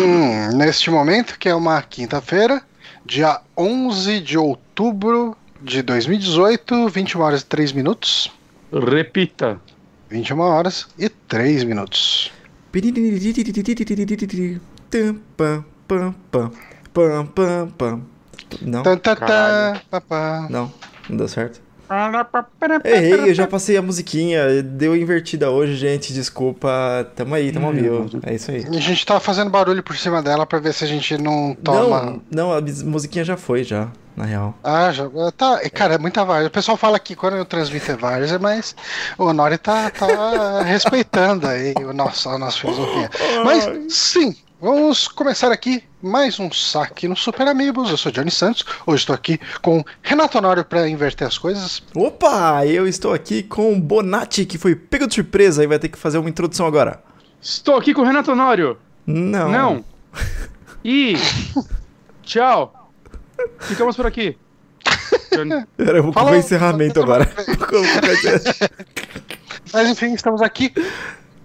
Hum, neste momento, que é uma quinta-feira, dia 11 de outubro de 2018, 21 horas e 3 minutos. Repita. 21 horas e 3 minutos. Pam, pam, pam, pam, pam, pam. Não, Tan, tan, tan, não, não deu certo. Errei, eu já passei a musiquinha, deu invertida hoje, gente, desculpa. Tamo aí, tamo ao vivo. É isso aí. A gente tá fazendo barulho por cima dela pra ver se a gente não toma. Não, não, a musiquinha já foi, já, na real. Ah, já. Tá, cara, é muita várzea. O pessoal fala que quando eu transmito é várzea, mas o Nori tá, tá respeitando aí o nosso, a nossa filosofia. Mas, sim, vamos começar aqui mais um saque no Super Amigos. Eu sou Johnny Santos. Hoje estou aqui com Renato Honório pra inverter as coisas. Opa, eu estou aqui com o Bonatti, que foi pego de surpresa e vai ter que fazer uma introdução agora. Estou aqui com o Renato Honório. Não. Não. E. Tchau. Ficamos por aqui. Johnny. Pera, eu vou o encerramento agora. Mas enfim, estamos aqui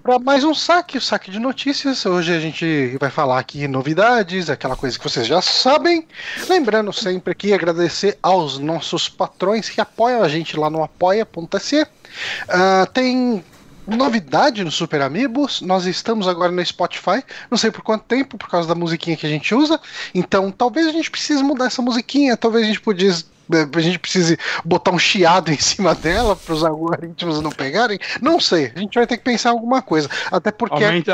para mais um saque, o saque de notícias. Hoje a gente vai falar aqui novidades, aquela coisa que vocês já sabem. Lembrando sempre aqui agradecer aos nossos patrões que apoiam a gente lá no apoia.se. Ah, tem novidade no Super Amigos. Nós estamos agora no Spotify. Não sei por quanto tempo, por causa da musiquinha que a gente usa. Então, talvez a gente precise mudar essa musiquinha. Talvez a gente pudesse a gente precise botar um chiado em cima dela para os algoritmos não pegarem. Não sei, a gente vai ter que pensar em alguma coisa. Até porque Aumenta.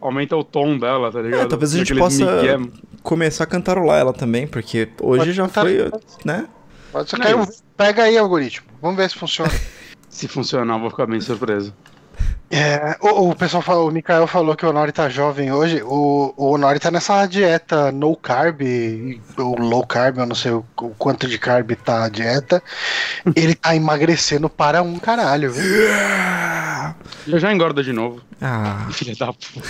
Aumenta o tom dela, tá ligado? É, talvez a gente possa migué. começar a cantarolar ela também, porque hoje Pode já cantar- foi, né? só quero isso. pega aí algoritmo. Vamos ver se funciona. Se funcionar, eu vou ficar bem surpreso. É, o, o pessoal falou, o Mikael falou que o Honori tá jovem hoje. O, o Honori tá nessa dieta no carb, ou low carb, eu não sei o, o quanto de carb tá a dieta. Ele tá emagrecendo para um caralho, viu? Já já engorda de novo. Ah, Filha da puta.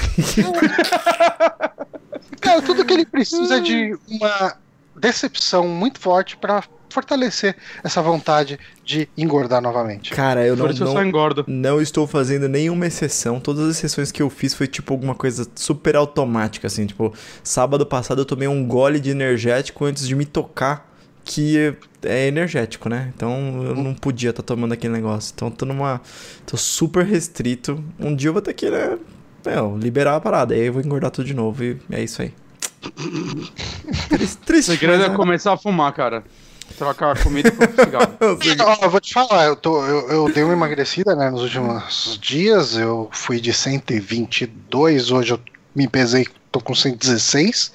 Cara, tudo que ele precisa é de uma decepção muito forte pra fortalecer essa vontade de engordar novamente. cara, eu não, eu não, engordo. não estou fazendo nenhuma exceção. Todas as exceções que eu fiz foi tipo alguma coisa super automática, assim. Tipo, sábado passado eu tomei um gole de energético antes de me tocar, que é energético, né? Então eu não podia estar tomando aquele negócio. Então eu tô numa. tô super restrito. Um dia eu vou ter que, né? Meu, liberar a parada. Aí eu vou engordar tudo de novo e é isso aí. Triste, O triste. segredo mas é é- começar a fumar, cara. Trocar a comida por cigarro. Ó, eu vou te falar, eu, tô, eu, eu dei uma emagrecida né, nos últimos dias. Eu fui de 122, hoje eu me pesei, tô com 116.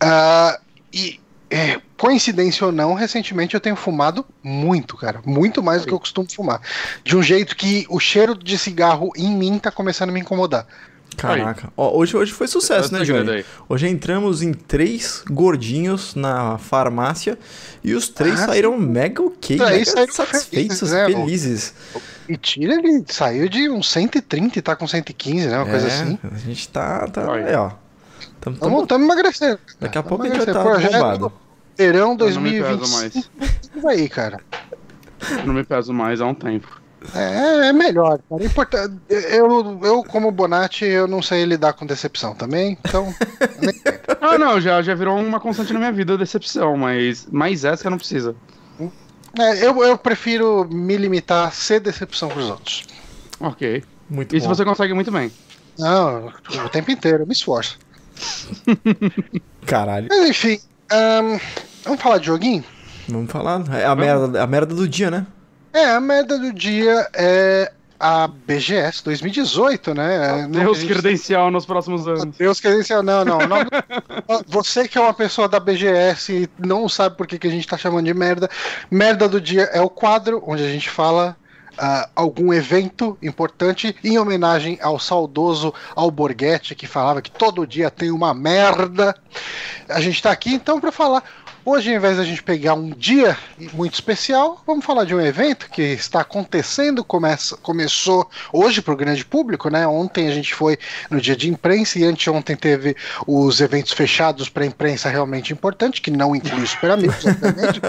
Ah, e é, coincidência ou não, recentemente eu tenho fumado muito, cara. Muito mais do que eu costumo fumar. De um jeito que o cheiro de cigarro em mim tá começando a me incomodar. Caraca. Ó, hoje, hoje foi sucesso, né, é o segredo Johnny? Hoje entramos em três gordinhos na farmácia e os três Ah, saíram mega ok, Três mega saíram satisfeitos, felizes, né, felizes. E tira ele saiu de uns 130 e tá com 115, né? Uma coisa É, assim. A gente tá. tá Olha. aí, ó. Tamo, tamo- Estamos tamo emagrecendo. daqui a Tamo pouco a gente vai estar Projeto bombado. Verão Eu não me peso 2025. mais. aí, cara. Não me peso mais há um tempo. É, é melhor, cara. Importa- Eu, eu, como Bonatti, eu não sei lidar com decepção também, então. nem- Ah, não, já, já virou uma constante na minha vida a decepção, mas mais essa não precisa. é, eu, eu prefiro me limitar a ser decepção pros outros. Ok. Muito Isso bom. você consegue muito bem. Não, o tempo inteiro, eu me esforço. Caralho. Mas enfim, ahn, vamos falar de joguinho? Vamos falar. É a merda, a merda do dia, né? É, a merda do dia é a BGS 2018, né? Não- Deus credencial nos próximos anos. Deus credencial, não, não. não. Você que é uma pessoa da BGS e não sabe por que, que a gente tá chamando de merda. Merda do dia é o quadro onde a gente fala ah, algum evento importante em homenagem ao saudoso Alborguete que falava que todo dia tem uma merda. A gente tá aqui então para falar. Hoje, ao invés da gente pegar um dia muito especial, vamos falar de um evento que está acontecendo, começa, começou hoje para o grande público, né? Ontem a gente foi no dia de imprensa e anteontem teve os eventos fechados para imprensa realmente importante, que não inclui os Super Amigos, obviamente.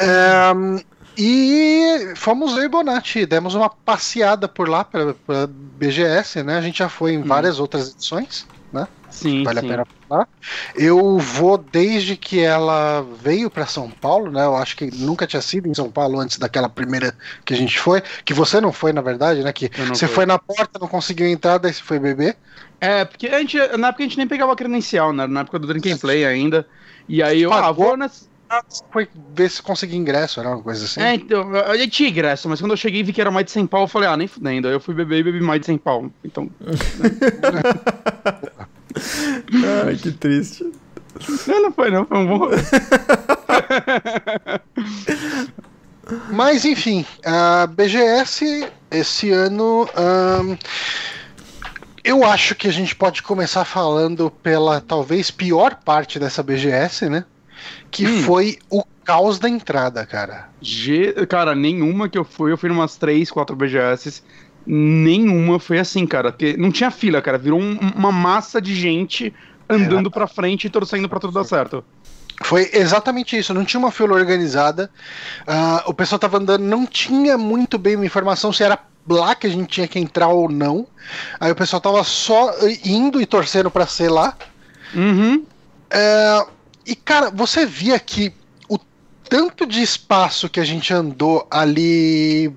Ehm, e fomos eu e Bonatti, demos uma passeada por lá pela, pela BGS, né? A gente já foi em várias outras edições. Né? Sim, vale sim. a pena falar. Eu vou desde que ela veio para São Paulo, né? Eu acho que nunca tinha sido em São Paulo antes daquela primeira que a gente foi, que você não foi, na verdade, né? Que você fui. foi na porta, não conseguiu entrar, daí você foi beber. É, porque a gente, na época a gente nem pegava credencial, né? Na época do Drink and Play ainda. E aí eu, ah, vou nessa. Foi ver se conseguia ingresso, era uma coisa assim. É, então, eu eu tinha ingresso, mas quando eu cheguei e vi que era mais de 100 pau, eu falei, ah, nem fudendo. Aí eu fui beber e bebi mais de 100 pau. Então, Ai, que triste. não, não foi não, foi um bom. Mas enfim, a BGS esse ano. ahn, eu acho que a gente pode começar falando pela talvez pior parte dessa BGS, né? Que Hum. foi o caos da entrada, cara. G... Cara, nenhuma que eu fui, eu fui numas 3, 4 BGS. Nenhuma foi assim, cara. Porque não tinha fila, cara. Virou um- uma massa de gente andando pra frente e torcendo pra tudo dar certo. Foi exatamente isso, não tinha uma fila organizada. ah, o pessoal tava andando, não tinha muito bem uma informação se era lá que a gente tinha que entrar ou não. Aí o pessoal tava só indo e torcendo pra ser lá. Uhum. É, e cara, você via que o tanto de espaço que a gente andou ali.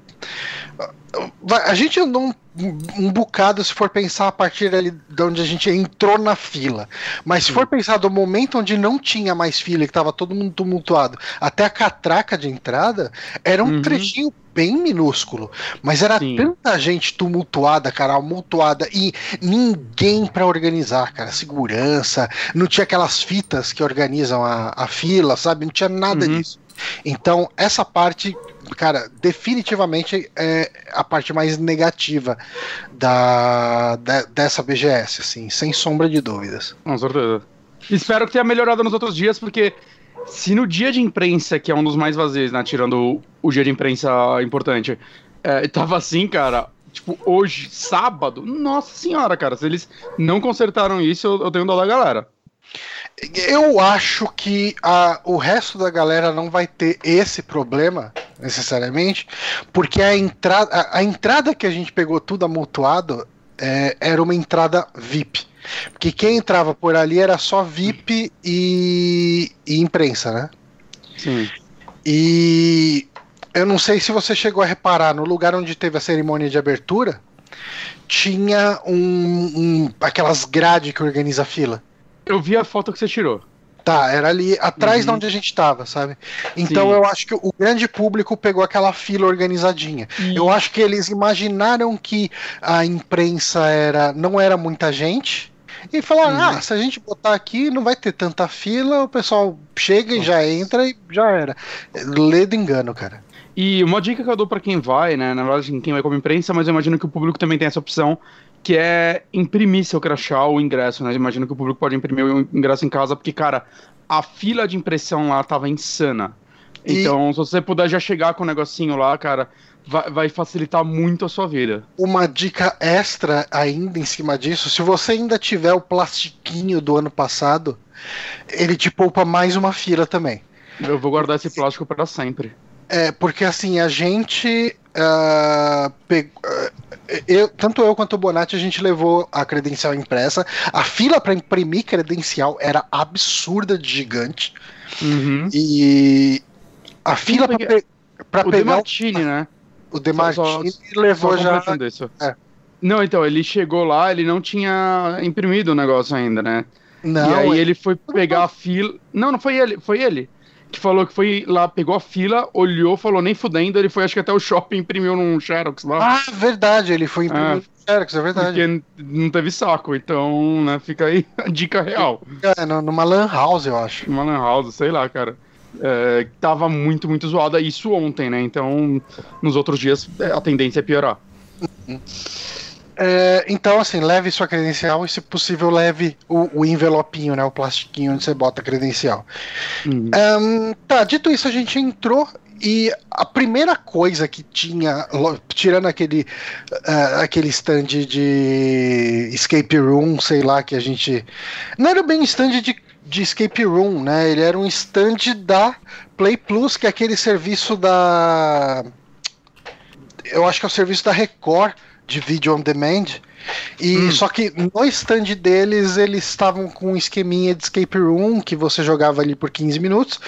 A gente andou um, um bocado se for pensar a partir ali de onde a gente entrou na fila. Mas se for pensar do momento onde não tinha mais fila e que tava todo mundo tumultuado até a catraca de entrada, era um Uhum. trechinho bem minúsculo. Mas era Sim. tanta gente tumultuada, cara, amontoada e ninguém pra organizar, cara. Segurança, não tinha aquelas fitas que organizam a, a fila, sabe? Não tinha nada Uhum. disso. Então, essa parte, cara, definitivamente é a parte mais negativa da, da- dessa BGS, assim, sem sombra de dúvidas. Com certeza. Espero que tenha melhorado nos outros dias, porque se no dia de imprensa, que é um dos mais vazios, né? Tirando o, dia de imprensa importante, é, tava assim, cara. Tipo, hoje, sábado, nossa senhora, cara, se eles não consertaram isso, eu, eu tenho dó da galera. Eu acho que a, o resto da galera não vai ter esse problema, necessariamente, porque a entrada, a, a entrada que a gente pegou tudo amontoado é, era uma entrada VIP. Porque quem entrava por ali era só VIP e, e imprensa, né? Sim. E eu não sei se você chegou a reparar, no lugar onde teve a cerimônia de abertura, tinha um, um- aquelas grades que organiza a fila. Eu vi a foto que você tirou. Tá, era ali atrás de Uhum. onde a gente tava, sabe? Então Sim. eu acho que o grande público pegou aquela fila organizadinha. Eu acho que eles imaginaram que a imprensa era não era muita gente. E falaram, Uhum. ah, se a gente botar aqui, não vai ter tanta fila, o pessoal chega e já entra e já era. Lê do engano, cara. E uma dica que eu dou pra quem vai, né? Na verdade, quem vai como imprensa, mas eu imagino que o público também tem essa opção, que é imprimir seu crachá ou ingresso, né? Imagino que o público pode imprimir o ingresso em casa, porque, cara, a fila de impressão lá tava insana. E- Então, se você puder já chegar com o negocinho lá, cara, vai, vai facilitar muito a sua vida. Uma dica extra ainda em cima disso, se você ainda tiver o plastiquinho do ano passado, ele te poupa mais uma fila também. Eu vou guardar esse plástico para sempre. É, porque assim, a gente. pe- ah, eu, tanto eu quanto o Bonatti, a gente levou a credencial impressa. A fila para imprimir credencial era absurda de gigante. Uhum. E a fila para O pegar o, Demartini, né? o Demartini Só- levou Só já. É. Não, então, ele chegou lá, ele não tinha imprimido o negócio ainda, né? Não, e aí é- ele foi pegar a fila. Não, não foi ele, foi ele. Que falou que foi lá, pegou a fila, olhou, falou nem fudendo, ele foi acho que até o shopping imprimiu num Xerox lá. Ah, verdade, ele foi imprimir Ah. no Xerox, é verdade. porque não teve saco, então, né, fica aí a dica real. É, numa Lan House, eu acho. Uma Lan House, sei lá, cara. É, tava muito, muito zoada isso ontem, né? Então, nos outros dias é, a tendência é piorar. É, então, assim, leve sua credencial e, se possível, leve o, o envelopinho, né? O plastiquinho onde você bota a credencial. Uhum. Ahn, tá, dito isso, a gente entrou e a primeira coisa que tinha, tirando aquele, ah, aquele stand de escape room, sei lá, que a gente. Não era bem stand de, de escape room, né? Ele era um stand da Play Plus, que é aquele serviço da. Eu acho que é o serviço da Record de vídeo on demand. E Hum. só que no stand deles, eles estavam com um esqueminha de escape room que você jogava ali por 15 minutos.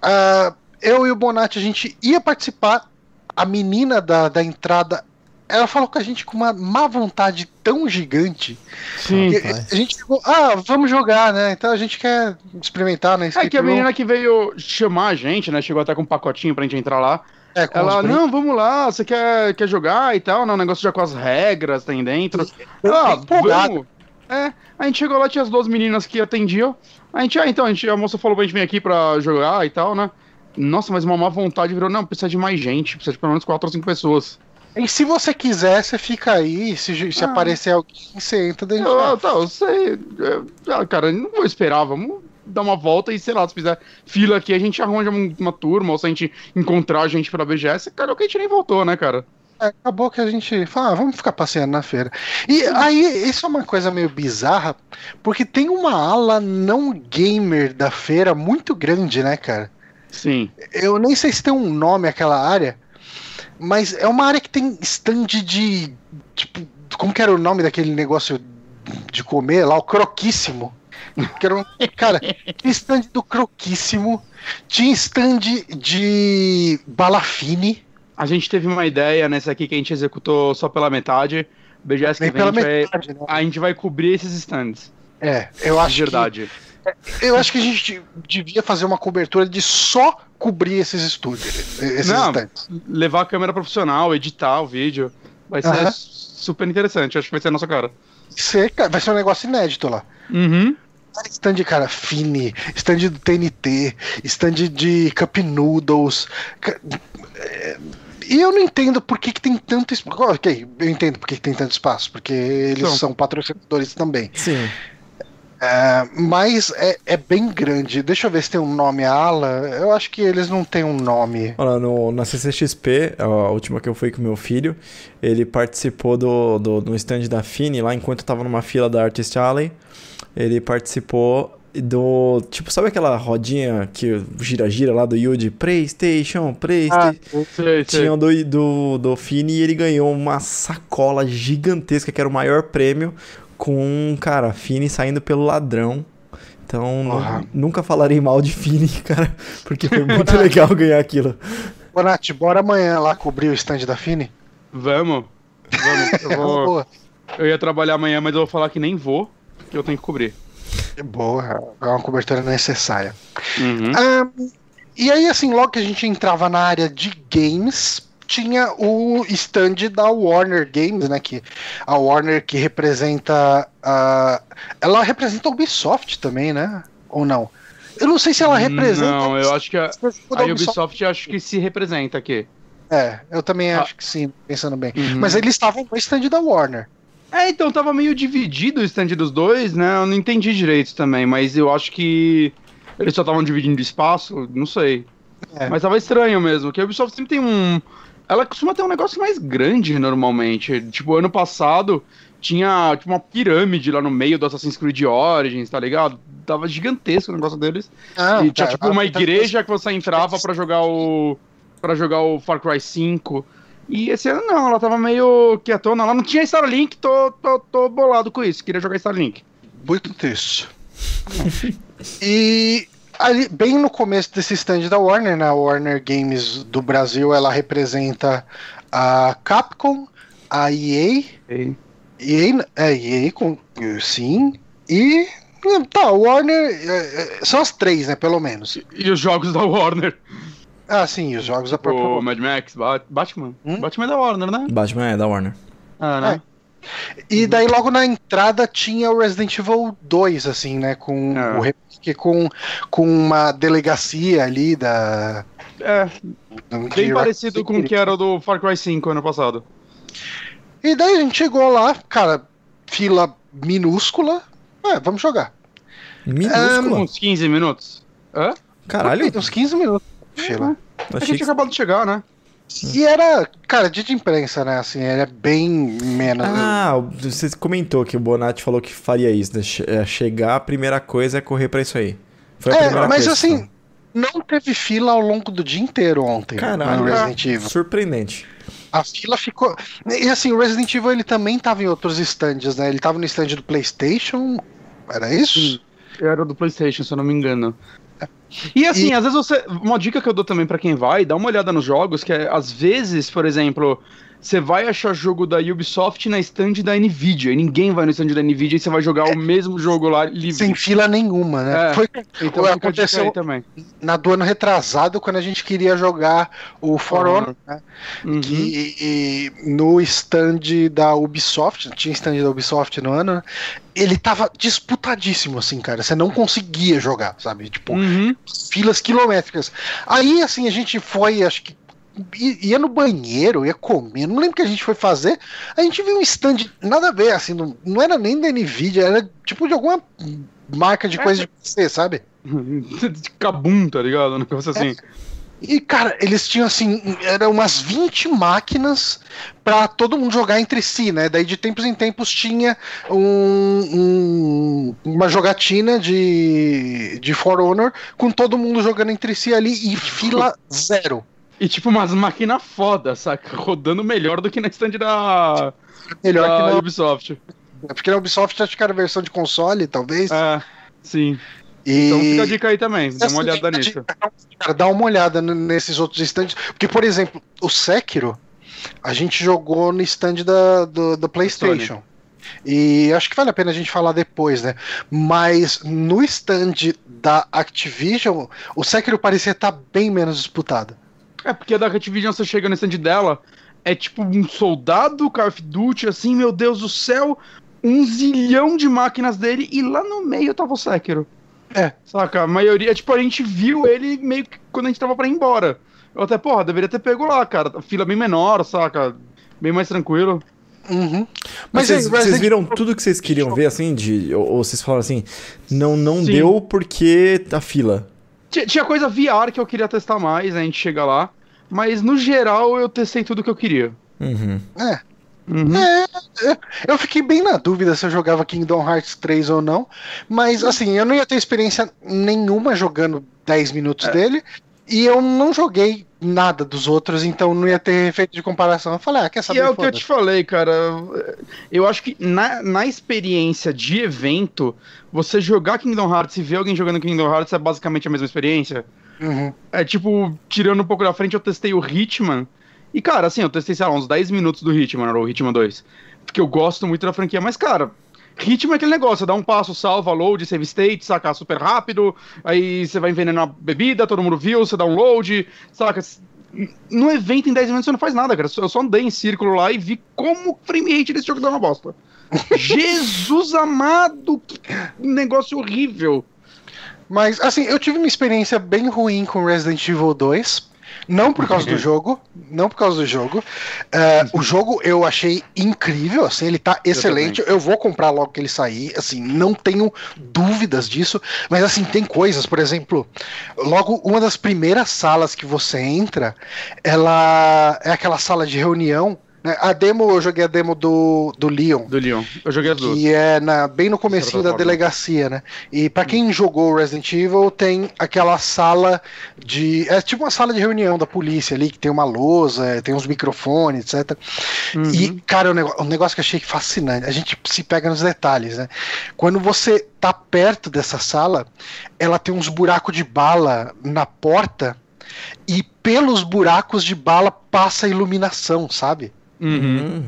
Ah, eu e o Bonatti, a gente ia participar. A menina da, da entrada, ela falou com a gente com uma má vontade tão gigante. Sim. a gente ficou, ah, vamos jogar, né? Então a gente quer experimentar, né? É que a menina que veio chamar a gente, né? Chegou até com um pacotinho pra gente entrar lá. É, Ela, os não, vamos lá, você quer, quer jogar e tal, né? O negócio já com as regras tem dentro. Ah, vamos. É, a gente chegou lá, tinha as duas meninas que atendiam. A gente, ah, então, a, gente, a moça falou pra gente vir aqui pra jogar e tal, né? Nossa, mas uma má vontade virou, não, precisa de mais gente, precisa de pelo menos quatro ou cinco pessoas. E se você quiser, você fica aí. Se, se Ah. aparecer alguém, você entra dentro. Eu, ah, tá, eu sei. eu- ah, cara, não vou esperar, vamos dar uma volta e, sei lá, se fizer fila aqui, a gente arranja um- uma turma, ou se a gente encontrar a gente pela BGS, cara, o que a gente nem voltou, né, cara? É, acabou que a gente fala, ah, vamos ficar passeando na feira. E aí, isso é uma coisa meio bizarra, porque tem uma ala não gamer da feira muito grande, né, cara? Sim. Eu nem sei se tem um nome aquela área, mas é uma área que tem stand de. Tipo, como que era o nome daquele negócio de comer lá? O croquíssimo. Que era um, cara, tinha stand do croquíssimo, tinha stand de balafine. A gente teve uma ideia nessa aqui que a gente executou só pela metade. BGS que vem, a pela gente, vai, metade, né? a gente vai cobrir esses stands. É, eu acho de verdade. que eu acho que a gente devia fazer uma cobertura de só cobrir esses estúdios, esses Não. stands. Levar a câmera profissional, editar o vídeo. Vai ser Aham. super interessante, acho que vai ser a nossa cara, vai ser um negócio inédito lá. Uhum. Stand, cara, Fini, stand do TNT, stand de Cup Noodles. é, E eu não entendo por que, que tem tanto espaço. Ok, eu entendo por que, que tem tanto espaço, porque eles São. são patrocinadores também. Sim. É, mas é, é bem grande. Deixa eu ver se tem um nome a ala. Eu acho que eles não têm um nome. Olha, no, na CCXP, a última que eu fui com meu filho, ele participou do, do, no stand da Fini, lá enquanto eu tava numa fila da Artist Alley. Ele participou do. Tipo, sabe aquela rodinha que gira-gira lá do Yuji? PlayStation, PlayStation. Sei, sei. Tinha do, do, do Fini e ele ganhou uma sacola gigantesca, que era o maior prêmio, com, cara, Fini saindo pelo ladrão. Então, nu- nunca falarei mal de Fini, cara, porque foi muito legal ganhar aquilo. Bonatti, bora amanhã lá cobrir o stand da Fini? Vamos. Vamos. Eu, vou- eu ia trabalhar amanhã, mas eu vou falar que nem vou, eu tenho que cobrir. Boa, é uma cobertura necessária. Uhum. Ahn, e aí, assim, logo que a gente entrava na área de games, tinha o stand da Warner Games, né? Que a Warner que representa. a ela representa a Ubisoft também, né? Ou não? Eu não sei se ela representa. Não, eu acho que a, a Ubisoft acho que se representa aqui. É, eu também Ah. acho que sim, pensando bem. Uhum. Mas eles estavam no stand da Warner. É, então tava meio dividido o stand dos dois, né? Eu não entendi direito também, mas eu acho que eles só estavam dividindo espaço, não sei. É. Mas tava estranho mesmo, que a Ubisoft sempre tem um. Ela costuma ter um negócio mais grande normalmente. Tipo, ano passado tinha tipo, uma pirâmide lá no meio do Assassin's Creed Origins, tá ligado? Tava gigantesco o negócio deles. Ah, e tinha tá, tipo uma tava tentando- igreja que você entrava pra jogar o. para jogar o Far Cry 5. E esse ano não, ela tava meio quietona. Ela não tinha Starlink, tô, tô, tô bolado com isso. Queria jogar Starlink. Muito triste. e ali, bem no começo desse stand da Warner, na Warner Games do Brasil, ela representa a Capcom, a EA, EA, é, EA com, sim, e tá, Warner, é, é, são as três, né, pelo menos. E os jogos da Warner. Ah, sim, os jogos da própria O. Mad Max, Ba- Batman. Hum? Batman é da Warner, né? Batman é da Warner. Ah, né? E daí logo na entrada tinha o Resident Evil 2, assim, né, com É. o remake com, com uma delegacia ali da... É, de bem Rock parecido com o que era o do Far Cry 5 ano passado. E daí a gente chegou lá, cara, fila minúscula. É, vamos jogar. Minúscula. Uns 15 minutos. Hã? Caralho, Uns 15 minutos de fila. A gente que... acabou de chegar, né? E era, cara, dia de imprensa, né? Assim, era bem menos. Ah, você comentou que o Bonatti falou que faria isso, né? É, Chegar, a primeira coisa é correr pra isso aí. Foi a é, primeira mas coisa, assim, não teve fila ao longo do dia inteiro ontem Caralho. no Resident Evil. Surpreendente. A fila ficou. E assim, o Resident Evil ele também tava em outros stands, né? Ele tava no stand do PlayStation. Era isso? Era do PlayStation, se eu não me engano. E assim, E- às vezes você. Uma dica que eu dou também pra quem vai, dá uma olhada nos jogos, que é, às vezes, por exemplo, você vai achar jogo da Ubisoft na stand da Nvidia, e ninguém vai no stand da Nvidia e você vai jogar o mesmo jogo lá livre. Sem fila nenhuma, né? É. Foi Então aconteceu- também. na do ano retrasado, quando a gente queria jogar o For Honor, né? Uhum. que e no stand da Ubisoft, tinha stand da Ubisoft no ano, né? ele tava disputadíssimo, assim, cara. Você não conseguia jogar, sabe? Tipo, Uhum. filas quilométricas. Aí, assim, a gente foi, acho que. Ia no banheiro, ia comer, não lembro o que a gente foi fazer. A gente viu um stand, nada a ver, assim, não, não era nem da Nvidia, era tipo de alguma marca de É. coisa de PC, sabe? De Cabum, tá ligado? Um negócio assim. E, cara, eles tinham assim, eram umas 20 máquinas pra todo mundo jogar entre si, né? Daí de tempos em tempos tinha um- um- uma jogatina de, de For Honor com todo mundo jogando entre si ali e fila zero. E tipo umas máquinas foda, saca? Rodando melhor do que na stand da, Melhor da que na, Ubisoft. porque na Ubisoft acho que era a versão de console, talvez. É, sim. e... Então fica a dica aí também, dá uma olhada nisso. Cara, dá uma olhada nesses outros stands. Porque, por exemplo, o Sekiro, a gente jogou no stand da, do, do PlayStation. E acho que vale a pena a gente falar depois, né? Mas no stand da Activision, o Sekiro parecia estar bem menos disputado. É, porque a da Activision você chega no stand dela, é tipo um soldado Call of Duty, assim, meu Deus do céu, um zilhão de máquinas dele, e lá no meio tava o Sekiro. É. Saca? A maioria, tipo, a gente viu ele meio que quando a gente tava pra ir embora. Eu até, porra, deveria ter pego lá, cara. Fila bem menor, saca? Bem mais tranquilo. Uhum. Mas vocês, vocês Resident viram tudo que vocês queriam ver, assim, de, ou, ou vocês falaram assim, não, não Sim. deu porque a fila. Tinha, tinha coisa VR que eu queria testar mais, né, a gente chega lá. Mas no geral eu testei tudo que eu queria. Uhum. É, Uhum. eu fiquei bem na dúvida se eu jogava Kingdom Hearts 3 ou não. Mas, assim, eu não ia ter experiência nenhuma jogando 10 minutos dele. E eu não joguei nada dos outros, então não ia ter efeito de comparação. Eu falei, ah, quer E saber? é o que eu te falei, cara. Eu acho que na, na experiência de evento, você jogar Kingdom Hearts e ver alguém jogando Kingdom Hearts é basicamente a mesma experiência. Uhum. É tipo, tirando um pouco da frente, eu testei o Hitman. E, cara, assim, eu testei, sei lá, uns 10 minutos do Hitman, ou o Hitman 2. Porque eu gosto muito da franquia, mas, cara. Hitman é aquele negócio, você dá um passo, salva, load, save state, saca super rápido, aí você vai envenenar a bebida, todo mundo viu, você dá um load, saca? No evento, em 10 minutos, você não faz nada, cara. Eu só andei em círculo lá e vi como o frame rate desse jogo dá uma bosta. Jesus amado, que negócio horrível. Mas, assim, eu tive uma experiência bem ruim com Resident Evil 2. Não por causa do jogo, não por causa do jogo. É, o jogo eu achei incrível, assim, ele tá excelente. Eu, vou comprar logo que ele sair, assim, não tenho dúvidas disso. Mas, assim, tem coisas, por exemplo, logo uma das primeiras salas que você entra, ela é aquela sala de reunião. Né? A demo, eu joguei a demo do, do Leon. Do Leon. Eu joguei as duas. Que é na, bem no comecinho da delegacia, né? E pra quem jogou Resident Evil, tem aquela sala de. É tipo uma sala de reunião da polícia ali, que tem uma lousa, tem uns microfones, etc. Uhum. E, cara, o negócio, um negócio que eu achei fascinante, a gente se pega nos detalhes, né? Quando você tá perto dessa sala, ela tem uns buracos de bala na porta, e pelos buracos de bala passa a iluminação, sabe? Uhum.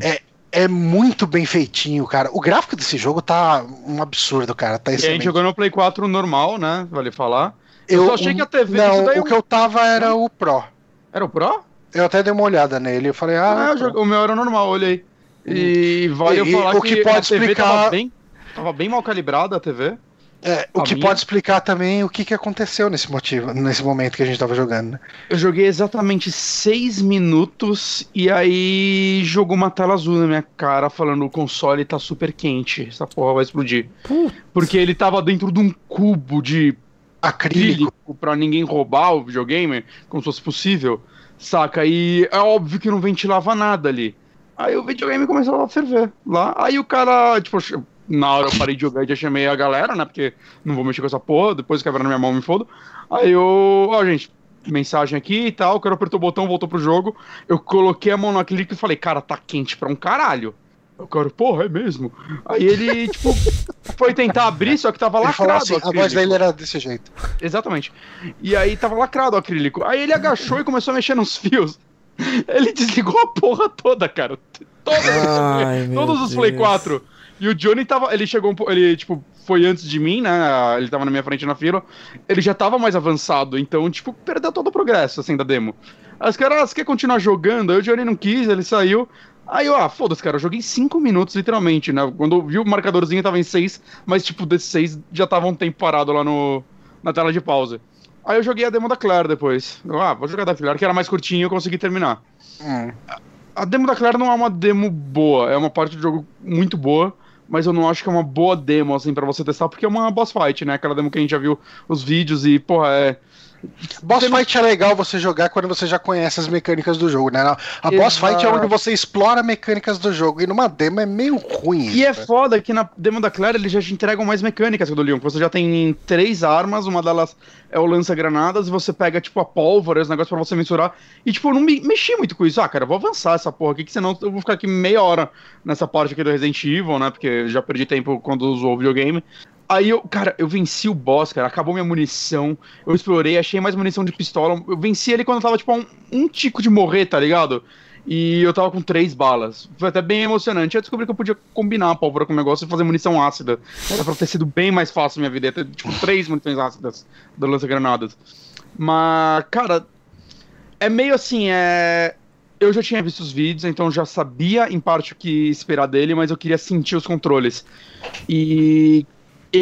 É muito bem feitinho, cara. O gráfico desse jogo tá um absurdo, cara. Tá E a gente excelente. jogou no Play 4 normal, né? Vale falar. Eu só achei que a TV Não, o eu- que eu tava era o Pro. Era o Pro? Eu até dei uma olhada nele. Eu falei, Ah, ah, eu o meu era normal, olhei. E vale eu E- falar o que pode a TV explicar- tava bem, tava bem mal calibrada a TV. É, o a que minha- pode explicar também o que, que aconteceu nesse motivo, nesse momento que a gente tava jogando. né? Eu joguei exatamente seis minutos e aí jogou uma tela azul na minha cara falando o console tá super quente, essa porra vai explodir. Porque ele tava dentro de um cubo de Acrílico. pra ninguém roubar o videogame, como se fosse possível, saca? E é óbvio que não ventilava nada ali. Aí o videogame começou a ferver lá. Aí o cara, tipo, na hora eu parei de jogar e já chamei a galera, né? Porque não vou mexer com essa porra, depois quebra na minha mão me fodo. Aí eu, ó, gente, mensagem aqui e tal, o cara apertou o botão, voltou pro jogo. Eu coloquei a mão no acrílico e falei, cara, tá quente pra um caralho. O cara, porra, é mesmo. Aí ele, tipo, foi tentar abrir, só que tava Ele lacrado. assim, a voz dele era desse jeito. Exatamente. E aí tava lacrado o acrílico. Aí ele agachou e começou a mexer nos fios. Ele desligou a porra toda, cara. Todas, Ai, todos os Play Deus. 4. E o Johnny tava. Ele chegou um pouco. Ele, tipo, foi antes de mim, né? Ele tava na minha frente na fila. Ele já tava mais avançado. Então, tipo, perdeu todo o progresso, assim, da demo. Aí os caras, ah, você quer continuar jogando? Aí o Johnny não quis, ele saiu. Aí eu, ah, foda-se, cara, eu joguei 5 minutos, literalmente, né? Quando eu vi o marcadorzinho tava em 6, mas, tipo, desses 6 já tava um tempo parado lá no, na tela de pausa. Aí eu joguei a demo da Claire depois. Eu, ah, vou jogar da Claire, que era mais curtinho e eu consegui terminar. Hum. A demo da Claire não é uma demo boa, é uma parte do jogo muito boa, mas eu não acho que é uma boa demo, assim, pra você testar, porque é uma boss fight, né? Aquela demo que a gente já viu os vídeos e, porra, é. Boss Tem- fight é legal você jogar quando você já conhece as mecânicas do jogo, né? A boss Exato. fight é onde você explora mecânicas do jogo, e numa demo é meio ruim. E é isso, né? foda que na demo da Claire eles já te entregam mais mecânicas que do Leon. Você já tem três armas, uma delas é o lança-granadas, e você pega, tipo, a pólvora, os negócios pra você mensurar. E, tipo, eu não me mexi muito com isso. Ah, cara, eu vou avançar essa porra aqui, que senão eu vou ficar aqui meia hora nessa parte aqui do Resident Evil, né? Porque eu já perdi tempo quando usou o videogame. Aí eu, cara, eu venci o boss, cara, acabou minha munição, eu explorei, achei mais munição de pistola, eu venci ele quando eu tava, tipo, um, um tico de morrer, tá ligado? E eu tava com três balas. Foi até bem emocionante. Eu descobri que eu podia combinar a pólvora com o negócio e fazer munição ácida. Era pra ter sido bem mais fácil minha vida. Ter, tipo, três munições ácidas do lança-granadas. Mas, cara, é meio assim, é. Eu já tinha visto os vídeos, então já sabia em parte o que esperar dele, mas eu queria sentir os controles. E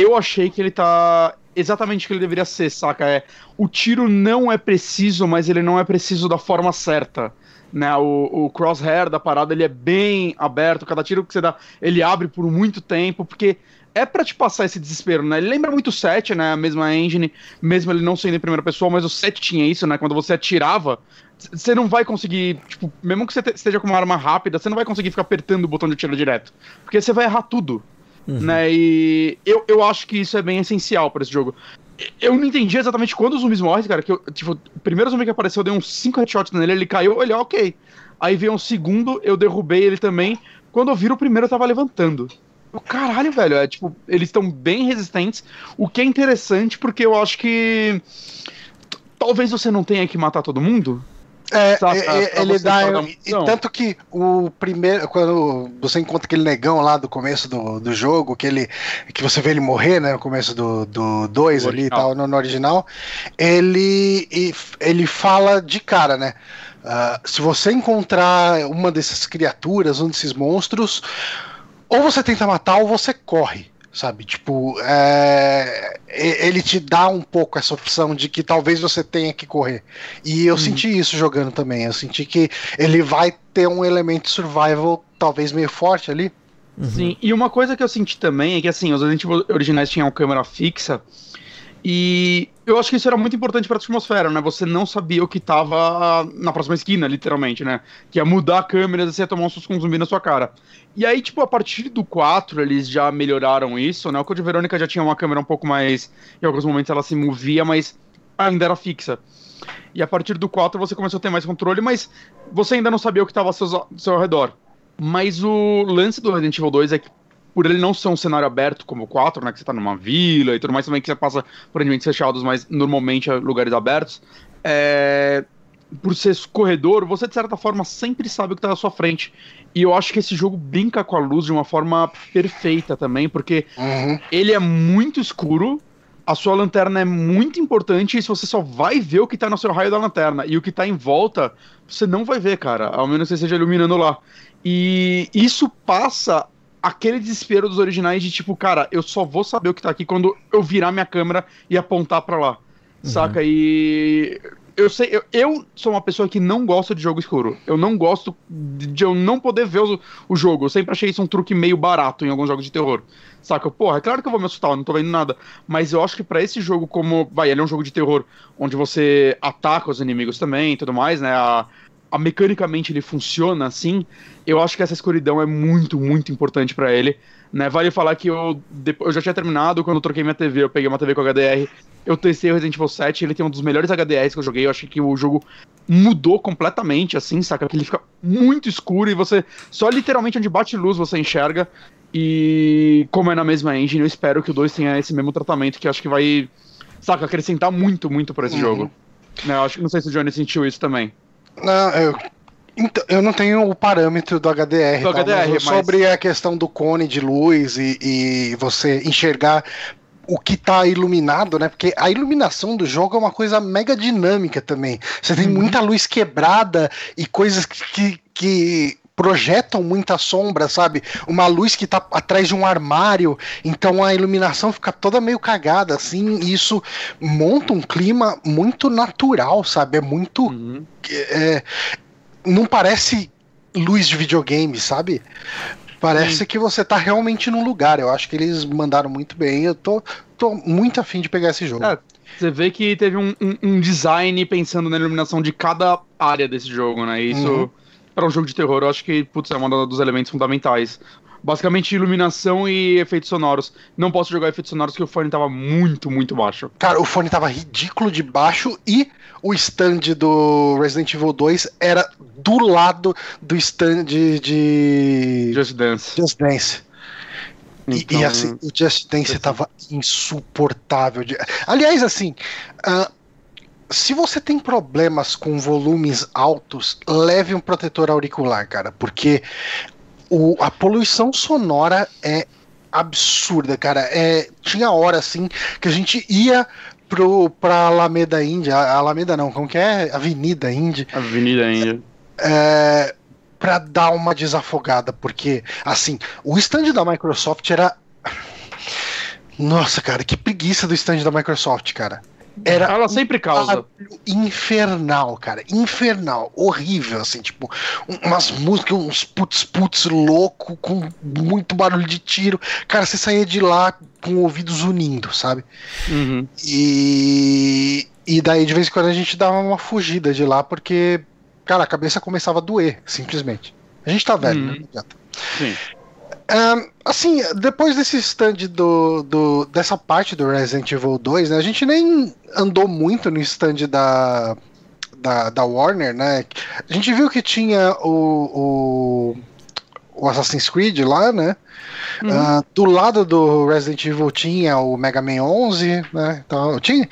eu achei que ele tá exatamente o que ele deveria ser, saca? É, o tiro não é preciso, mas ele não é preciso da forma certa. Né, o, o crosshair da parada ele é bem aberto, cada tiro que você dá ele abre por muito tempo, porque é pra te passar esse desespero, né? Ele lembra muito o 7, né? A mesma engine, mesmo ele não sendo em primeira pessoa, mas o 7 tinha isso, né? Quando você atirava, você não vai conseguir, tipo, mesmo que você te- esteja com uma arma rápida, você não vai conseguir ficar apertando o botão de tiro direto, porque você vai errar tudo, né? E eu, eu acho que isso é bem essencial pra esse jogo. Eu não entendi exatamente quando os zumbis morrem, cara. Que eu, tipo, o primeiro zumbi que apareceu, eu dei uns 5 headshots nele, ele caiu, ele, ok. Aí veio um segundo, eu derrubei ele também. Quando eu viro o primeiro, eu tava levantando. Eu, caralho, velho, é tipo, eles estão bem resistentes. O que é interessante, porque eu acho que. Talvez você não tenha que matar todo mundo. É, é, pra ele dá. E, tanto que o primeiro. Quando você encontra aquele negão lá do começo do, do jogo, que, ele, que você vê ele morrer, né? No começo do 2 do dois ali e tal, no, no original, ele, ele fala de cara, né? ah, se você encontrar uma dessas criaturas, um desses monstros, ou você tenta matar ou você corre. Sabe, tipo, é, ele te dá um pouco essa opção de que talvez você tenha que correr. E eu senti isso jogando também. Eu senti que ele vai ter um elemento survival talvez meio forte ali. Sim, e uma coisa que eu senti também é que, assim, os Resident Evil originais tinham câmera fixa, e eu acho que isso era muito importante pra atmosfera, né? Você não sabia o que tava na próxima esquina, literalmente, né? Que ia mudar a câmera e você ia tomar um susto com um zumbi na sua cara. E aí, tipo, a partir do 4, eles já melhoraram isso, né? O Code Verônica já tinha uma câmera um pouco mais. Em alguns momentos ela se movia, mas ainda era fixa. E a partir do 4 você começou a ter mais controle, mas você ainda não sabia o que estava ao seu, ao seu redor. Mas o lance do Resident Evil 2 é que, por ele não ser um cenário aberto como o 4, né? Que você tá numa vila e tudo mais, também que você passa por ambientes fechados, mas normalmente é lugares abertos. É, por ser corredor, você de certa forma sempre sabe o que tá à sua frente. E eu acho que esse jogo brinca com a luz de uma forma perfeita também, porque Uhum. ele é muito escuro, a sua lanterna é muito importante, e se você só vai ver o que tá no seu raio da lanterna e o que tá em volta, você não vai ver, cara, ao menos que você esteja iluminando lá. E isso passa aquele desespero dos originais de tipo, cara, eu só vou saber o que tá aqui quando eu virar minha câmera e apontar pra lá. Saca? E eu sei, eu, eu sou uma pessoa que não gosta de jogo escuro. Eu não gosto de, eu não poder ver o, o jogo. Eu sempre achei isso um truque meio barato em alguns jogos de terror. Saca? Porra, é claro que eu vou me assustar, eu não tô vendo nada. Mas eu acho que pra esse jogo, como. Vai, ele é um jogo de terror onde você ataca os inimigos também e tudo mais, né? A, a mecanicamente ele funciona assim. Eu acho que essa escuridão é muito, muito importante pra ele. Né? Vale falar que eu, depois, eu já tinha terminado, quando eu troquei minha TV, eu peguei uma TV com HDR Eu testei o Resident Evil 7, ele tem um dos melhores HDRs que eu joguei. Eu achei que o jogo mudou completamente, assim, saca? Que ele fica muito escuro e você. Só literalmente onde bate luz você enxerga. E como é na mesma engine, eu espero que o 2 tenha esse mesmo tratamento, que eu acho que vai, saca, acrescentar muito, muito para esse uhum. jogo. Né, eu acho que não sei se o Johnny sentiu isso também. Não, eu então, eu não tenho o parâmetro do HDR, do tá? HDR mas sobre a questão do cone de luz e, e você enxergar o que está iluminado, né? Porque a iluminação do jogo é uma coisa mega dinâmica também. Você tem uhum. muita luz quebrada e coisas que, que projetam muita sombra, sabe? Uma luz que tá atrás de um armário, então a iluminação fica toda meio cagada, assim, e isso monta um clima muito natural, sabe? É muito. Uhum. É, não parece luz de videogame, sabe? Parece Sim. que você tá realmente num lugar. Eu acho que eles mandaram muito bem. Eu tô, tô muito afim de pegar esse jogo. É, você vê que teve um, um, um, design pensando na iluminação de cada área desse jogo, né? Isso, uhum. Para um jogo de terror, eu acho que, putz, é um dos elementos fundamentais. Basicamente, iluminação e efeitos sonoros. Não posso jogar efeitos sonoros porque o fone tava muito, muito baixo. Cara, o fone tava ridículo de baixo e o stand do Resident Evil 2 era do lado do stand de. Just Dance. Just Dance. Então... E, e, assim, o Just Dance tava insuportável. De... Aliás, assim. Uh, se você tem problemas com volumes altos, leve um protetor auricular, cara, porque o, a poluição sonora é absurda, cara. É, tinha hora assim que a gente ia pro, pra Alameda Índia, Alameda não, como que é? Avenida Índia. Avenida Índia. É, pra dar uma desafogada, porque, assim, o stand da Microsoft era. Nossa, cara, que preguiça do stand da Microsoft, cara. Era Ela sempre causa. Infernal, cara. Infernal. Horrível, assim, tipo, umas músicas, uns putz-putz louco, com muito barulho de tiro. Cara, você saía de lá com ouvidos unindo, sabe? Uhum. E, e daí, de vez em quando, a gente dava uma fugida de lá, porque, cara, a cabeça começava a doer, simplesmente. A gente tá velho, uhum. né? Sim. Um, assim, depois desse stand do, do, dessa parte do Resident Evil 2, né, a gente nem andou muito no stand da, da, da Warner, né? A gente viu que tinha o, o, o Assassin's Creed lá, né? Uhum. Uh, do lado do Resident Evil tinha o Mega Man 11, né? Então, tinha,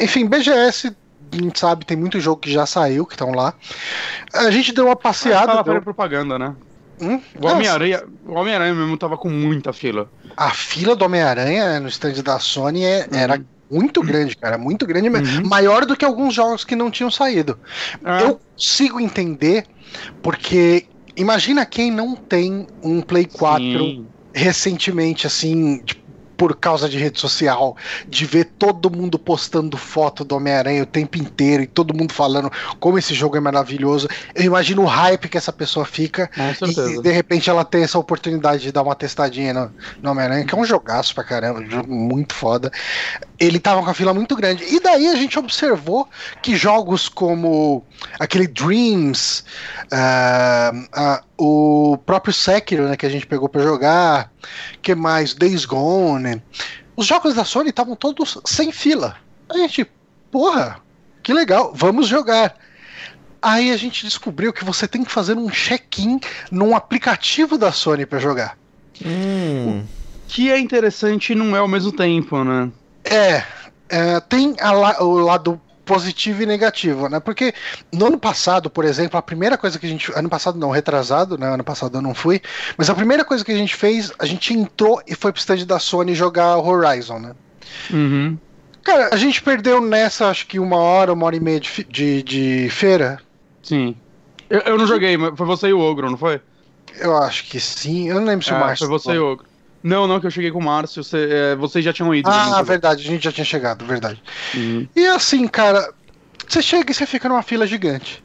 enfim, BGS a gente sabe, tem muito jogo que já saiu, que estão lá. A gente deu uma passeada. Ah, deu... propaganda, né? Hum? O Homem-Aranha Homem mesmo tava com muita fila. A fila do Homem-Aranha no stand da Sony é, uhum. era muito grande, cara. Muito grande. Uhum. Maior do que alguns jogos que não tinham saído. Ah. Eu consigo entender, porque imagina quem não tem um Play 4 Sim. recentemente, assim, tipo, por causa de rede social, de ver todo mundo postando foto do Homem-Aranha o tempo inteiro e todo mundo falando como esse jogo é maravilhoso. Eu imagino o hype que essa pessoa fica e de repente ela tem essa oportunidade de dar uma testadinha no, no Homem-Aranha, que é um jogaço pra caramba, um jogo muito foda. Ele tava com a fila muito grande. E daí a gente observou que jogos como aquele Dreams, uh, uh, o próprio Sekiro, né, que a gente pegou para jogar, que mais? Days Gone. Os jogos da Sony estavam todos sem fila. A gente, porra, que legal, vamos jogar. Aí a gente descobriu que você tem que fazer um check-in num aplicativo da Sony para jogar. Hum. O que é interessante não é ao mesmo tempo, né? É, é tem a, o lado positivo e negativo, né? Porque no ano passado, por exemplo, a primeira coisa que a gente. Ano passado não, retrasado, né? Ano passado eu não fui. Mas a primeira coisa que a gente fez, a gente entrou e foi pro stand da Sony jogar Horizon, né? Uhum. Cara, a gente perdeu nessa, acho que uma hora, uma hora e meia de, de, de feira. Sim. Eu, eu não joguei, mas foi você e o Ogro, não foi? Eu acho que sim. Eu não lembro se o Márcio. Foi você e o Ogro. Não, não, que eu cheguei com o Márcio. Você, é, vocês já tinham ido. Ah, verdade, a gente já tinha chegado, verdade. Uhum. E assim, cara, você chega e você fica numa fila gigante.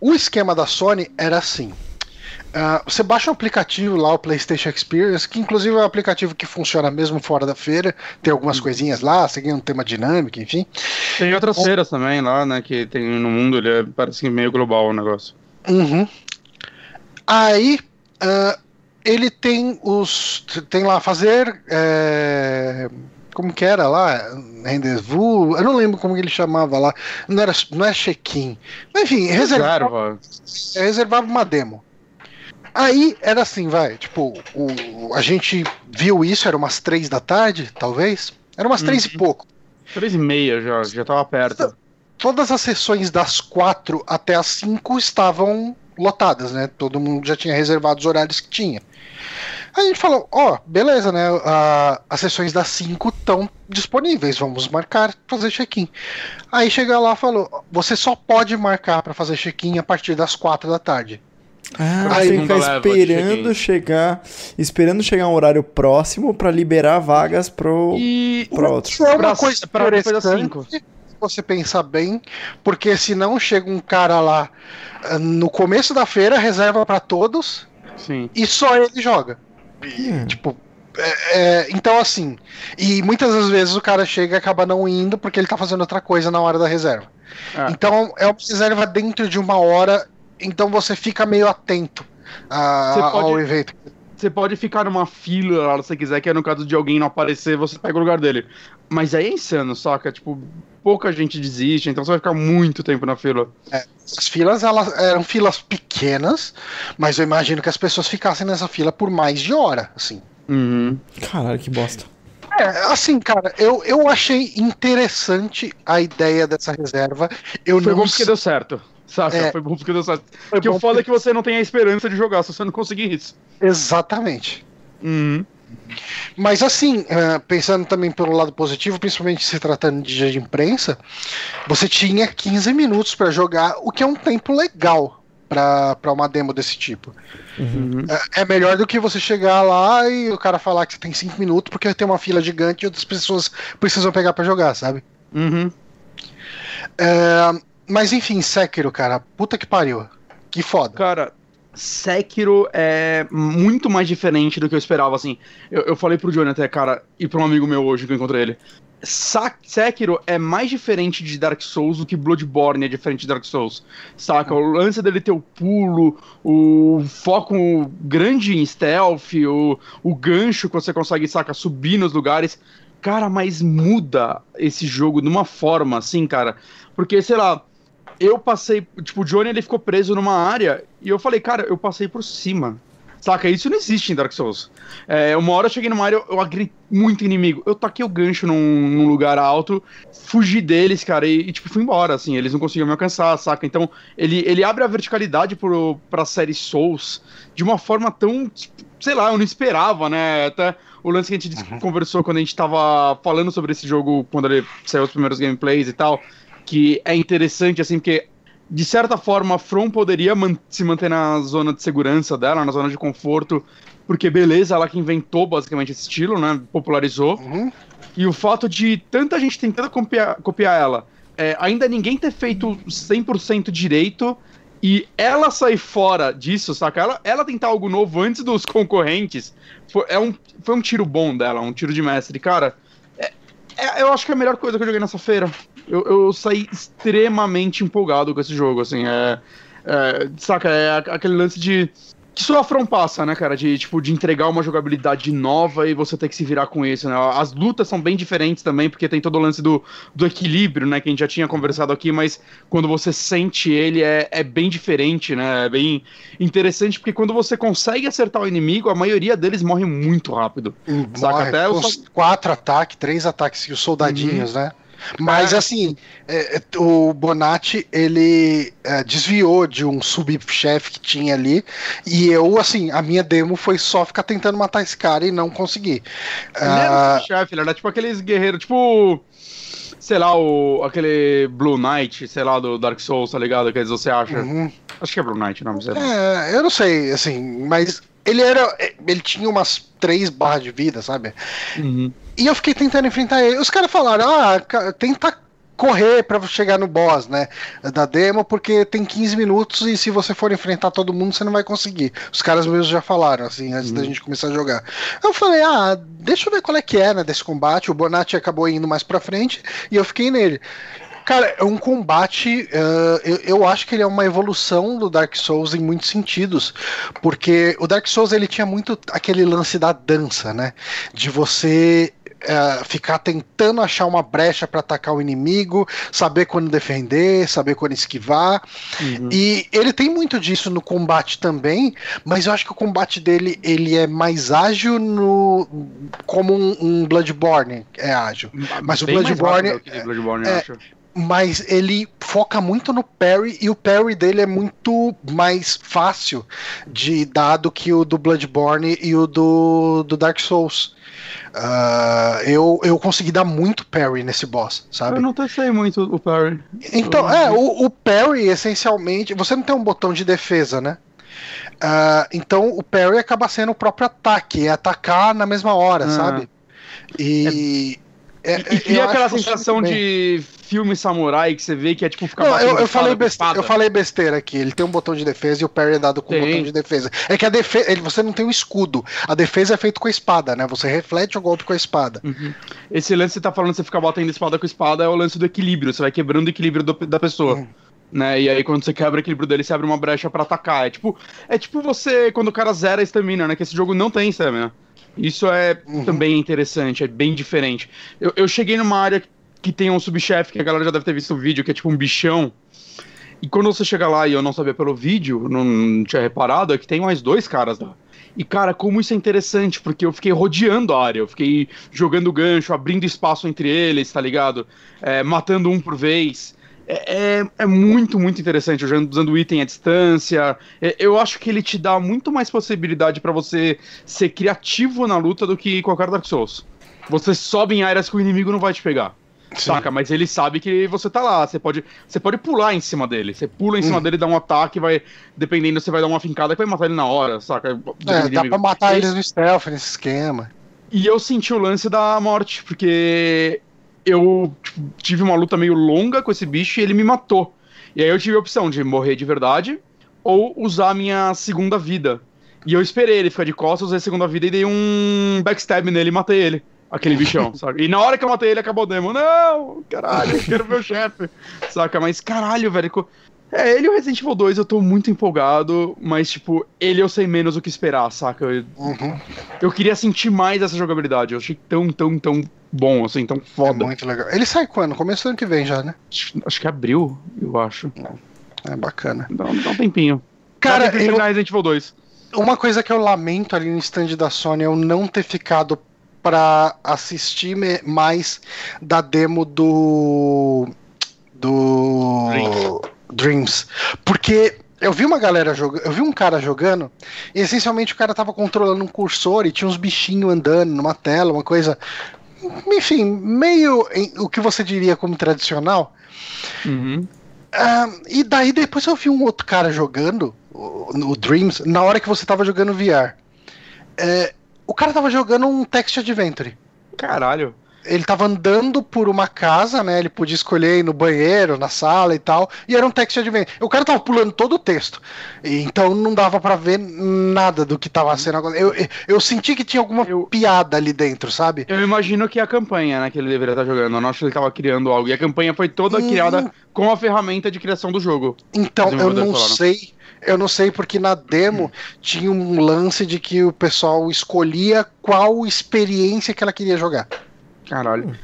O esquema da Sony era assim. Uh, você baixa um aplicativo lá, o PlayStation Experience, que inclusive é um aplicativo que funciona mesmo fora da feira. Tem algumas uhum. coisinhas lá, seguindo um tema dinâmico, enfim. Tem outras é. feiras também lá, né? Que tem no mundo, ele é, parece meio global o negócio. Uhum. Aí, uh, ele tem os. Tem lá fazer. É, como que era lá? Rendezvous? Eu não lembro como ele chamava lá. Não era, não é check-in. Enfim, reservava, reservava uma demo. Aí era assim, vai, tipo, o, a gente viu isso, era umas três da tarde, talvez. Era umas três e uhum. pouco. Três e meia já, já tava perto. Todas as sessões das quatro até as cinco estavam lotadas, né? Todo mundo já tinha reservado os horários que tinha. Aí a gente falou, ó, oh, beleza, né? As sessões das 5 estão disponíveis, vamos marcar, fazer check-in. Aí chega lá e falou, você só pode marcar para fazer check-in a partir das 4 da tarde. Ah, aí ficar esperando chegar, esperando chegar um horário próximo para liberar vagas pro, e... pro outro. É uma coisa pra, interessante, se você pensar bem, porque se não chega um cara lá ah, no começo da feira, reserva para todos, Sim. e só ele joga. Hum. Tipo, é, é, então assim, e muitas das vezes o cara chega e acaba não indo porque ele tá fazendo outra coisa na hora da reserva. É. Então é uma reserva dentro de uma hora, então você fica meio atento a, pode, ao evento. Você pode ficar numa fila se você quiser, que é no caso de alguém não aparecer, você pega o lugar dele. Mas aí é insano, saca? Tipo, pouca gente desiste, então você vai ficar muito tempo na fila. É, as filas elas eram filas pequenas, mas eu imagino que as pessoas ficassem nessa fila por mais de hora, assim. Uhum. Caralho, que bosta. É, assim, cara, eu, eu achei interessante a ideia dessa reserva. Eu Foi não... bom porque deu certo. Saca? É, foi bom porque deu certo. Porque o foda porque... é que você não tem a esperança de jogar se você não conseguir isso. Exatamente. Uhum. Mas assim, eh, pensando também pelo lado positivo, principalmente se tratando de dia de imprensa, você tinha 15 minutos para jogar, o que é um tempo legal para uma demo desse tipo. Uhum. É, é melhor do que você chegar lá e o cara falar que você tem 5 minutos porque tem uma fila gigante e outras pessoas precisam pegar para jogar, sabe? Uhum. É, mas enfim, Sekiro, cara, puta que pariu. Que foda. Cara, Sekiro é muito mais diferente do que eu esperava, assim. Eu, eu falei pro Johnny até, cara, e pra um amigo meu hoje que eu encontrei ele. Sa Sekiro é mais diferente de Dark Souls do que Bloodborne é diferente de Dark Souls. Saca? O lance dele ter o pulo, o foco grande em stealth, o, o gancho que você consegue, saca, subir nos lugares. Cara, mas muda esse jogo de uma forma, assim, cara. Porque, sei lá, eu passei. Tipo, o Johnny ele ficou preso numa área e eu falei, cara, eu passei por cima. Saca? Isso não existe em Dark Souls. É, uma hora eu cheguei numa área, eu, eu agri muito inimigo. Eu taquei o gancho num, num lugar alto, fugi deles, cara, e, e, tipo, fui embora, assim. Eles não conseguiam me alcançar, saca? Então, ele, ele abre a verticalidade pro, pra série Souls de uma forma tão. Tipo, sei lá, eu não esperava, né? Até o lance que a gente uhum. conversou quando a gente tava falando sobre esse jogo, quando ele saiu os primeiros gameplays e tal que é interessante, assim, porque de certa forma a From poderia man se manter na zona de segurança dela, na zona de conforto, porque beleza, ela que inventou basicamente esse estilo, né? Popularizou. Uhum. E o fato de tanta gente tentando copiar, copiar ela, é, ainda ninguém ter feito 100% direito e ela sair fora disso, saca? Ela, ela tentar algo novo antes dos concorrentes, foi, é um, foi um tiro bom dela, um tiro de mestre. Cara, é, é, eu acho que é a melhor coisa que eu joguei nessa feira eu, eu saí extremamente empolgado com esse jogo, assim, é, é saca, é aquele lance de que só a From passa, né, cara? De, tipo, de entregar uma jogabilidade nova e você ter que se virar com isso, né? As lutas são bem diferentes também, porque tem todo o lance do, do equilíbrio, né? Que a gente já tinha conversado aqui, mas quando você sente ele é, é bem diferente, né? É bem interessante, porque quando você consegue acertar o inimigo, a maioria deles morre muito rápido. Morre, saca? Até os quatro ataques, três ataques, os soldadinhos, uhum. né? Mas ah. assim, é, é, o Bonatti ele é, desviou de um subchefe que tinha ali e eu assim, a minha demo foi só ficar tentando matar esse cara e não conseguir. Ele uh... era subchefe, ele era tipo aqueles guerreiros, tipo sei lá, o, aquele Blue Knight, sei lá, do Dark Souls, tá ligado? Que você acha? Uhum. Acho que é Blue Knight o nome dele. É, eu não sei, assim, mas ele era. Ele tinha umas três barras de vida, sabe? Uhum. E eu fiquei tentando enfrentar ele. Os caras falaram, ah, tenta correr para chegar no boss, né, da demo, porque tem 15 minutos e se você for enfrentar todo mundo, você não vai conseguir. Os caras mesmos já falaram, assim, antes uhum. da gente começar a jogar. Eu falei, ah, deixa eu ver qual é que é, né, desse combate. O Bonatti acabou indo mais pra frente e eu fiquei nele. Cara, é um combate. Uh, eu, eu, acho que ele é uma evolução do Dark Souls em muitos sentidos. Porque o Dark Souls ele tinha muito aquele lance da dança, né? De você uh, ficar tentando achar uma brecha para atacar o inimigo, saber quando defender, saber quando esquivar. Uhum. E ele tem muito disso no combate também, mas eu acho que o combate dele ele é mais ágil no como um, um Bloodborne é ágil. Mas Bem o Bloodborne, Bloodborne é, mas ele foca muito no parry e o parry dele é muito mais fácil de dar do que o do Bloodborne e o do, do Dark Souls. Uh, eu, eu consegui dar muito parry nesse boss, sabe? Eu não testei muito o parry. Então, é, o, o parry, essencialmente, você não tem um botão de defesa, né? Uh, então o parry acaba sendo o próprio ataque, é atacar na mesma hora, ah. sabe? E. É... É, e cria aquela sensação de filme samurai que você vê que é tipo ficar Não, eu, eu falei besteira, eu falei besteira aqui. Ele tem um botão de defesa e o parry é dado com o botão de defesa. É que a defesa, você não tem um escudo. A defesa é feita com a espada, né? Você reflete o golpe com a espada. Uhum. Esse lance que você tá falando, você fica batendo espada com espada, é o lance do equilíbrio. Você vai quebrando o equilíbrio do, da pessoa. Uhum. Né? E aí, quando você quebra o equilíbrio dele, você abre uma brecha para atacar. É tipo, é tipo você, quando o cara zera a estamina, né? Que esse jogo não tem estamina. Isso é uhum. também interessante, é bem diferente. Eu, eu cheguei numa área que tem um subchefe, que a galera já deve ter visto o vídeo, que é tipo um bichão. E quando você chega lá e eu não sabia pelo vídeo, não tinha reparado, é que tem mais dois caras lá. E, cara, como isso é interessante, porque eu fiquei rodeando a área, eu fiquei jogando gancho, abrindo espaço entre eles, tá ligado? É, matando um por vez. É, é, é, muito, muito interessante, usando o item à distância. É, eu acho que ele te dá muito mais possibilidade para você ser criativo na luta do que qualquer Dark Souls. Você sobe em áreas que o inimigo não vai te pegar. Sim. Saca? Mas ele sabe que você tá lá. Você pode, você pode pular em cima dele. Você pula em cima hum. dele, dá um ataque, vai. Dependendo, você vai dar uma fincada que vai matar ele na hora, saca? É, dá pra matar eles no stealth nesse esquema. E eu senti o lance da morte, porque eu tipo, tive uma luta meio longa com esse bicho e ele me matou. E aí eu tive a opção de morrer de verdade ou usar a minha segunda vida. E eu esperei ele ficar de costas, usei a segunda vida e dei um backstab nele e matei ele. Aquele bichão, saca? E na hora que eu matei ele, acabou o demo. Não, caralho, eu quero o chefe. Saca? Mas caralho, velho. É, ele e o Resident Evil 2 eu tô muito empolgado, mas, tipo, ele eu sei menos o que esperar, saca? Eu, uhum. eu queria sentir mais essa jogabilidade. Eu achei tão, tão, tão bom, assim, tão foda. É muito legal. Ele sai quando? Começo do ano que vem já, né? Acho, acho que é abril, eu acho. É bacana. Dá, dá um tempinho. Cara, eu... Resident Evil 2. Uma coisa que eu lamento ali no stand da Sony é eu não ter ficado para assistir mais da demo do do. Dreams. Porque eu vi uma galera jogando, eu vi um cara jogando, e essencialmente o cara tava controlando um cursor e tinha uns bichinhos andando numa tela, uma coisa. Enfim, meio em, o que você diria como tradicional. Uhum. Uh, e daí depois eu vi um outro cara jogando o, o Dreams na hora que você tava jogando VR. É, o cara tava jogando um text adventure. Caralho ele tava andando por uma casa, né? Ele podia escolher ir no banheiro, na sala e tal. E era um text adventure. O cara tava pulando todo o texto. Então não dava para ver nada do que tava sendo agora. Eu, eu senti que tinha alguma eu, piada ali dentro, sabe? Eu imagino que a campanha, né, que ele deveria estar jogando. Eu não acho que ele tava criando algo. E a campanha foi toda hum... criada com a ferramenta de criação do jogo. Então, eu não falaram. sei. Eu não sei porque na demo tinha um lance de que o pessoal escolhia qual experiência que ela queria jogar. Caralho.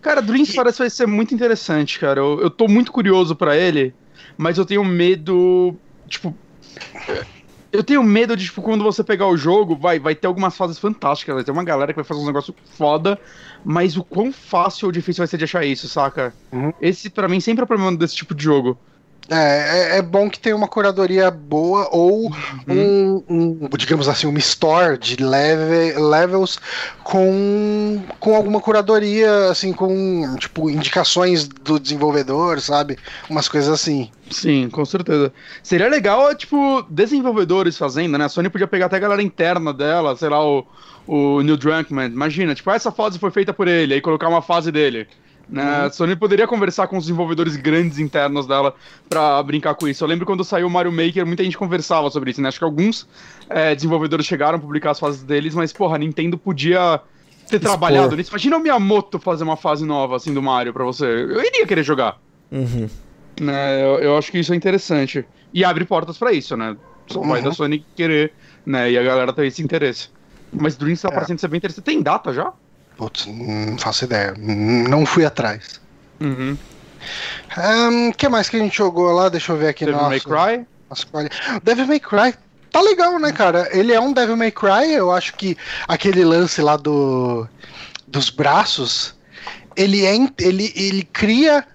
Cara, Dreams parece vai ser muito interessante, cara. Eu, eu tô muito curioso para ele, mas eu tenho medo. Tipo. Eu tenho medo de, tipo, quando você pegar o jogo, vai, vai ter algumas fases fantásticas, vai ter uma galera que vai fazer um negócio foda, mas o quão fácil ou difícil vai ser de achar isso, saca? Uhum. Esse, para mim, sempre é o problema desse tipo de jogo. É, é, é, bom que tenha uma curadoria boa ou uhum. um, um, digamos assim, uma store de leve, levels com, com alguma curadoria, assim, com, tipo, indicações do desenvolvedor, sabe? Umas coisas assim. Sim, com certeza. Seria legal, tipo, desenvolvedores fazendo, né? A Sony podia pegar até a galera interna dela, sei lá, o, o Neil Drunkman. Imagina, tipo, essa fase foi feita por ele, aí colocar uma fase dele. Né? Uhum. A Sony poderia conversar com os desenvolvedores grandes internos dela para brincar com isso. Eu lembro quando saiu o Mario Maker, muita gente conversava sobre isso, né? Acho que alguns é, desenvolvedores chegaram a publicar as fases deles, mas, porra, a Nintendo podia ter Expor. trabalhado nisso. Imagina o Miyamoto fazer uma fase nova, assim, do Mario pra você. Eu iria querer jogar. Uhum. Né? Eu, eu, acho que isso é interessante. E abre portas para isso, né? Só uhum. vai da Sony querer, né? E a galera tem esse interesse. Mas Dreams tá é. parecendo ser bem interessante. Tem data já? Putz, não faço ideia. Não fui atrás. Uhum. O que mais que a gente jogou lá? Deixa eu ver aqui. Devil May Cry? Nossa, Devil May Cry tá legal, né, cara? Ele é um Devil May Cry. Eu acho que aquele lance lá do dos braços, ele, é, ele, ele cria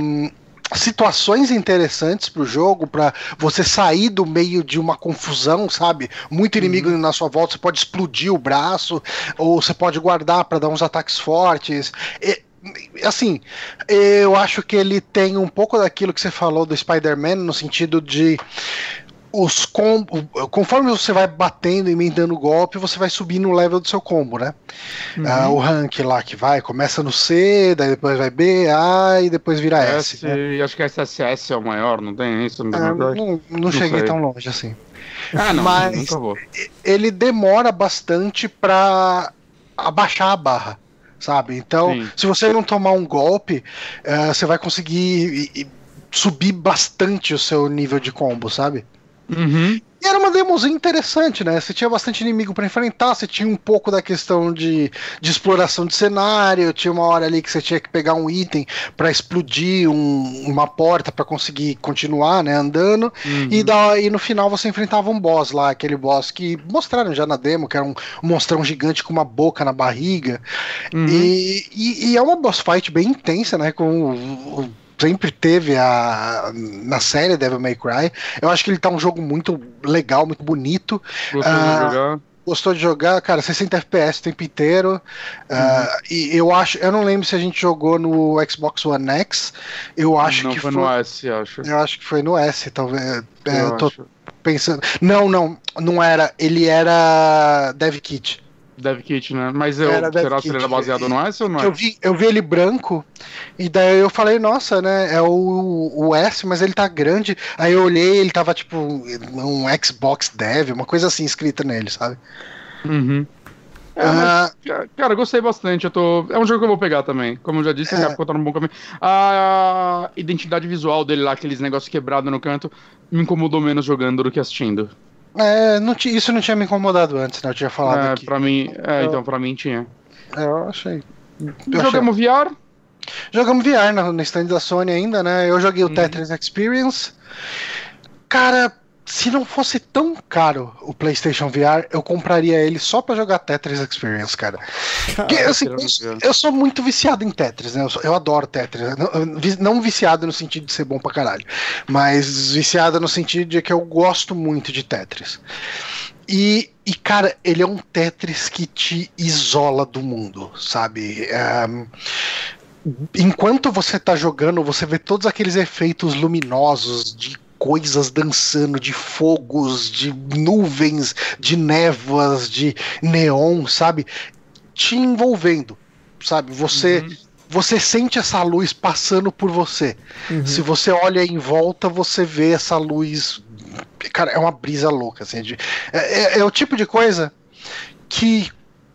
um, situações interessantes pro jogo, para você sair do meio de uma confusão, sabe? Muito inimigo uhum. na sua volta, você pode explodir o braço, ou você pode guardar para dar uns ataques fortes. E, assim, eu acho que ele tem um pouco daquilo que você falou do Spider-Man, no sentido de os combos, conforme você vai batendo e emendando o golpe, você vai subindo o level do seu combo, né? Uhum. Uh, o rank lá que vai, começa no C, daí depois vai B, A e depois vira S. S né? Acho que SSS é o maior, não tem isso? Não, é, não, não, não cheguei sei. tão longe assim. Ah, não, Mas ele demora bastante pra abaixar a barra, sabe? Então, Sim. se você não tomar um golpe, uh, você vai conseguir subir bastante o seu nível de combo, sabe? Uhum. E era uma demozinha interessante, né? Você tinha bastante inimigo para enfrentar, você tinha um pouco da questão de, de exploração de cenário, tinha uma hora ali que você tinha que pegar um item para explodir um, uma porta para conseguir continuar, né, andando. Uhum. E, da, e no final você enfrentava um boss lá, aquele boss que mostraram já na demo, que era um, um monstrão gigante com uma boca na barriga. Uhum. E, e, e, é uma boss fight bem intensa, né? Com o, sempre teve a na série Devil May Cry. Eu acho que ele tá um jogo muito legal, muito bonito. Gostou de ah, jogar? Gostou de jogar, cara, 60 FPS o tempo inteiro. Ah, uhum. Uh, e eu acho, eu não lembro se a gente jogou no Xbox One X. Eu acho não, que foi, foi no S, acho. Eu acho que foi no S, talvez. É, eu, eu tô acho. pensando. Não, não, não era. Ele era Dev Kit. Dev Kit, né? Mas eu, era será que ele era baseado no S ou não é? Eu vi, eu vi ele branco, e daí eu falei, nossa, né? É o, o S, mas ele tá grande. Aí eu olhei, ele tava tipo um Xbox Dev, uma coisa assim escrita nele, sabe? Uhum. É, mas, uh, cara, gostei bastante. Eu tô... É um jogo que eu vou pegar também. Como eu já disse, é. Capcom tá no bom caminho. A identidade visual dele lá, aqueles negócios quebrados no canto, me incomodou menos jogando do que assistindo. É, não isso não tinha me incomodado antes, né? Eu tinha falado é, aqui. Pra mim, é, então pra mim tinha. É, eu achei. Eu Jogamos achei... VR? Jogamos VR no, no stand da Sony ainda, né? Eu joguei o uhum. Tetris Experience. Cara, se não fosse tão caro o PlayStation VR, eu compraria ele só para jogar Tetris Experience, cara. Porque, assim, eu, eu, sou muito viciado em Tetris, né? Eu, eu adoro Tetris. Não, não, viciado no sentido de ser bom pra caralho, mas viciado no sentido de que eu gosto muito de Tetris. E, e, cara, ele é um Tetris que te isola do mundo, sabe? Um, enquanto você tá jogando, você vê todos aqueles efeitos luminosos de coisas dançando, de fogos, de nuvens, de névoas, de neon, sabe? Te envolvendo, sabe? Você. Uhum. Você sente essa luz passando por você. Uhum. Se você olha em volta, você vê essa luz. Cara, é uma brisa louca. Assim, de... é, é, é o tipo de coisa que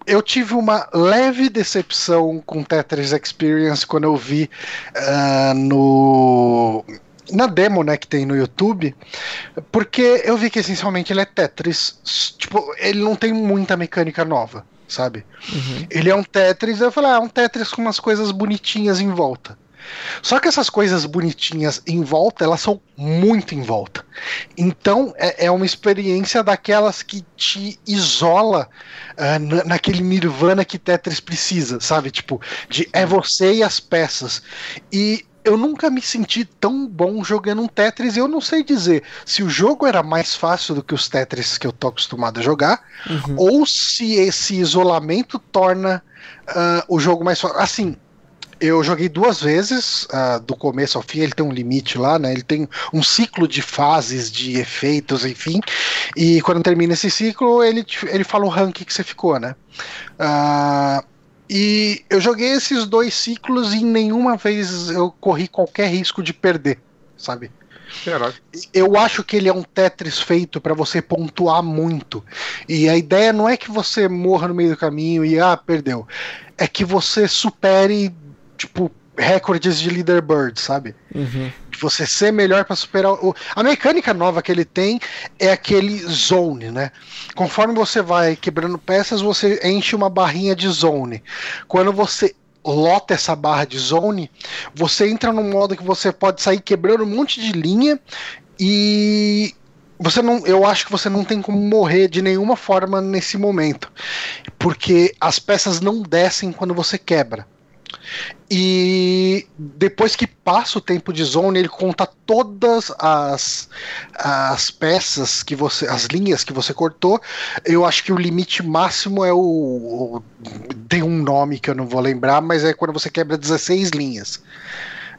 eu tive uma leve decepção com Tetris Experience quando eu vi uh, no na demo, né, que tem no YouTube, porque eu vi que essencialmente ele é Tetris. Tipo, ele não tem muita mecânica nova, sabe? Uhum. Ele é um Tetris, eu falei, ah, é um Tetris com umas coisas bonitinhas em volta. Só que essas coisas bonitinhas em volta, elas são muito em volta. Então é, é uma experiência daquelas que te isola uh, naquele nirvana que Tetris precisa, sabe? Tipo, de é você e as peças. E eu nunca me senti tão bom jogando um Tetris. Eu não sei dizer se o jogo era mais fácil do que os Tetris que eu tô acostumado a jogar, uhum. ou se esse isolamento torna uh, o jogo mais fácil. Assim, eu joguei duas vezes, uh, do começo ao fim, ele tem um limite lá, né? Ele tem um ciclo de fases, de efeitos, enfim. E quando termina esse ciclo, ele, ele fala o rank que você ficou, né? Uh, e eu joguei esses dois ciclos e nenhuma vez eu corri qualquer risco de perder, sabe? Caraca. Eu acho que ele é um Tetris feito para você pontuar muito. E a ideia não é que você morra no meio do caminho e ah, perdeu. É que você supere, tipo, recordes de leaderboard, sabe? Uhum. Você ser melhor para superar o... a mecânica nova que ele tem é aquele zone, né? Conforme você vai quebrando peças, você enche uma barrinha de zone. Quando você lota essa barra de zone, você entra num modo que você pode sair quebrando um monte de linha e você não, eu acho que você não tem como morrer de nenhuma forma nesse momento, porque as peças não descem quando você quebra. E depois que passa o tempo de zone, ele conta todas as, as peças que você. as linhas que você cortou. Eu acho que o limite máximo é o. tem um nome que eu não vou lembrar, mas é quando você quebra 16 linhas.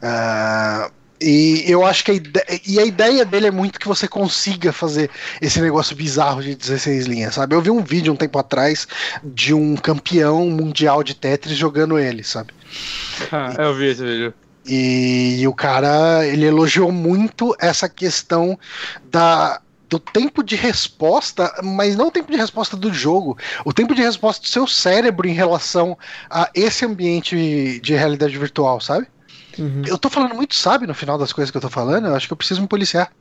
Uh, e eu acho que a ideia, e a ideia dele é muito que você consiga fazer esse negócio bizarro de 16 linhas, sabe? Eu vi um vídeo um tempo atrás de um campeão mundial de Tetris jogando ele, sabe? Ah, eu vi esse vídeo. E, e o cara, ele elogiou muito essa questão da do tempo de resposta, mas não o tempo de resposta do jogo, o tempo de resposta do seu cérebro em relação a esse ambiente de realidade virtual, sabe? Uhum. Eu tô falando muito sabe no final das coisas que eu tô falando, eu acho que eu preciso me policiar.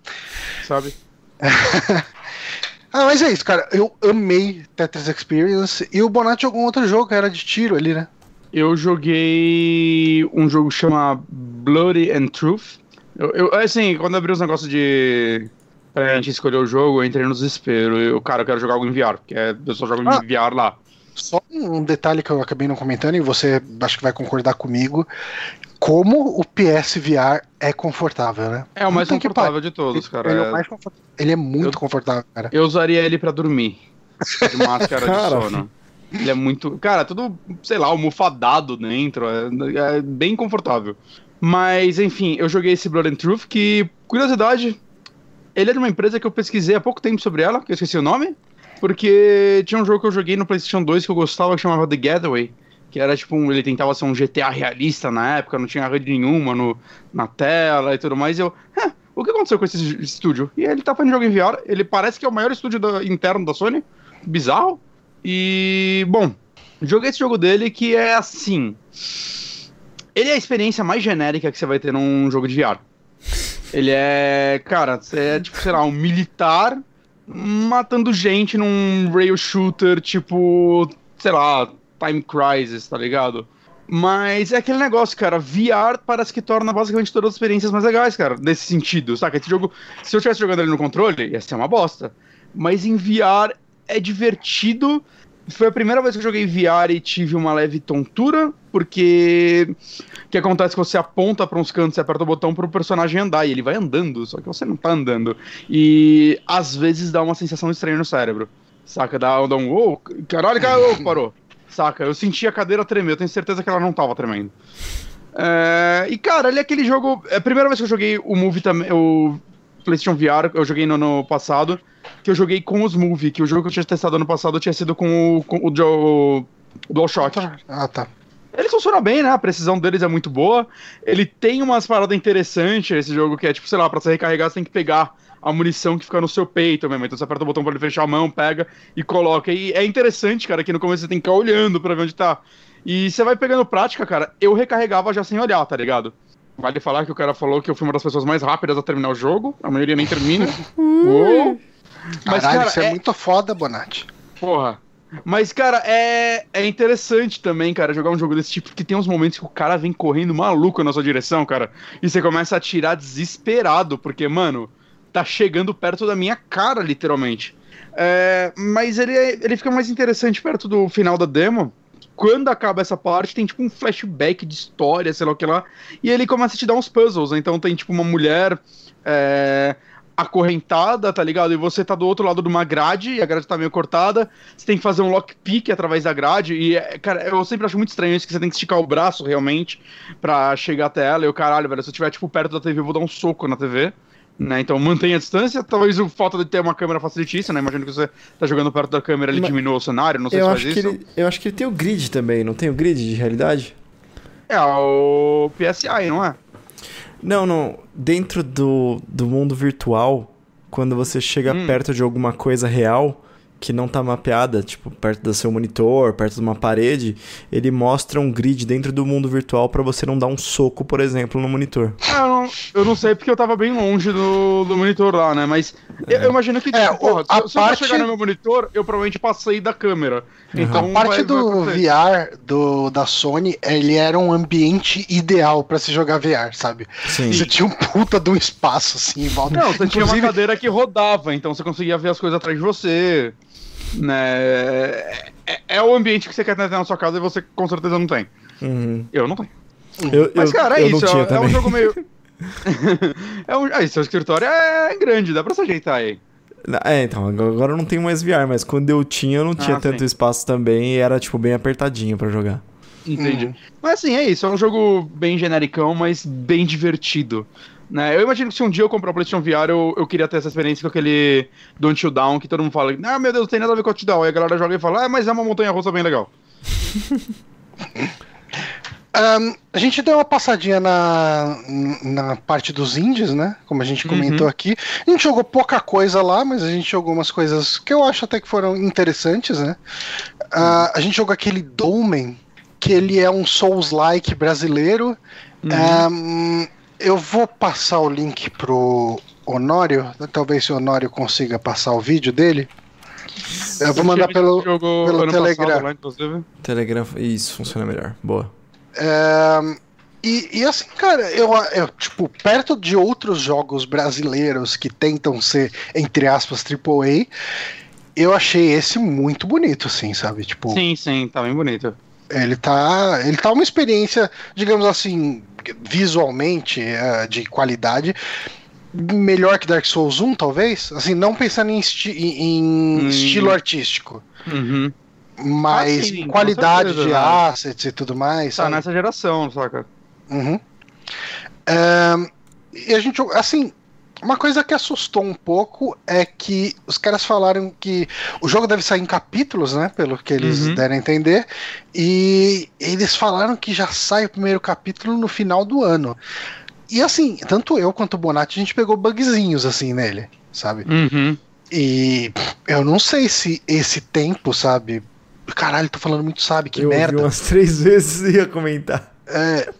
Sabe? ah, mas é isso, cara. Eu amei Tetris Experience e o Bonatti jogou um outro jogo que era de tiro ali, né? Eu joguei um jogo que chama Bloody and Truth. Eu, eu, assim, quando abri os negócios de. Pra gente escolher o jogo, eu entrei no desespero. Eu, cara, eu quero jogar algo em VR, porque é, eu só jogo ah. em VR lá. Só um detalhe que eu acabei não comentando, e você acho que vai concordar comigo como o PSVR é confortável, né? É o mais confortável de todos, cara. Ele é, confort... ele é muito eu, confortável, cara. Eu usaria ele para dormir. De máscara de sono. Ele é muito. Cara, tudo, sei lá, almofadado dentro. É, é, bem confortável. Mas, enfim, eu joguei esse Blood and Truth, que, curiosidade, ele é de uma empresa que eu pesquisei há pouco tempo sobre ela, que eu esqueci o nome. Porque tinha um jogo que eu joguei no PlayStation 2 que eu gostava que chamava The Getaway que era tipo, um, ele tentava ser um GTA realista na época, não tinha rede nenhuma no, na tela e tudo mais, e eu, o que aconteceu com esse estúdio? E ele tá fazendo jogo em VR, ele parece que é o maior estúdio da, interno da Sony, bizarro, e, bom, joguei esse jogo dele que é assim, ele é a experiência mais genérica que você vai ter num jogo de VR. Ele é, cara, você é tipo, sei lá, um militar matando gente num rail shooter, tipo, sei lá, Time Crisis, tá ligado? Mas é aquele negócio, cara. VR parece que torna basicamente todas as experiências mais legais, cara. Nesse sentido, saca? Esse jogo, se eu estivesse jogando ele no controle, ia ser uma bosta. Mas em VR é divertido. Foi a primeira vez que eu joguei VR e tive uma leve tontura, porque o que acontece é que você aponta para uns cantos, você aperta o botão para o personagem andar, e ele vai andando, só que você não tá andando. E às vezes dá uma sensação estranha no cérebro. Saca? Dá, dá um. Oh, caralho, oh, parou. Saca? Eu senti a cadeira tremer, eu tenho certeza que ela não tava tremendo. É, e, cara, ele é aquele jogo. É a primeira vez que eu joguei o Movie também. O PlayStation VR, eu joguei no ano passado. Que eu joguei com os Movie, que o jogo que eu tinha testado ano passado tinha sido com o, com o, o, o DualShock. Ah, tá. Ele funciona bem, né? A precisão deles é muito boa. Ele tem umas paradas interessantes, esse jogo, que é tipo, sei lá, pra você recarregar, você tem que pegar a munição que fica no seu peito mesmo. Então você aperta o botão para ele fechar a mão, pega e coloca. E é interessante, cara, que no começo você tem que ficar olhando para ver onde tá. E você vai pegando prática, cara. Eu recarregava já sem olhar, tá ligado? Vale falar que o cara falou que eu fui uma das pessoas mais rápidas a terminar o jogo. A maioria nem termina. Uou! Mas, Caralho, cara, isso é, é muito foda, Bonatti. Porra. Mas, cara, é, é interessante também, cara, jogar um jogo desse tipo, porque tem uns momentos que o cara vem correndo maluco na sua direção, cara, e você começa a atirar desesperado, porque, mano, tá chegando perto da minha cara, literalmente. É, mas ele, ele fica mais interessante perto do final da demo. Quando acaba essa parte, tem tipo um flashback de história, sei lá o que lá. E ele começa a te dar uns puzzles. Então tem tipo uma mulher é, acorrentada, tá ligado? E você tá do outro lado de uma grade, e a grade tá meio cortada. Você tem que fazer um lockpick através da grade. E, é, cara, eu sempre acho muito estranho isso, que você tem que esticar o braço realmente para chegar até ela. E o caralho, velho, se eu estiver tipo perto da TV, eu vou dar um soco na TV. Né? Então mantenha a distância. Talvez o fato de ter uma câmera facilite isso, né? Imagino que você tá jogando perto da câmera, ele Mas diminua o cenário, não sei eu se faz isso. Ele, eu acho que ele tem o grid também, não tem o grid de realidade? É, o PSI, não é? Não, não. Dentro do, do mundo virtual, quando você chega hum. perto de alguma coisa real, que não tá mapeada, tipo, perto do seu monitor, perto de uma parede, ele mostra um grid dentro do mundo virtual para você não dar um soco, por exemplo, no monitor. Ah, eu, não, eu não sei porque eu tava bem longe do, do monitor lá, né? Mas é. eu, eu, imagino que, tipo, é, porra, a se, parte... eu chegar no meu monitor, eu provavelmente passei da câmera. Uhum. Então, a parte vai, do vai VR do, da Sony, ele era um ambiente ideal para se jogar VR, sabe? Sim. Você tinha um puta de um espaço, assim, em volta. Não, você Inclusive... tinha uma cadeira que rodava, então você conseguia ver as coisas atrás de você né? É, é, o ambiente que você quer ter na sua casa e você com certeza não tem. Uhum. Eu não tenho. Eu, Mas, cara, é eu isso. É, é, um jogo meio. é um, aí, seu escritório é grande, dá pra se ajeitar aí. É, então, agora eu não tenho mais VR, mas quando eu tinha, eu não tinha ah, tanto sim. espaço também e era, tipo, bem apertadinho para jogar. Entendi. Uhum. Mas assim, é isso, é um jogo bem genericão, mas bem divertido. Né? Eu imagino que se um dia eu comprar o PlayStation VR, eu, eu queria ter essa experiência com aquele Don't You Down, que todo mundo fala, ah, meu Deus, não tem nada a ver com o Down. Aí a galera joga e fala, ah, mas é uma montanha russa bem legal. Um, a gente deu uma passadinha na, na parte dos indies, né? Como a gente comentou uhum. aqui. A gente jogou pouca coisa lá, mas a gente jogou umas coisas que eu acho até que foram interessantes, né? Uh, a gente jogou aquele Dolmen, que ele é um Souls-like brasileiro. Uhum. Um, eu vou passar o link pro Honório. Talvez o Honório consiga passar o vídeo dele. Eu vou mandar pelo, pelo Telegram. Lá, Telegram, isso, funciona melhor. Boa. É, e, e, assim, cara, eu, eu, tipo, perto de outros jogos brasileiros que tentam ser, entre aspas, AAA, eu achei esse muito bonito, assim, sabe? Tipo, sim, sim, tá bem bonito. Ele tá, ele tá uma experiência, digamos assim, visualmente uh, de qualidade melhor que Dark Souls 1, talvez? Assim, não pensando em, esti em hum. estilo artístico. Uhum. Mas ah, sim, qualidade de né? assets e tudo mais. Tá sabe? nessa geração, saca? Uhum. e a gente, assim, uma coisa que assustou um pouco é que os caras falaram que o jogo deve sair em capítulos, né? Pelo que eles uhum. deram a entender. E eles falaram que já sai o primeiro capítulo no final do ano. E assim, tanto eu quanto o Bonatti, a gente pegou bugzinhos assim nele, sabe? Uhum. E eu não sei se esse tempo, sabe? Caralho, tô falando muito, sabe? Que eu merda. Eu umas três vezes e ia comentar. É.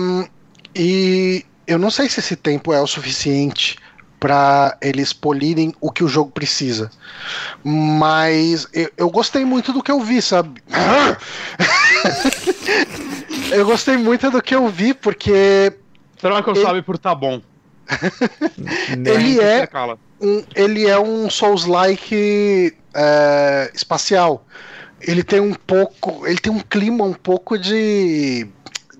Um, e eu não sei se esse tempo é o suficiente para eles polirem o que o jogo precisa. Mas eu, eu gostei muito do que eu vi, sabe? eu gostei muito do que eu vi, porque. Será que eu ele... sabe por tá bom? ele é um, ele é um Souls-like é, espacial. Ele tem um pouco, ele tem um clima um pouco de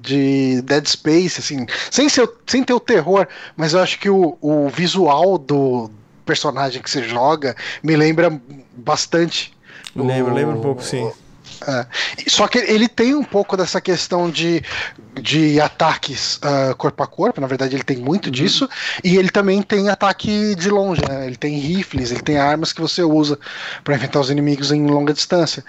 de Dead Space, assim, sem, ser, sem ter o terror, mas eu acho que o, o visual do personagem que você joga me lembra bastante. Lembro, o, lembro um pouco, sim. É. Só que ele tem um pouco dessa questão de, de ataques uh, corpo a corpo, na verdade ele tem muito uhum. disso, e ele também tem ataque de longe, né? ele tem rifles, ele tem armas que você usa para enfrentar os inimigos em longa distância.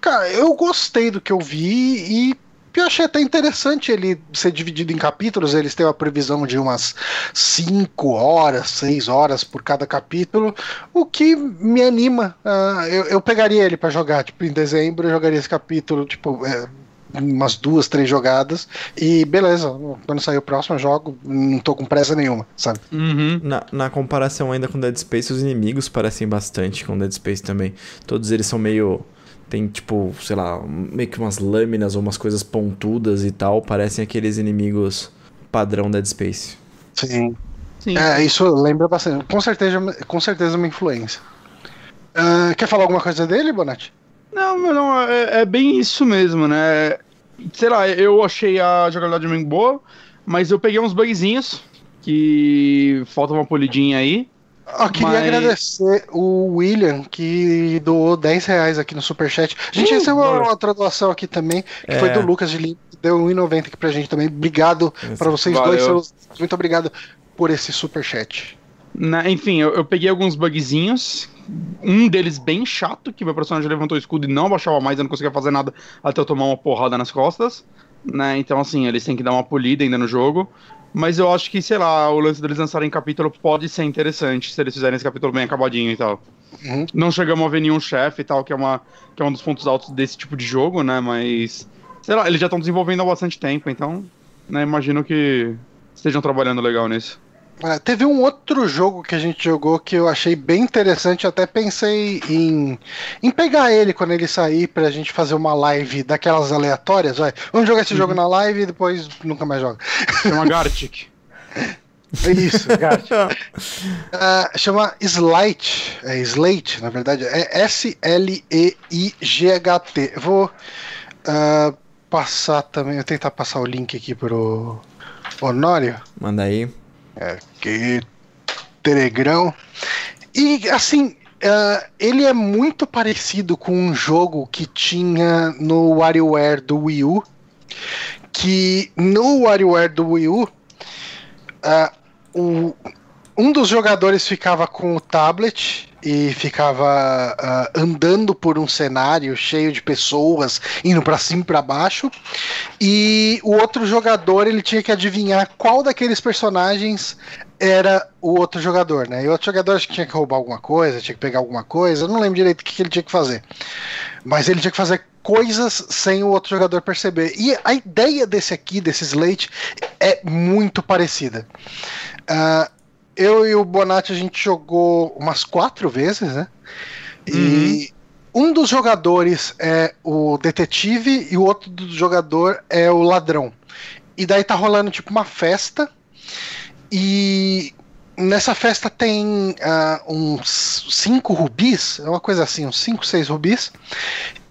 Cara, eu gostei do que eu vi e eu achei até interessante ele ser dividido em capítulos. Eles têm uma previsão de umas 5 horas, 6 horas por cada capítulo, o que me anima. Uh, eu, eu, pegaria ele para jogar, tipo, em dezembro eu jogaria esse capítulo, tipo. É, umas duas, três jogadas e beleza, quando sair o próximo eu jogo, não tô com pressa nenhuma, sabe? Uhum. Na, na comparação ainda com Dead Space, os inimigos parecem bastante com Dead Space também. Todos eles são meio tem tipo, sei lá, meio que umas lâminas ou umas coisas pontudas e tal, parecem aqueles inimigos padrão Dead Space. Sim. Sim. É, isso lembra bastante. Com certeza, com certeza uma influência. Uh, quer falar alguma coisa dele, Bonatti? Não, não, é, é, bem isso mesmo, né? Sei lá, eu achei a jogabilidade bem boa, mas eu peguei uns bugzinhos que falta uma polidinha aí. Eu queria Mas... agradecer o William, que doou 10 reais aqui no Superchat. A gente uh, recebeu uma outra doação aqui também, que é. foi do Lucas de Lima, que deu 1,90 aqui pra gente também. Obrigado para vocês Valeu. dois. Muito obrigado por esse Superchat. Na, enfim, eu, eu, peguei alguns bugzinhos. Um deles bem chato, que meu personagem levantou o escudo e não abaixava mais, eu não conseguia fazer nada até eu tomar uma porrada nas costas. Né? Então, assim, eles têm que dar uma polida ainda no jogo. Mas eu acho que, sei lá, o lance deles lançarem capítulo pode ser interessante se eles fizerem esse capítulo bem acabadinho e tal. Uhum. Não chegamos a ver nenhum chefe e tal, que é, uma, que é um dos pontos altos desse tipo de jogo, né? Mas. Sei lá, eles já estão desenvolvendo há bastante tempo, então. Né, imagino que estejam trabalhando legal nisso. É, teve um outro jogo que a gente jogou que eu achei bem interessante, até pensei em, em pegar ele quando ele sair pra gente fazer uma live daquelas aleatórias. Vai. Vamos jogar esse uhum. jogo na live e depois nunca mais joga. Chama Gartic. Isso, Gartic. uh, chama Slate. É Slate, na verdade. É S-L-E-I-G-H-T. Vou uh, passar também, vou tentar passar o link aqui pro Honório. Manda aí. É, que Telegrão. E assim, uh, ele é muito parecido com um jogo que tinha no WarioWare do Wii U. Que no WarioWare do Wii U, uh, o, um dos jogadores ficava com o tablet e ficava uh, andando por um cenário cheio de pessoas indo para cima e para baixo e o outro jogador ele tinha que adivinhar qual daqueles personagens era o outro jogador, né? E o outro jogador acho que tinha que roubar alguma coisa, tinha que pegar alguma coisa, eu não lembro direito o que, ele tinha que fazer. Mas ele tinha que fazer coisas sem o outro jogador perceber. E a ideia desse aqui, desse Slate, é muito parecida. Uh, eu e o Bonatti a gente jogou umas quatro vezes, né? E uhum. um dos jogadores é o detetive e o outro do jogador é o ladrão. E daí tá rolando tipo uma festa. E nessa festa tem uh, uns cinco rubis, é uma coisa assim, uns cinco, seis rubis.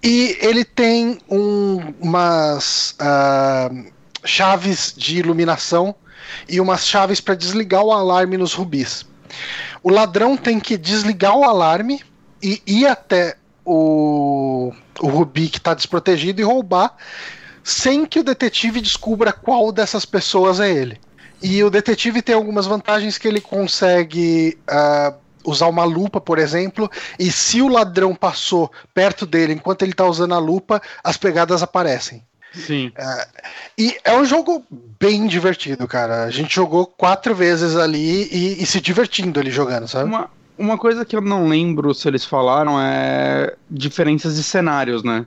E ele tem um, umas uh, chaves de iluminação e umas chaves para desligar o alarme nos rubis. O ladrão tem que desligar o alarme e ir até o, o rubi que está desprotegido e roubar, sem que o detetive descubra qual dessas pessoas é ele. E o detetive tem algumas vantagens que ele consegue uh, usar uma lupa, por exemplo, e se o ladrão passou perto dele enquanto ele está usando a lupa, as pegadas aparecem. Sim. É, e é um jogo bem divertido, cara. A gente jogou quatro vezes ali e, e, se divertindo ali jogando, sabe? Uma, uma coisa que eu não lembro se eles falaram é diferenças de cenários, né?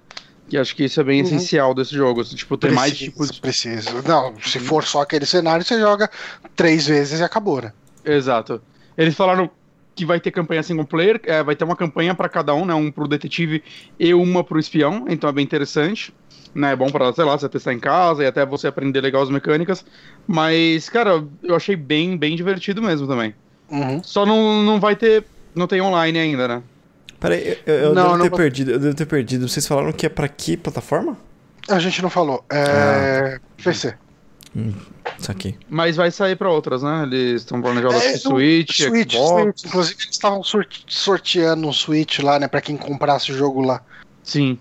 Que acho que isso é bem uhum. essencial desse jogo. Tipo, ter mais tipos. Preciso. Não, se for só aquele cenário, você joga três vezes e acabou, né? Exato. Eles falaram que vai ter campanha single player, é, vai ter uma campanha para cada um, né? Um pro detetive e uma pro espião, então é bem interessante né? É bom pra, sei lá, você testar em casa e até você aprender legal as mecânicas. Mas, cara, eu achei bem, bem divertido mesmo também. Uhum. Só não, não vai ter. Não tem online ainda, né? Peraí, eu, eu não, devo ter perdido. Eu devo ter perdido. Vocês falaram que é pra que plataforma? A gente não falou. É. Ah. PC. Hum, isso aqui. Mas vai sair pra outras, né? Eles estão planejando é, Switch, Switch, Xbox. Switch. Inclusive, eles estavam sorteando um Switch lá, né? Pra quem comprasse o jogo lá. Sim.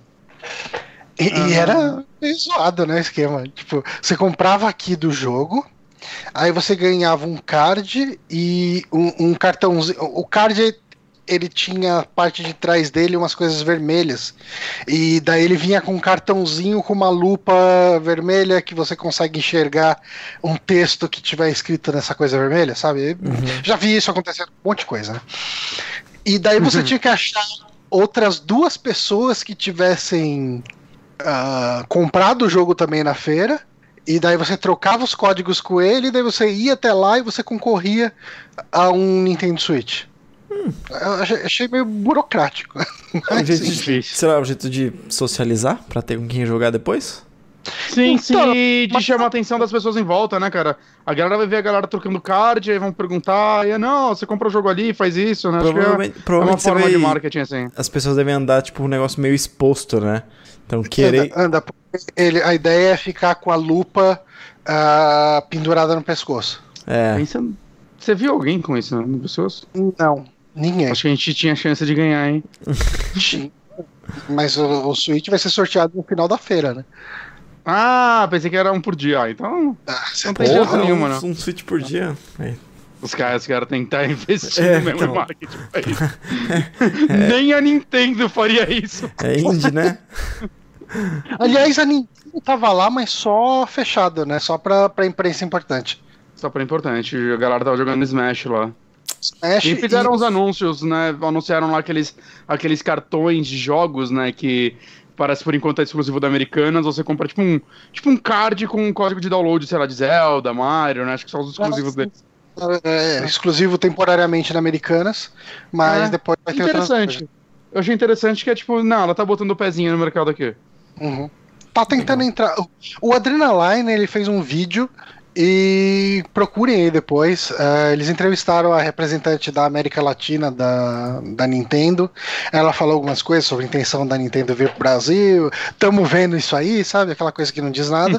E, e era meio zoado, né, o esquema. Tipo, você comprava aqui do jogo, aí você ganhava um card e um, um cartãozinho. O card ele tinha a parte de trás dele umas coisas vermelhas. E daí ele vinha com um cartãozinho com uma lupa vermelha que você consegue enxergar um texto que tiver escrito nessa coisa vermelha, sabe? Uhum. Já vi isso acontecendo um monte de coisa, né? E daí você uhum. tinha que achar outras duas pessoas que tivessem uh, comprado o jogo também na feira. E daí você trocava os códigos com ele, e daí você ia até lá e você concorria a um Nintendo Switch. Hum. Eu achei, achei, meio burocrático. É um jeito de, será um jeito de socializar para ter com quem jogar depois? Sim, então, sim, de chamar a atenção das pessoas em volta, né, cara? A galera vai ver a galera trocando card, aí vão perguntar, e não, você compra o jogo ali, faz isso, né? Provavelmente, é, provavelmente é uma forma de marketing, assim. As pessoas devem andar, tipo, um negócio meio exposto, né? Então, querer. Anda, anda ele, a ideia é ficar com a lupa uh, pendurada no pescoço. É. Você viu alguém com isso no pescoço? Não, ninguém. Acho que a gente tinha chance de ganhar, hein? Mas o, o Switch vai ser sorteado no final da feira, né? Ah, pensei que era um por dia. então. Ah, não tem chance nenhuma, não. Um Switch por dia. É. Os caras, os caras têm que estar investindo é, mesmo então... em marketing. É. Nem a Nintendo faria isso. É indie, né? Aliás, a Nintendo tava lá, mas só fechado, né? Só pra, pra imprensa importante. Só pra importante. A galera tava jogando Smash lá. Smash. E fizeram e- uns anúncios, né? Anunciaram lá aqueles, aqueles cartões de jogos, né? Que parece por enquanto é exclusivo da Americanas. Você compra tipo um, tipo um card com um código de download, sei lá, de Zelda, Mario, né? Acho que são os exclusivos dele. É, exclusivo temporariamente na Americanas, mas É, depois vai ter Interessante. Eu achei interessante que é tipo, não, ela tá botando o pezinho no mercado aqui. Uhum. Tá tentando entrar. O Adrenaline ele fez um vídeo e procurem aí depois. eh, eles entrevistaram a representante da América Latina da, da Nintendo. Ela falou algumas coisas sobre a intenção da Nintendo vir pro Brasil. Tamo vendo isso aí, sabe? Aquela coisa que não diz nada.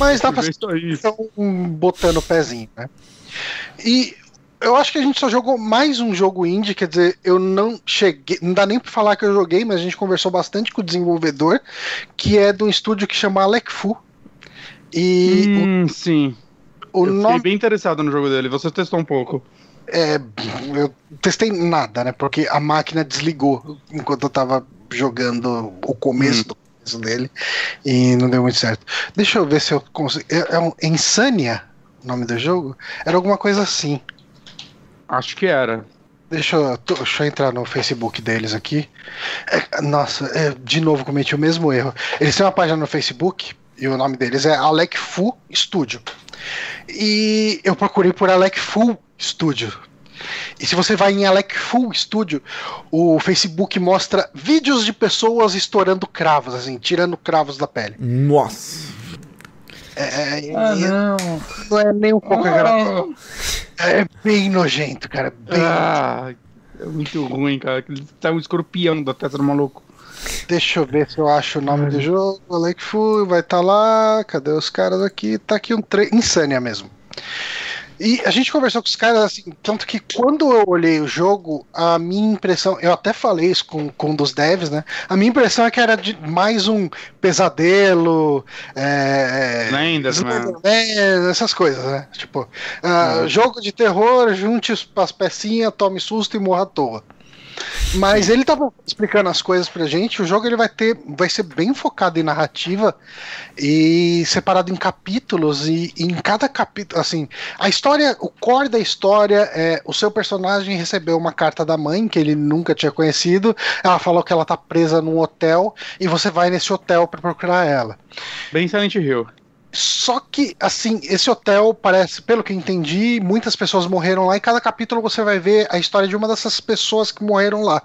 Mas dá pra estão botando o pezinho, né? E eu acho que a gente só jogou mais um jogo indie, quer dizer, eu não cheguei, não dá nem pra falar que eu joguei, mas a gente conversou bastante com o desenvolvedor, que é de um estúdio que chama Alec Fu. E Hum, sim. O, eu nome fiquei bem interessado no jogo dele. Você testou um pouco. é. Eu testei nada, né? Porque a máquina desligou enquanto eu tava jogando o começo Hum. do começo dele e não deu muito certo. Deixa eu ver se eu consigo. É, é um Insania o nome do jogo? Era alguma coisa assim. Acho que era. Deixa eu, deixa eu entrar no Facebook deles aqui. É, nossa, é, de novo cometi o mesmo erro. Eles têm uma página no Facebook e o nome deles é Alec Fu Studio. E eu procurei por Alec Fu Studio. E se você vai em Alec Fu Studio, o Facebook mostra vídeos de pessoas estourando cravos, assim, tirando cravos da pele. Nossa. É, Ah, é- não. não é nem um pouco agradável. É bem nojento, cara. Bem Ah, é muito ruim, cara. Ele tá um escorpião da testa do maluco. Deixa eu ver se eu acho o nome do jogo. Alec Fu vai estar lá. Cadê os caras aqui? Tá aqui um tre... Insânia mesmo. E a gente conversou com os caras assim, tanto que quando eu olhei o jogo, a minha impressão, eu até falei isso com, com um dos devs, né? A minha impressão é que era de mais um pesadelo, é, Slenderman. Slenderman, essas coisas, né? Tipo, ah, Uhum. jogo de terror, junte as pecinhas, tome susto e morra à toa. Mas ele tava explicando as coisas pra gente. O jogo ele vai ter, vai ser bem focado em narrativa e separado em capítulos e, em cada capítulo, assim, a história, o core da história é o seu personagem recebeu uma carta da mãe que ele nunca tinha conhecido. Ela falou que ela tá presa num hotel e você vai nesse hotel pra procurar ela. Bem Silent Hill. Só que, assim, esse hotel parece, pelo que eu entendi, muitas pessoas morreram lá e cada capítulo você vai ver a história de uma dessas pessoas que morreram lá.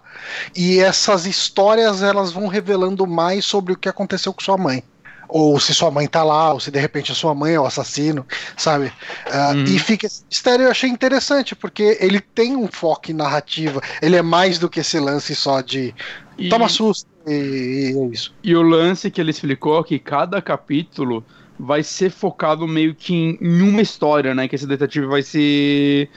E essas histórias elas vão revelando mais sobre o que aconteceu com sua mãe. Ou se sua mãe tá lá, ou se de repente a sua mãe é o assassino, sabe? Ah, Uhum. E fica esse mistério, eu achei interessante, porque ele tem um foco em narrativa. Ele é mais do que esse lance só de E, toma susto e, e é isso. e o lance que ele explicou é que cada capítulo vai ser focado meio que em, em uma história, né? Que esse detetive vai se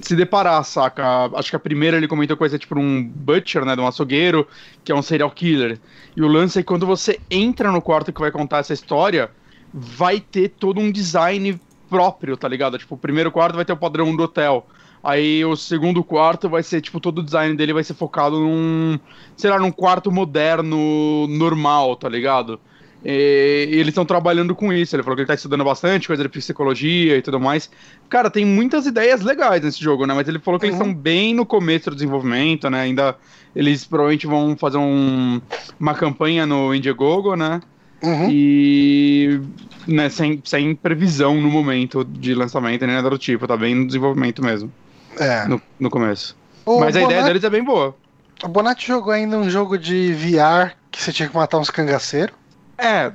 se deparar, saca? Acho que a primeira ele comentou coisa tipo um butcher, né, de um açougueiro, que é um serial killer. E o lance é que quando você entra no quarto que vai contar essa história, vai ter todo um design próprio, tá ligado? Tipo, o primeiro quarto vai ter o padrão do hotel. Aí o segundo quarto vai ser, tipo, todo o design dele vai ser focado num, sei lá, num quarto moderno, normal, tá ligado? E, eles estão trabalhando com isso. Ele falou que ele tá estudando bastante, coisa de psicologia e tudo mais. Cara, tem muitas ideias legais nesse jogo, né? Mas ele falou que eles Uhum. estão bem no começo do desenvolvimento, né? Ainda eles provavelmente vão fazer um, uma campanha no Indiegogo, né? Uhum. E né, sem, sem previsão no momento de lançamento, nem nada do tipo, tá bem no desenvolvimento mesmo, É. no, no começo. O Mas a ideia deles é bem boa. O Bonatti jogou ainda um jogo de VR que você tinha que matar uns cangaceiros. É,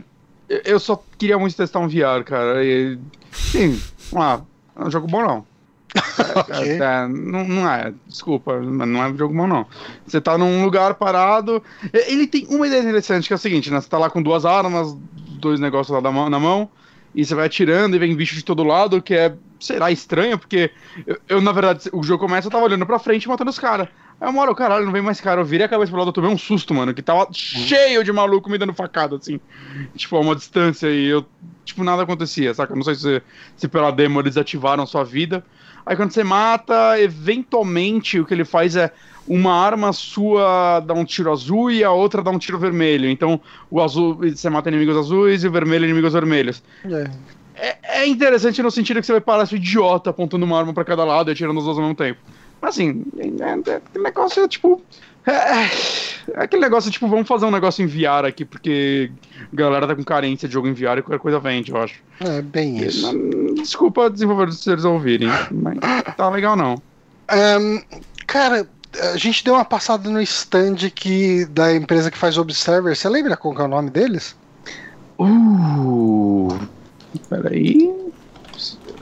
eu- só queria muito testar um VR, cara. E, sim, ah, é um jogo bom não. Ok. É, é, não, não é, desculpa, mas não é um jogo bom não. Você tá num lugar parado. Ele tem uma ideia interessante que é o seguinte, né? Você tá lá com duas armas, dois negócios lá da mão- na mão, e você vai atirando e vem bicho de todo lado, que é, sei lá, estranho, porque eu, eu, na verdade, o jogo começa, eu tava olhando pra frente e matando os caras. Aí uma hora, o caralho, não vem mais cara. Eu virei a cabeça pro lado, eu tomei um susto, mano, que tava cheio de maluco me dando facada, assim. Tipo, a uma distância e eu, tipo, nada acontecia, saca? Não sei se, se pela demo eles ativaram sua vida. Aí quando você mata, eventualmente o que ele faz é uma arma sua dá um tiro azul e a outra dá um tiro vermelho. Então o azul você mata inimigos azuis e o vermelho inimigos vermelhos. É. É, é interessante no sentido que você vai parar seu idiota apontando uma arma pra cada lado e atirando os dois ao mesmo tempo. Assim, é, é, é negócio, tipo. É, é, aquele negócio, tipo, vamos fazer um negócio em VR aqui, porque a galera tá com carência de jogo em VR e qualquer coisa vende, eu acho. É, bem isso. Desculpa desenvolvedores se eles ouvirem, mas tá legal não. Um, cara, a gente deu uma passada no stand que, da empresa que faz Observer. Você lembra qual é o nome deles? Uh, peraí.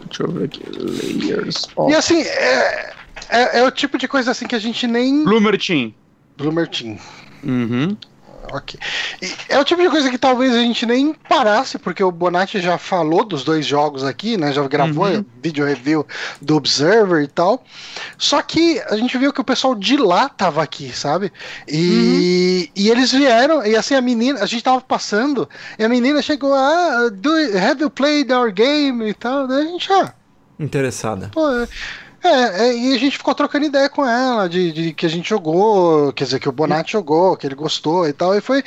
Deixa eu ver aqui. Layers of... E assim, é, é, é, o tipo de coisa assim que a gente nem. Bloomer Team. Bloomer Team. Uhum. Ok. E é o tipo de coisa que talvez a gente nem parasse, porque o Bonatti já falou dos dois jogos aqui, né? Já gravou uhum. vídeo review do Observer e tal. Só que a gente viu que o pessoal de lá tava aqui, sabe? E, uhum. e eles vieram, e assim a menina, a gente tava passando, e a menina chegou, ah, do, have you played our game e tal? Daí a gente, ah. Interessada. Pô, é, é, e a gente ficou trocando ideia com ela, de, de, que a gente jogou, quer dizer, que o Bonatti jogou, que ele gostou e tal. E foi.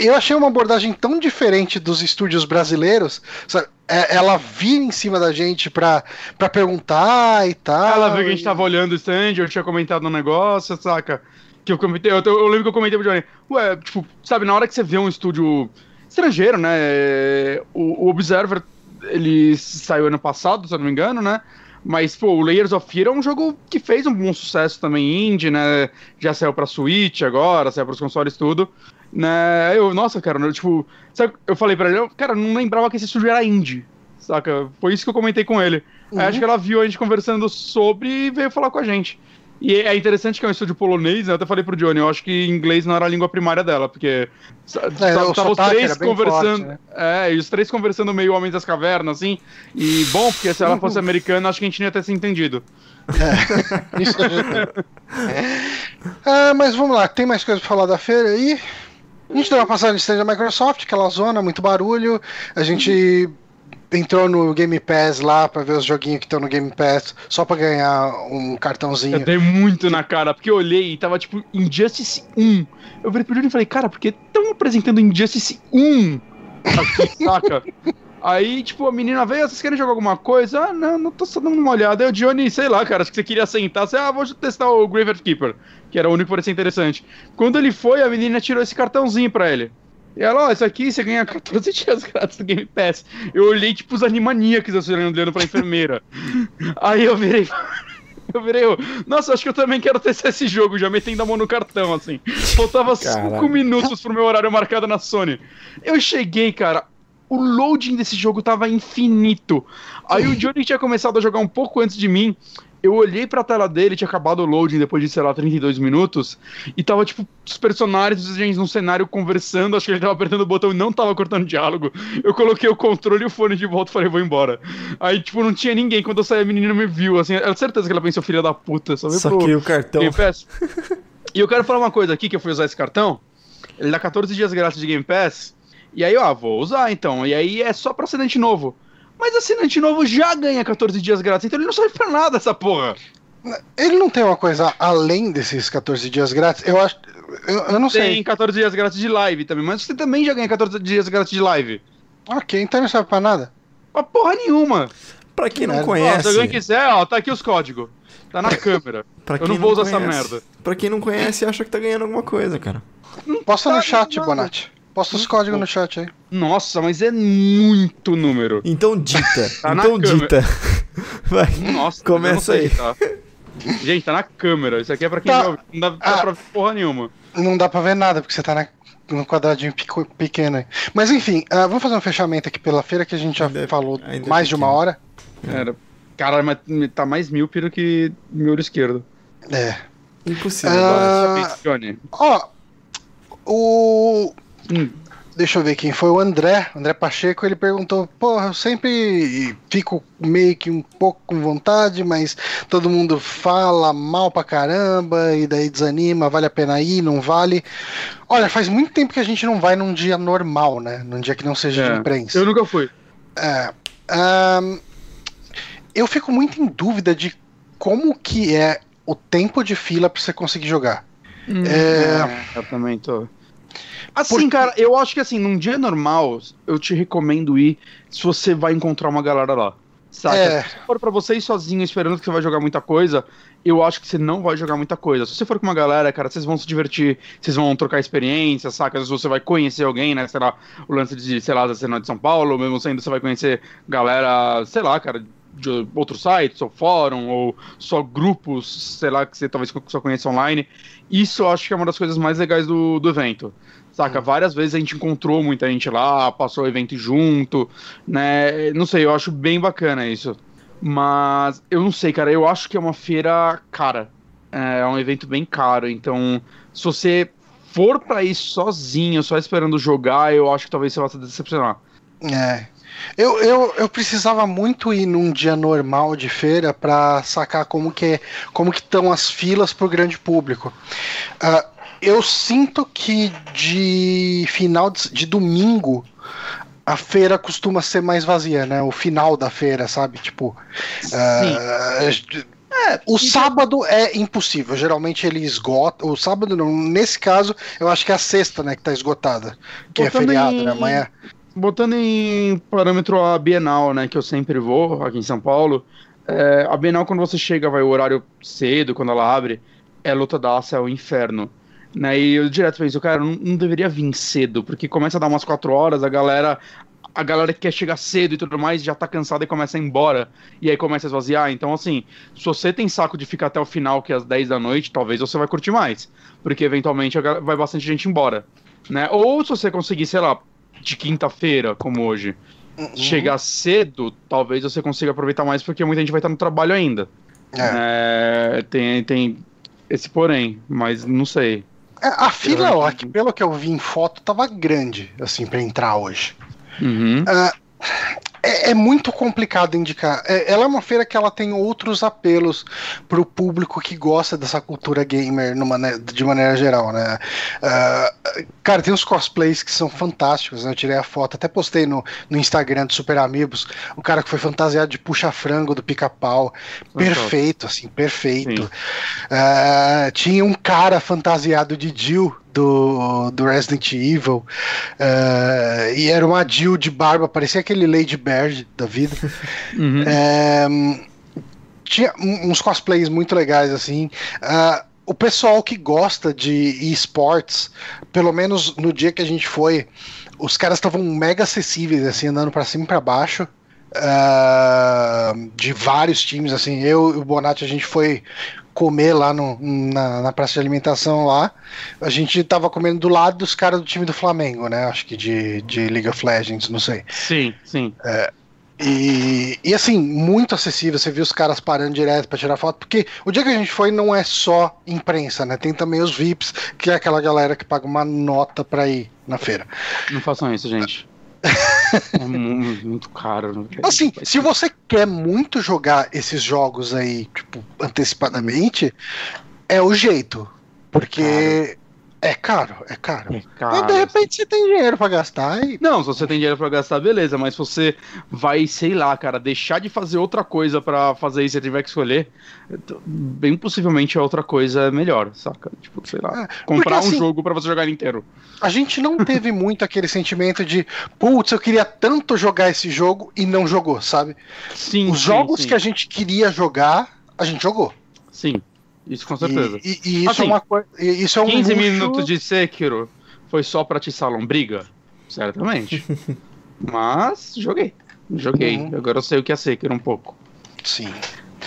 Eu achei uma abordagem tão diferente dos estúdios brasileiros. Sabe? É, ela vir em cima da gente pra, pra perguntar e tal. Ela viu que a gente tava olhando o stand, eu tinha comentado um negócio, saca? Que eu comentei, eu, eu, lembro que eu comentei pro Johnny, ué, tipo, sabe, na hora que você vê um estúdio estrangeiro, né? O, o Observer, ele saiu ano passado, se eu não me engano, né? Mas, pô, o Layers of Fear é um jogo que fez um bom sucesso também indie, né? Já saiu pra Switch agora, saiu pros consoles tudo. Né? Eu, nossa, cara, eu, tipo, sabe, eu falei pra ele, eu, cara, não lembrava que esse estúdio era indie, saca? Foi isso que eu comentei com ele. Uhum. Aí acho que ela viu a gente conversando sobre e veio falar com a gente. E é interessante que é um estúdio polonês, né? Eu até falei pro Johnny, eu acho que inglês não era a língua primária dela, porque é, tava os três conversando. Forte, né? É, e os três conversando meio Homens das Cavernas, assim. E bom, porque se ela fosse americana, acho que a gente não ia ter se entendido. É, isso é, mas vamos lá, tem mais coisa pra falar da feira aí? A gente deu uma passagem de stand da Microsoft, aquela zona, muito barulho. A gente entrou no Game Pass lá pra ver os joguinhos que estão no Game Pass, só pra ganhar um cartãozinho. Eu dei muito na cara, porque eu olhei e tava tipo Injustice 1. Eu virei pro Júlio e falei, cara, por que estão apresentando Injustice 1 aqui, saca? Aí, tipo, a menina veio, vocês querem jogar alguma coisa? Ah, não, não tô só dando uma olhada. Aí o Johnny, sei lá, cara, acho que você queria sentar. Você, ah, vou testar o Graveyard Keeper, que era o único que parecia interessante. Quando ele foi, a menina tirou esse cartãozinho pra ele. E ela, ó, oh, isso aqui você ganha 14 dias grátis do Game Pass. Eu olhei, tipo, os animaníacos assim, olhando pra enfermeira. Aí eu virei. Eu virei, eu, nossa, acho que eu também quero testar esse jogo, já metendo a mão no cartão, assim. Faltava 5 minutos pro meu horário marcado na Sony. Eu cheguei, cara, o loading desse jogo tava infinito. Aí o Johnny tinha começado a jogar um pouco antes de mim eu olhei pra tela dele, tinha acabado o loading depois de, sei lá, 32 minutos, e tava, tipo, os personagens, os gente num cenário conversando, acho que ele tava apertando o botão e não tava cortando diálogo. Eu coloquei o controle e o fone de volta e falei, vou embora. Aí, tipo, não tinha ninguém. Quando eu saí, a menina me viu, assim, era certeza que ela pensou, filha da puta, só Saquei o cartão. Game Pass. e eu quero falar uma coisa aqui, que eu fui usar esse cartão, ele dá 14 dias grátis de Game Pass, e aí, ó, vou usar então. E aí é só pra acidente novo. Mas assinante novo já ganha 14 dias grátis, então ele não serve pra nada essa porra. Ele não tem uma coisa além desses 14 dias grátis? Eu acho. Eu, eu não tem sei. Tem 14 dias grátis de live também, mas você também já ganha 14 dias grátis de live. Ok, então não serve pra nada. Pra porra nenhuma. Pra quem não, conhece. Ó, se alguém quiser, ó, tá aqui os códigos. Tá na câmera. pra eu não vou usar conhece. essa merda. Pra quem não conhece, acha que tá ganhando alguma coisa, cara. Posta tá no chat, Bonatti. Posta os códigos no chat aí. Nossa, mas é muito número. Então dita. tá então dita. Vai. Nossa, começa aí. Tá. Gente, tá na câmera. Isso aqui é pra quem tá. não dá, dá ah, pra ver porra nenhuma. Não dá pra ver nada, porque você tá na, no quadradinho pequeno aí. Mas enfim, uh, vamos fazer um fechamento aqui pela feira que a gente já ainda, falou ainda mais de uma hora. Era. Cara, mas tá mais míope do que meu olho esquerdo. É. Impossível. Uh, ó, o Hum. Deixa eu ver quem foi o André, André Pacheco, ele perguntou, porra, eu sempre fico meio que um pouco com vontade, mas todo mundo fala mal pra caramba, e daí desanima, vale a pena ir, não vale. Olha, faz muito tempo que a gente não vai num dia normal, né? Num dia que não seja é, de imprensa. Eu nunca fui. É, um, eu fico muito em dúvida de como que é o tempo de fila pra você conseguir jogar. Hum, é, eu também tô. Assim, cara, eu acho que assim, num dia normal, eu te recomendo ir se você vai encontrar uma galera lá. Saca? É. Se for pra você ir sozinho esperando que você vai jogar muita coisa, eu acho que você não vai jogar muita coisa. Se você for com uma galera, cara, vocês vão se divertir, vocês vão trocar experiência, saca? Às vezes você vai conhecer alguém, né? Sei lá, o lance de, sei lá, da cena de São Paulo, mesmo sendo, você vai conhecer galera, sei lá, cara, de outros sites, ou fórum, ou só grupos, sei lá, que você talvez só conheça online. Isso eu acho que é uma das coisas mais legais do, do evento. Saca? Hum. Várias vezes a gente encontrou muita gente lá, passou o evento junto, né? Não sei, eu acho bem bacana isso. Mas eu não sei, cara, eu acho que é uma feira cara. É um evento bem caro, então se você for para ir sozinho, só esperando jogar, eu acho que talvez você vá se decepcionar. É. Eu, eu, eu precisava muito ir num dia normal de feira para sacar como que como que estão as filas para o grande público. Uh, eu sinto que de final de, de domingo a feira costuma ser mais vazia, né? O final da feira, sabe? Tipo. Uh, é, o sábado é impossível. Geralmente ele esgota. O sábado não. Nesse caso, eu acho que é a sexta, né? Que tá esgotada. Que é Botando é feriado, em... né? Amanhã. Botando em parâmetro a Bienal, né? Que eu sempre vou aqui em São Paulo. É, a Bienal, quando você chega, vai o horário cedo, quando ela abre, é luta da é o inferno. Né, e eu direto penso, cara, não, não deveria vir cedo, porque começa a dar umas 4 horas, a galera a galera que quer chegar cedo e tudo mais já tá cansada e começa a ir embora. E aí começa a esvaziar. Então, assim, se você tem saco de ficar até o final, que é às 10 da noite, talvez você vai curtir mais. Porque eventualmente vai bastante gente embora. Né? Ou se você conseguir, sei lá, de quinta-feira, como hoje, uhum. chegar cedo, talvez você consiga aproveitar mais, porque muita gente vai estar no trabalho ainda. É. É, tem, tem esse porém, mas não sei. É, a fila lá, que pelo que eu vi em foto, tava grande, assim, para entrar hoje. Uhum. Uh, é, é, muito complicado indicar. É, ela é uma feira que ela tem outros apelos para o público que gosta dessa cultura gamer numa, de maneira geral, né? Uh, cara, tem uns cosplays que são fantásticos, né? Eu tirei a foto, até postei no, no Instagram do Super Amigos, o cara que foi fantasiado de puxa-frango do pica-pau. Perfeito, assim, perfeito. Uh, tinha um cara fantasiado de Jill do, do Resident Evil. Uh, e era uma Jill de barba, parecia aquele Lady Bird da vida. Uhum. É, tinha uns cosplays muito legais, assim. Uh, o pessoal que gosta de esportes, pelo menos no dia que a gente foi, os caras estavam mega acessíveis, assim, andando para cima e pra baixo. Uh, de vários times, assim, eu e o Bonatti a gente foi comer lá no, na, na, praça de alimentação lá. A gente tava comendo do lado dos caras do time do Flamengo, né? Acho que de, de League of Legends, não sei. Sim, sim. É, e, e assim, muito acessível. Você viu os caras parando direto para tirar foto, porque o dia que a gente foi não é só imprensa, né? Tem também os VIPs, que é aquela galera que paga uma nota para ir na feira. Não façam isso, gente. É muito caro. Assim, se você quer muito jogar esses jogos aí, tipo, antecipadamente, é o jeito. Porque é caro, é caro. É caro. Mas de repente você tem dinheiro para gastar. E... Não, se você tem dinheiro para gastar, beleza. Mas se você vai, sei lá, cara, deixar de fazer outra coisa para fazer isso e tiver que escolher, bem possivelmente a outra coisa é melhor, saca? Tipo, sei lá, é, comprar porque, um assim, jogo para você jogar inteiro. A gente não teve muito aquele sentimento de, putz, eu queria tanto jogar esse jogo e não jogou, sabe? Sim. Os sim, jogos sim. que a gente queria jogar, a gente jogou. Sim. Isso com certeza. E, e, e isso assim, é uma coisa. Isso é um 15 luxo... minutos de Sekiro foi só pra atiçar lombriga? Certamente. Mas joguei. Joguei. Uhum. Agora eu sei o que é Sekiro um pouco. Sim.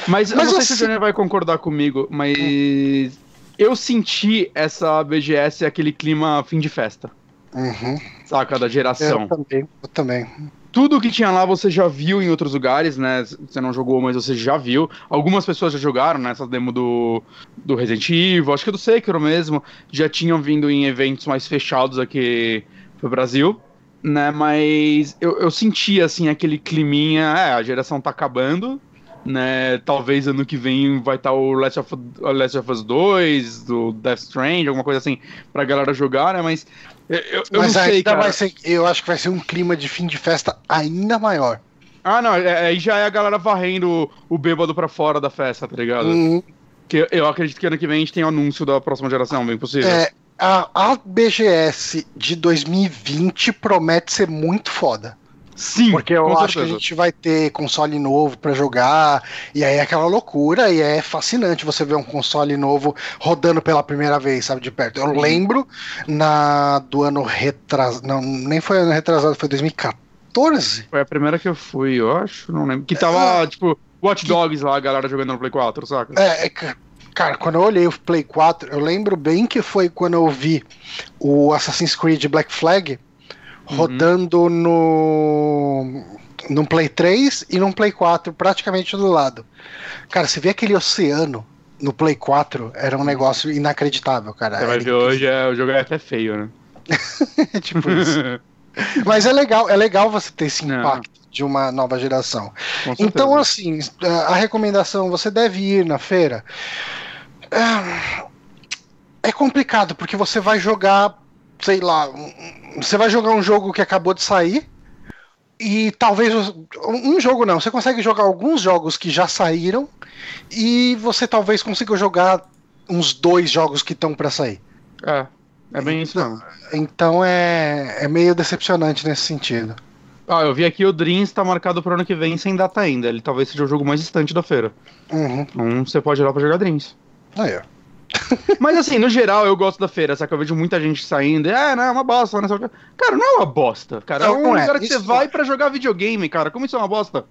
Mas, mas não sei se o Junior vai concordar comigo, mas eu senti essa BGS aquele clima fim de festa. Uhum. Saca, da geração. Eu também, eu também tudo que tinha lá você já viu em outros lugares, né? Você não jogou, mas você já viu. Algumas pessoas já jogaram né? demo do, do Resident Evil, acho que do Sekiro mesmo. Já tinham vindo em eventos mais fechados aqui pro Brasil, né? Mas eu, eu sentia, assim, aquele climinha. É, a geração tá acabando, né? Talvez ano que vem vai estar tá o Last of, Last of Us 2, do Death Strand, alguma coisa assim, pra galera jogar, né? Mas eu, eu Mas não sei, cara. Vai ser, eu acho que vai ser um clima de fim de festa ainda maior. Ah, não, é, é, aí já é a galera varrendo o bêbado pra fora da festa, tá ligado? Uhum. Que eu acredito que ano que vem a gente tem o anúncio da próxima geração, bem possível. É, a, a BGS de 2020 promete ser muito foda. Sim, Porque eu acho que a certeza. gente vai ter console novo pra jogar, e aí é aquela loucura, e é fascinante você ver um console novo rodando pela primeira vez, sabe, de perto. Eu lembro na do ano retrasado, não, nem foi ano retrasado, foi 2014. Foi a primeira que eu fui, eu acho, não lembro. Que tava, tipo, Watch Dogs lá, a galera jogando no Play 4, saca? É, é que- cara, quando eu olhei o Play 4, eu lembro bem que foi quando eu vi o Assassin's Creed Black Flag rodando no no Play 3 e no Play 4, praticamente do lado. Cara, você vê aquele oceano no Play 4, era um negócio inacreditável, cara. Você vai Era ver hoje, é, o jogo é até feio, né? tipo isso. Mas é legal, é legal você ter esse Não. impacto de uma nova geração. Então, assim, a recomendação, você deve ir na feira. Ah, É complicado, porque você vai jogar, sei lá, você vai jogar um jogo que acabou de sair. E talvez. Um jogo não, você consegue jogar alguns jogos que já saíram. E você talvez consiga jogar uns dois jogos que estão para sair. É, é bem isso mesmo. Então é, é meio decepcionante nesse sentido. Ah, eu vi aqui o Dreams tá marcado pro ano que vem sem data ainda. Ele talvez seja o jogo mais distante da feira. Uhum. Então você pode ir lá pra jogar Dreams. Aí, ó. Mas assim, no geral, eu gosto da feira, saca? Eu vejo muita gente saindo. É, não, é uma bosta. Não quê. Cara, não é uma bosta. Cara, Não, é um não é. lugar que Isso você vai pra jogar videogame, cara. Como isso é uma bosta?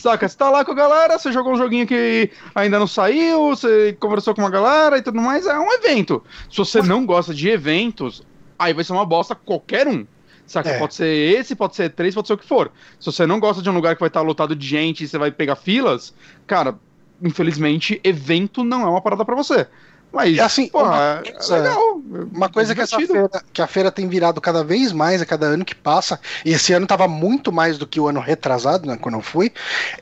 Saca? Você tá lá com a galera, você jogou um joguinho que ainda não saiu, você conversou com uma galera e tudo mais. É um evento. Se você não gosta de eventos, aí vai ser uma bosta qualquer um. Saca? É. Pode ser esse, pode ser três, pode ser o que for. Se você não gosta de um lugar que vai estar lotado de gente e você vai pegar filas, cara, infelizmente, evento não é uma parada pra você. Mas, É assim, porra, uma é coisa- legal. Uma coisa que, essa feira, que a feira tem virado cada vez mais a cada ano que passa, e esse ano estava muito mais do que o ano retrasado, né, quando eu fui,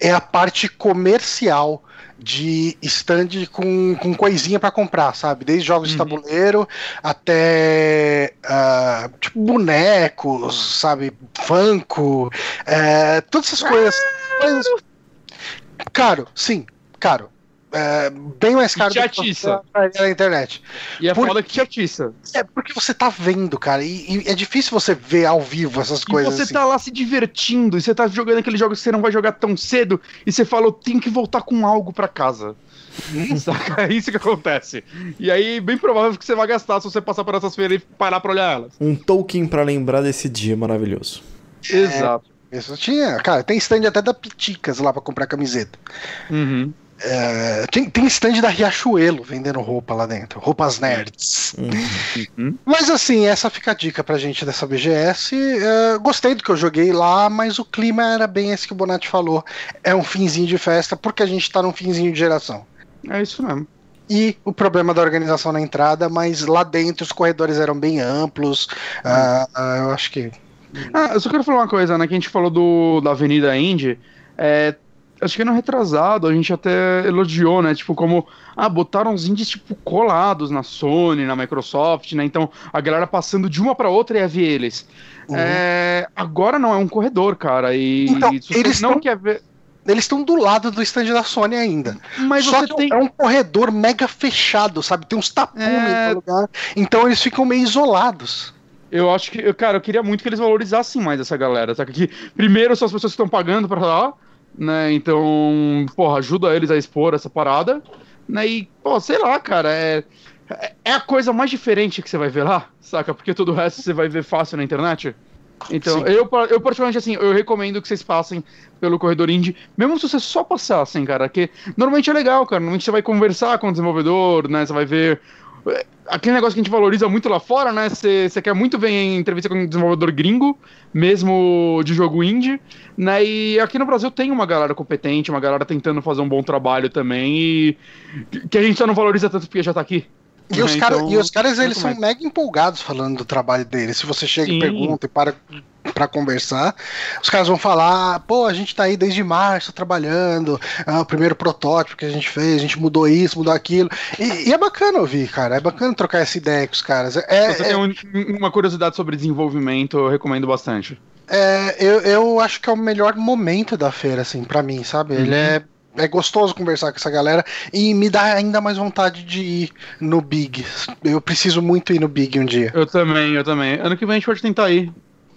é a parte comercial de stand com, com coisinha para comprar, sabe? Desde jogos de Uhum. tabuleiro até ah, tipo bonecos, sabe? Funko, é, todas essas coisas. coisas- Caro, sim, caro. É, bem mais caro do que você na internet. E é Por- foda que te atiça. É porque você tá vendo, cara, e, e é difícil você ver ao vivo essas E coisas você assim. tá lá se divertindo, e você tá jogando aqueles jogos que você não vai jogar tão cedo, e você fala, eu tenho que voltar com algo pra casa. Saca? É isso que acontece. E aí, bem provável que você vai gastar se você passar por essas feiras e parar pra olhar elas. Um token pra lembrar desse dia maravilhoso. Exato. Isso tinha, cara, tem stand até da Piticas lá pra comprar camiseta. Uhum. É, tem, tem stand da Riachuelo vendendo roupa lá dentro, roupas nerds. Uhum. Mas assim, essa fica a dica pra gente dessa BGS. É, gostei do que eu joguei lá, mas o clima era bem esse que o Bonatti falou. É um finzinho de festa, porque a gente tá num finzinho de geração. É isso mesmo. E o problema da organização na entrada, mas lá dentro os corredores eram bem amplos. Ah, ah, eu acho que. Ah, eu só quero falar uma coisa, né? Que a gente falou do, da Avenida Indy. É, acho que no retrasado a gente até elogiou, né? Tipo, como. Ah, botaram os indies, tipo, colados na Sony, na Microsoft, né? Então a galera passando de uma pra outra ia ver eles. Uhum. É, agora não, é um corredor, cara. E Então, eles não tão- quer ver. Eles estão do lado do stand da Sony ainda. Mas Só você que tem. é um corredor mega fechado, sabe? Tem uns tapumes É. no lugar. Então eles ficam meio isolados. Eu acho que, cara, eu queria muito que eles valorizassem mais essa galera, saca? Que primeiro são as pessoas que estão pagando pra lá, né? Então, porra, ajuda eles a expor essa parada, né? E, pô, sei lá, cara, é, é a coisa mais diferente que você vai ver lá, saca? Porque todo o resto você vai ver fácil na internet. Então, Sim. eu, eu particularmente, assim, eu recomendo que vocês passem pelo corredor indie, mesmo se vocês só passassem, cara, que normalmente é legal, cara, normalmente você vai conversar com o desenvolvedor, né, você vai ver aquele negócio que a gente valoriza muito lá fora, né, você quer muito ver em entrevista com um desenvolvedor gringo, mesmo de jogo indie, né, e aqui no Brasil tem uma galera competente, uma galera tentando fazer um bom trabalho também, e que a gente só não valoriza tanto porque já tá aqui. E os, né, cara- então, e os caras, eles são mega empolgados falando do trabalho deles. Se você chega Sim. e pergunta e para pra conversar, os caras vão falar, pô, a gente tá aí desde março trabalhando, ah, o primeiro protótipo que a gente fez, a gente mudou isso, mudou aquilo. E, e é bacana ouvir, cara, é bacana trocar essa ideia com os caras. É, Se você é- tem um- uma curiosidade sobre desenvolvimento, eu recomendo bastante. É, eu, eu acho que é o melhor momento da feira, assim, pra mim, sabe? Ele Uhum. é, é gostoso conversar com essa galera e me dá ainda mais vontade de ir no Big. Eu preciso muito ir no Big um dia. Eu também, eu também. Ano que vem a gente pode tentar ir.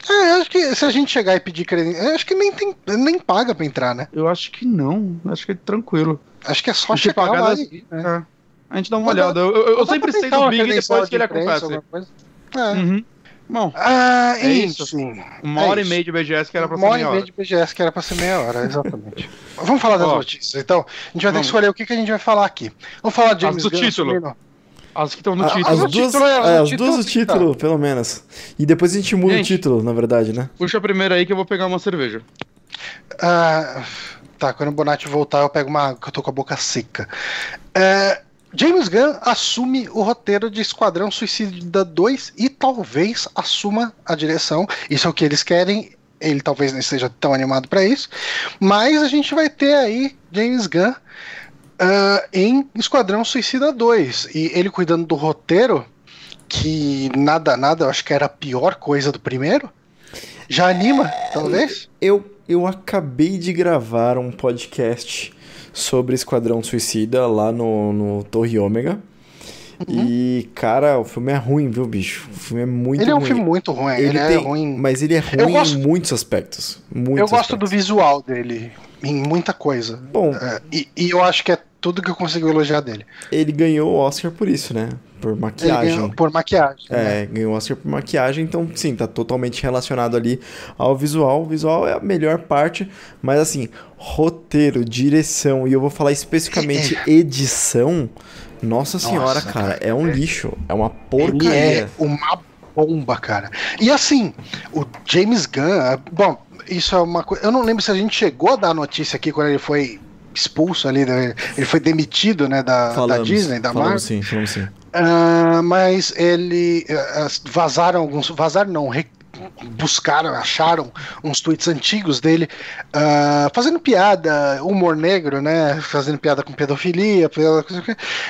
É, acho que se a gente chegar e pedir credencial, acho que nem, tem, nem paga pra entrar, né? Eu acho que não. Acho que é tranquilo. Acho que é só chegar pagar lá e... né? É. A gente dá uma Dá- olhada. Eu, eu- eu sempre sei do uma Big depois que ele imprensa, acontece. coisa. É. Uhum. Bom, Ah, É isso. uma É hora isso. e meia de BGS que era pra Uma ser hora e meia meia hora. de BGS que era pra ser meia hora, exatamente. Vamos falar das Ó, notícias, então. A gente vai ter que vamos. escolher o que, que a gente vai falar aqui. Vamos falar de James Gunn título. assumindo- As que estão no A- título. As duas, título é- é, as título duas o tá. título, pelo menos. E depois a gente muda Gente. o título, na verdade, né? Puxa primeiro aí que eu vou pegar uma cerveja. Ah, tá, quando o Bonatti voltar, eu pego uma que eu tô com a boca seca. É, James Gunn assume o roteiro de Esquadrão Suicida 2 e talvez assuma a direção. Isso é o que eles querem. Ele talvez não esteja tão animado para isso. Mas a gente vai ter aí James Gunn ah, em Esquadrão Suicida 2. E ele cuidando do roteiro, que nada, nada, eu acho que era a pior coisa do primeiro. Já anima, talvez? Eu, eu acabei de gravar um podcast sobre Esquadrão Suicida lá no, no Torre Ômega. E, cara, o filme é ruim, viu, bicho? O filme é muito Ele é um ruim. filme muito ruim, ele, é tem- ruim. Mas ele é ruim gosto- em muitos aspectos. Muitos Eu gosto do aspectos. visual dele, em muita coisa. Bom, É, e, e eu acho que é tudo que eu consigo elogiar dele. ele ganhou o Oscar por isso, né? Por Ele maquiagem. ganhou por maquiagem. né? É, ganhou o Oscar por maquiagem, então sim, tá totalmente relacionado ali ao visual. O visual é a melhor parte, mas assim, roteiro, direção, e eu vou falar especificamente edição. Nossa senhora, Nossa, cara, é um lixo, é uma Ele porcaria. é uma bomba, cara. E assim, o James Gunn, é- bom, isso é uma coisa. Eu não lembro se a gente chegou a dar a notícia aqui quando ele foi expulso ali, né? ele foi demitido, né, da, da Falamos, Disney, da Marvel. falamos sim, falamos sim. Ah, mas ele ah, vazaram alguns, vazaram não, re- buscaram, acharam uns tweets antigos dele ah, fazendo piada, humor negro, né? Fazendo piada com pedofilia, piada com-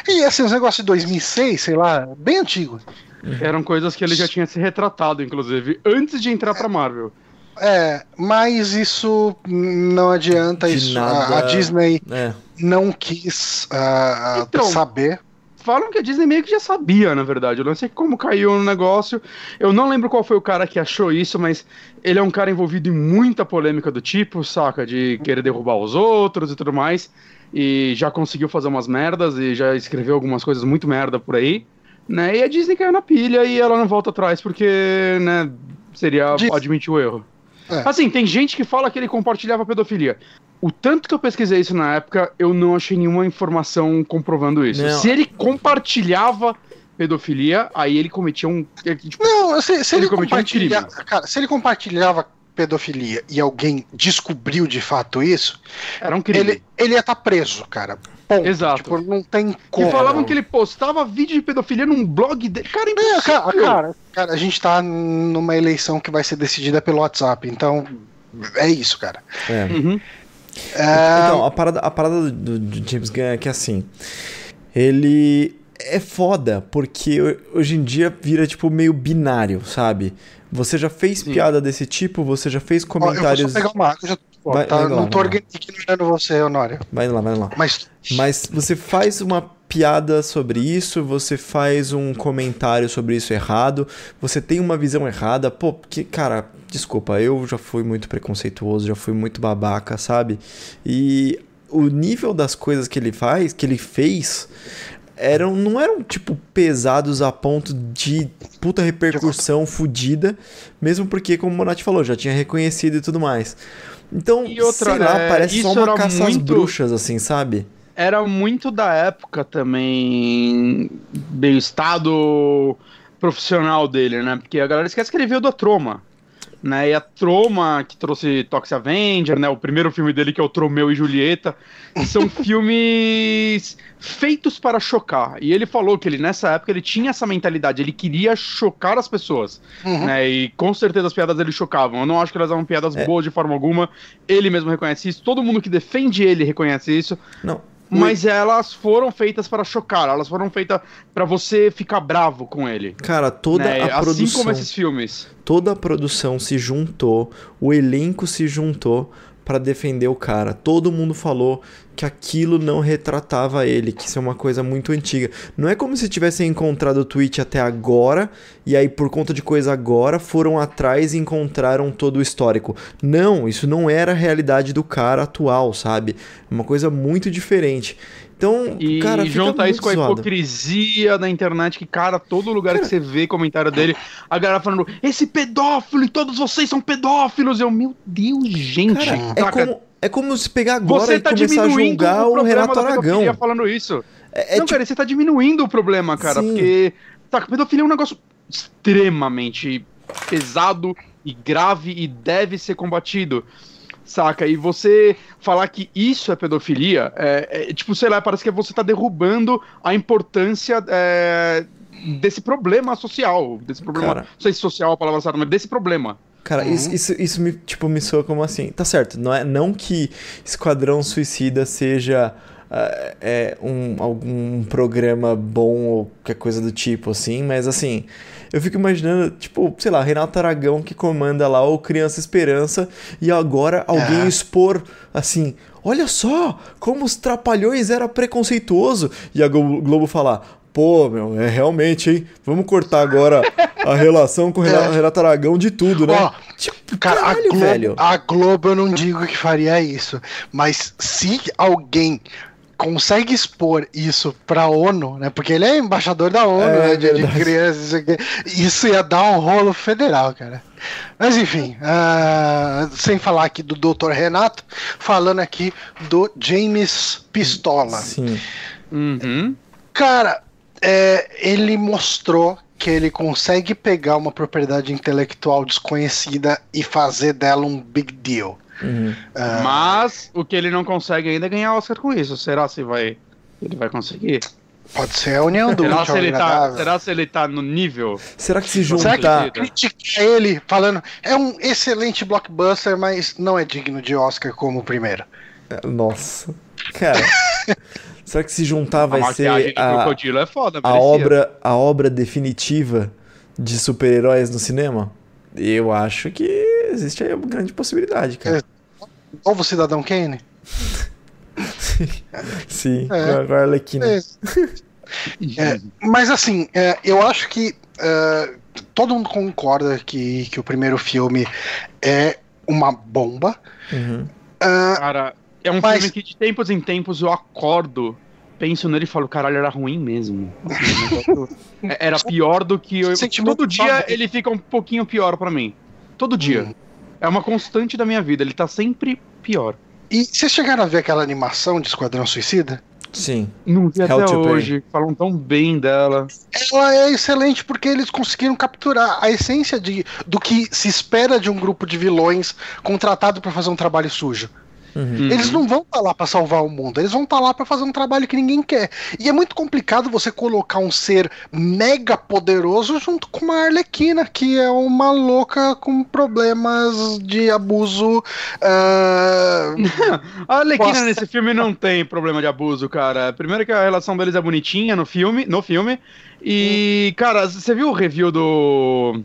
e assim, os negócios de 2006, sei lá, bem antigo. Eram coisas que ele já tinha se retratado, inclusive, antes de entrar pra Marvel. É, mas isso não adianta, De isso. A- nada. A, Disney É, não quis ah, Então, saber. Falam que a Disney meio que já sabia, na verdade. Eu não sei como caiu no negócio. Eu não lembro qual foi o cara que achou isso, mas ele é um cara envolvido em muita polêmica do tipo, saca? De querer derrubar os outros e tudo mais. E já conseguiu fazer umas merdas e já escreveu algumas coisas muito merda por aí. Né? E a Disney caiu na pilha e ela não volta atrás porque, né, seria Dis- admitir o erro. É. Assim, tem gente que fala que ele compartilhava pedofilia. O tanto que eu pesquisei isso na época, eu não achei nenhuma informação comprovando isso. Não. Se ele compartilhava pedofilia, aí ele cometia um. é tipo, Não, se, se Ele ele, cometeu um crime. cara, se ele compartilhava pedofilia e alguém descobriu de fato isso, era um crime. ele, ele ia estar preso, cara. Ponto. Exato. Tipo, não tem como. falavam que ele postava vídeo de pedofilia num blog dele. Cara, É, impossível. cara, cara, cara, a gente tá numa eleição que vai ser decidida pelo WhatsApp, então é isso, cara. é. Uhum. É, Então, a parada, a parada do, do James Gunn é que assim, ele é foda, porque ho- hoje em dia vira tipo meio binário, sabe? Você já fez Sim. piada desse tipo, você já fez ó, eu vou comentários. só pegar uma água, já tô, Vai- tá, vai lá, não tô vai lá. ignorando você, Honório. Vai lá, vai lá. Mas Mas você faz uma piada sobre isso, você faz um comentário sobre isso errado, você tem uma visão errada, pô, porque, cara, desculpa, eu já fui muito preconceituoso, já fui muito babaca, sabe? E o nível das coisas que ele faz, que ele fez, eram, não eram, tipo, pesados a ponto de puta repercussão fodida, mesmo porque, como o Monati falou, já tinha reconhecido e tudo mais. Então, outra, sei lá, é, parece só uma caça às muito- bruxas, assim, sabe? Era muito da época também. do estado profissional dele, né? Porque a galera esquece que ele veio da Troma. Né, e a Troma, que trouxe Toxic Avenger, né, o primeiro filme dele que é o Tromeu e Julieta, são filmes feitos para chocar. E ele falou que ele nessa época ele tinha essa mentalidade, ele queria chocar as pessoas, Uhum. né? E com certeza as piadas dele chocavam. Eu não acho que elas eram piadas É. boas de forma alguma. Ele mesmo reconhece isso, todo mundo que defende ele reconhece isso. Não. Mas elas foram feitas para chocar, elas foram feitas para você ficar bravo com ele. Cara, toda né? a assim produção, como esses filmes. toda a produção se juntou, o elenco se juntou pra defender o cara. Todo mundo falou que aquilo não retratava ele, que isso é uma coisa muito antiga. Não é como se tivessem encontrado o tweet até agora e aí por conta de coisa agora foram atrás e encontraram todo o histórico. Não, isso não era a realidade do cara atual, sabe? É uma coisa muito diferente. Então, e cara, junta isso com a zoado. hipocrisia da internet, que, cara, todo lugar cara... que você vê comentário dele, a galera falando, esse pedófilo e todos vocês são pedófilos. Eu, meu Deus, gente. Cara, é, como, é como se pegar agora você tá e começar a julgar o, o Renato Aragão. falando isso. É, é Não, tipo... cara, você tá diminuindo o problema, cara, Sim. porque. Tá, pedofilia é um negócio extremamente pesado e grave e deve ser combatido saca? E você falar que isso é pedofilia, é, é, tipo, sei lá, parece que você tá derrubando a importância é, desse problema social, desse problema, Cara. não sei se social é a palavra certa, mas desse problema. Cara, uhum. isso, isso, isso, me, tipo, me soa como assim. Tá certo, não é não que Esquadrão Suicida seja uh, é, um, algum programa bom ou qualquer coisa do tipo, assim, mas assim, eu fico imaginando, tipo, sei lá, Renato Aragão que comanda lá o Criança Esperança e agora alguém é. expor assim, olha só como os trapalhões era preconceituoso e a Globo falar, pô, meu, é realmente, hein? Vamos cortar agora a relação com o Renato, é. Renato Aragão de tudo, né? Ó, tipo, cara, caralho, a, Globo, velho. a Globo eu não digo que faria isso, mas se alguém consegue expor isso para a ONU, né? Porque ele é embaixador da ONU, é, né, de, de crianças, isso ia dar um rolo federal, cara. Mas enfim, uh, sem falar aqui do Dr. Renato, falando aqui do James Pistola. Sim. Uhum. Cara, é, ele mostrou que ele consegue pegar uma propriedade intelectual desconhecida e fazer dela um big deal. Uhum. Uh, Mas o que ele não consegue ainda é ganhar Oscar com isso. Será se vai ele vai conseguir? Pode ser a união do será, se ele tá, será se ele tá no nível? Será que se juntar? Será que critica ele falando é um excelente blockbuster, mas não é digno de Oscar como o primeiro? É, nossa. Cara. será que se juntar vai ser a, é foda, a obra a obra definitiva de super-heróis no cinema? Eu acho que existe aí uma grande possibilidade, cara. É, novo Cidadão Kane? Sim, é, com a Arlequina. É. é, mas assim, é, eu acho que é, todo mundo concorda que, que o primeiro filme é uma bomba. Uhum. Cara, é um mas... filme que de tempos em tempos eu acordo penso nele e falo, caralho, era ruim mesmo. era pior do que eu. Todo dia ele fica um pouquinho pior para mim. Todo dia. Hum. É uma constante da minha vida, ele tá sempre pior. E vocês chegaram a ver aquela animação de Esquadrão Suicida? Sim. Não vi Hell até hoje. Pay. Falam tão bem dela. Ela é excelente porque eles conseguiram capturar a essência de, do que se espera de um grupo de vilões contratado para fazer um trabalho sujo. Uhum. Eles não vão estar tá lá para salvar o mundo, eles vão estar tá lá para fazer um trabalho que ninguém quer. E é muito complicado você colocar um ser mega poderoso junto com uma Arlequina, que é uma louca com problemas de abuso. Uh... a Arlequina nesse filme não tem problema de abuso, cara. Primeiro que a relação deles é bonitinha no filme, no filme. E, cara, você viu o review do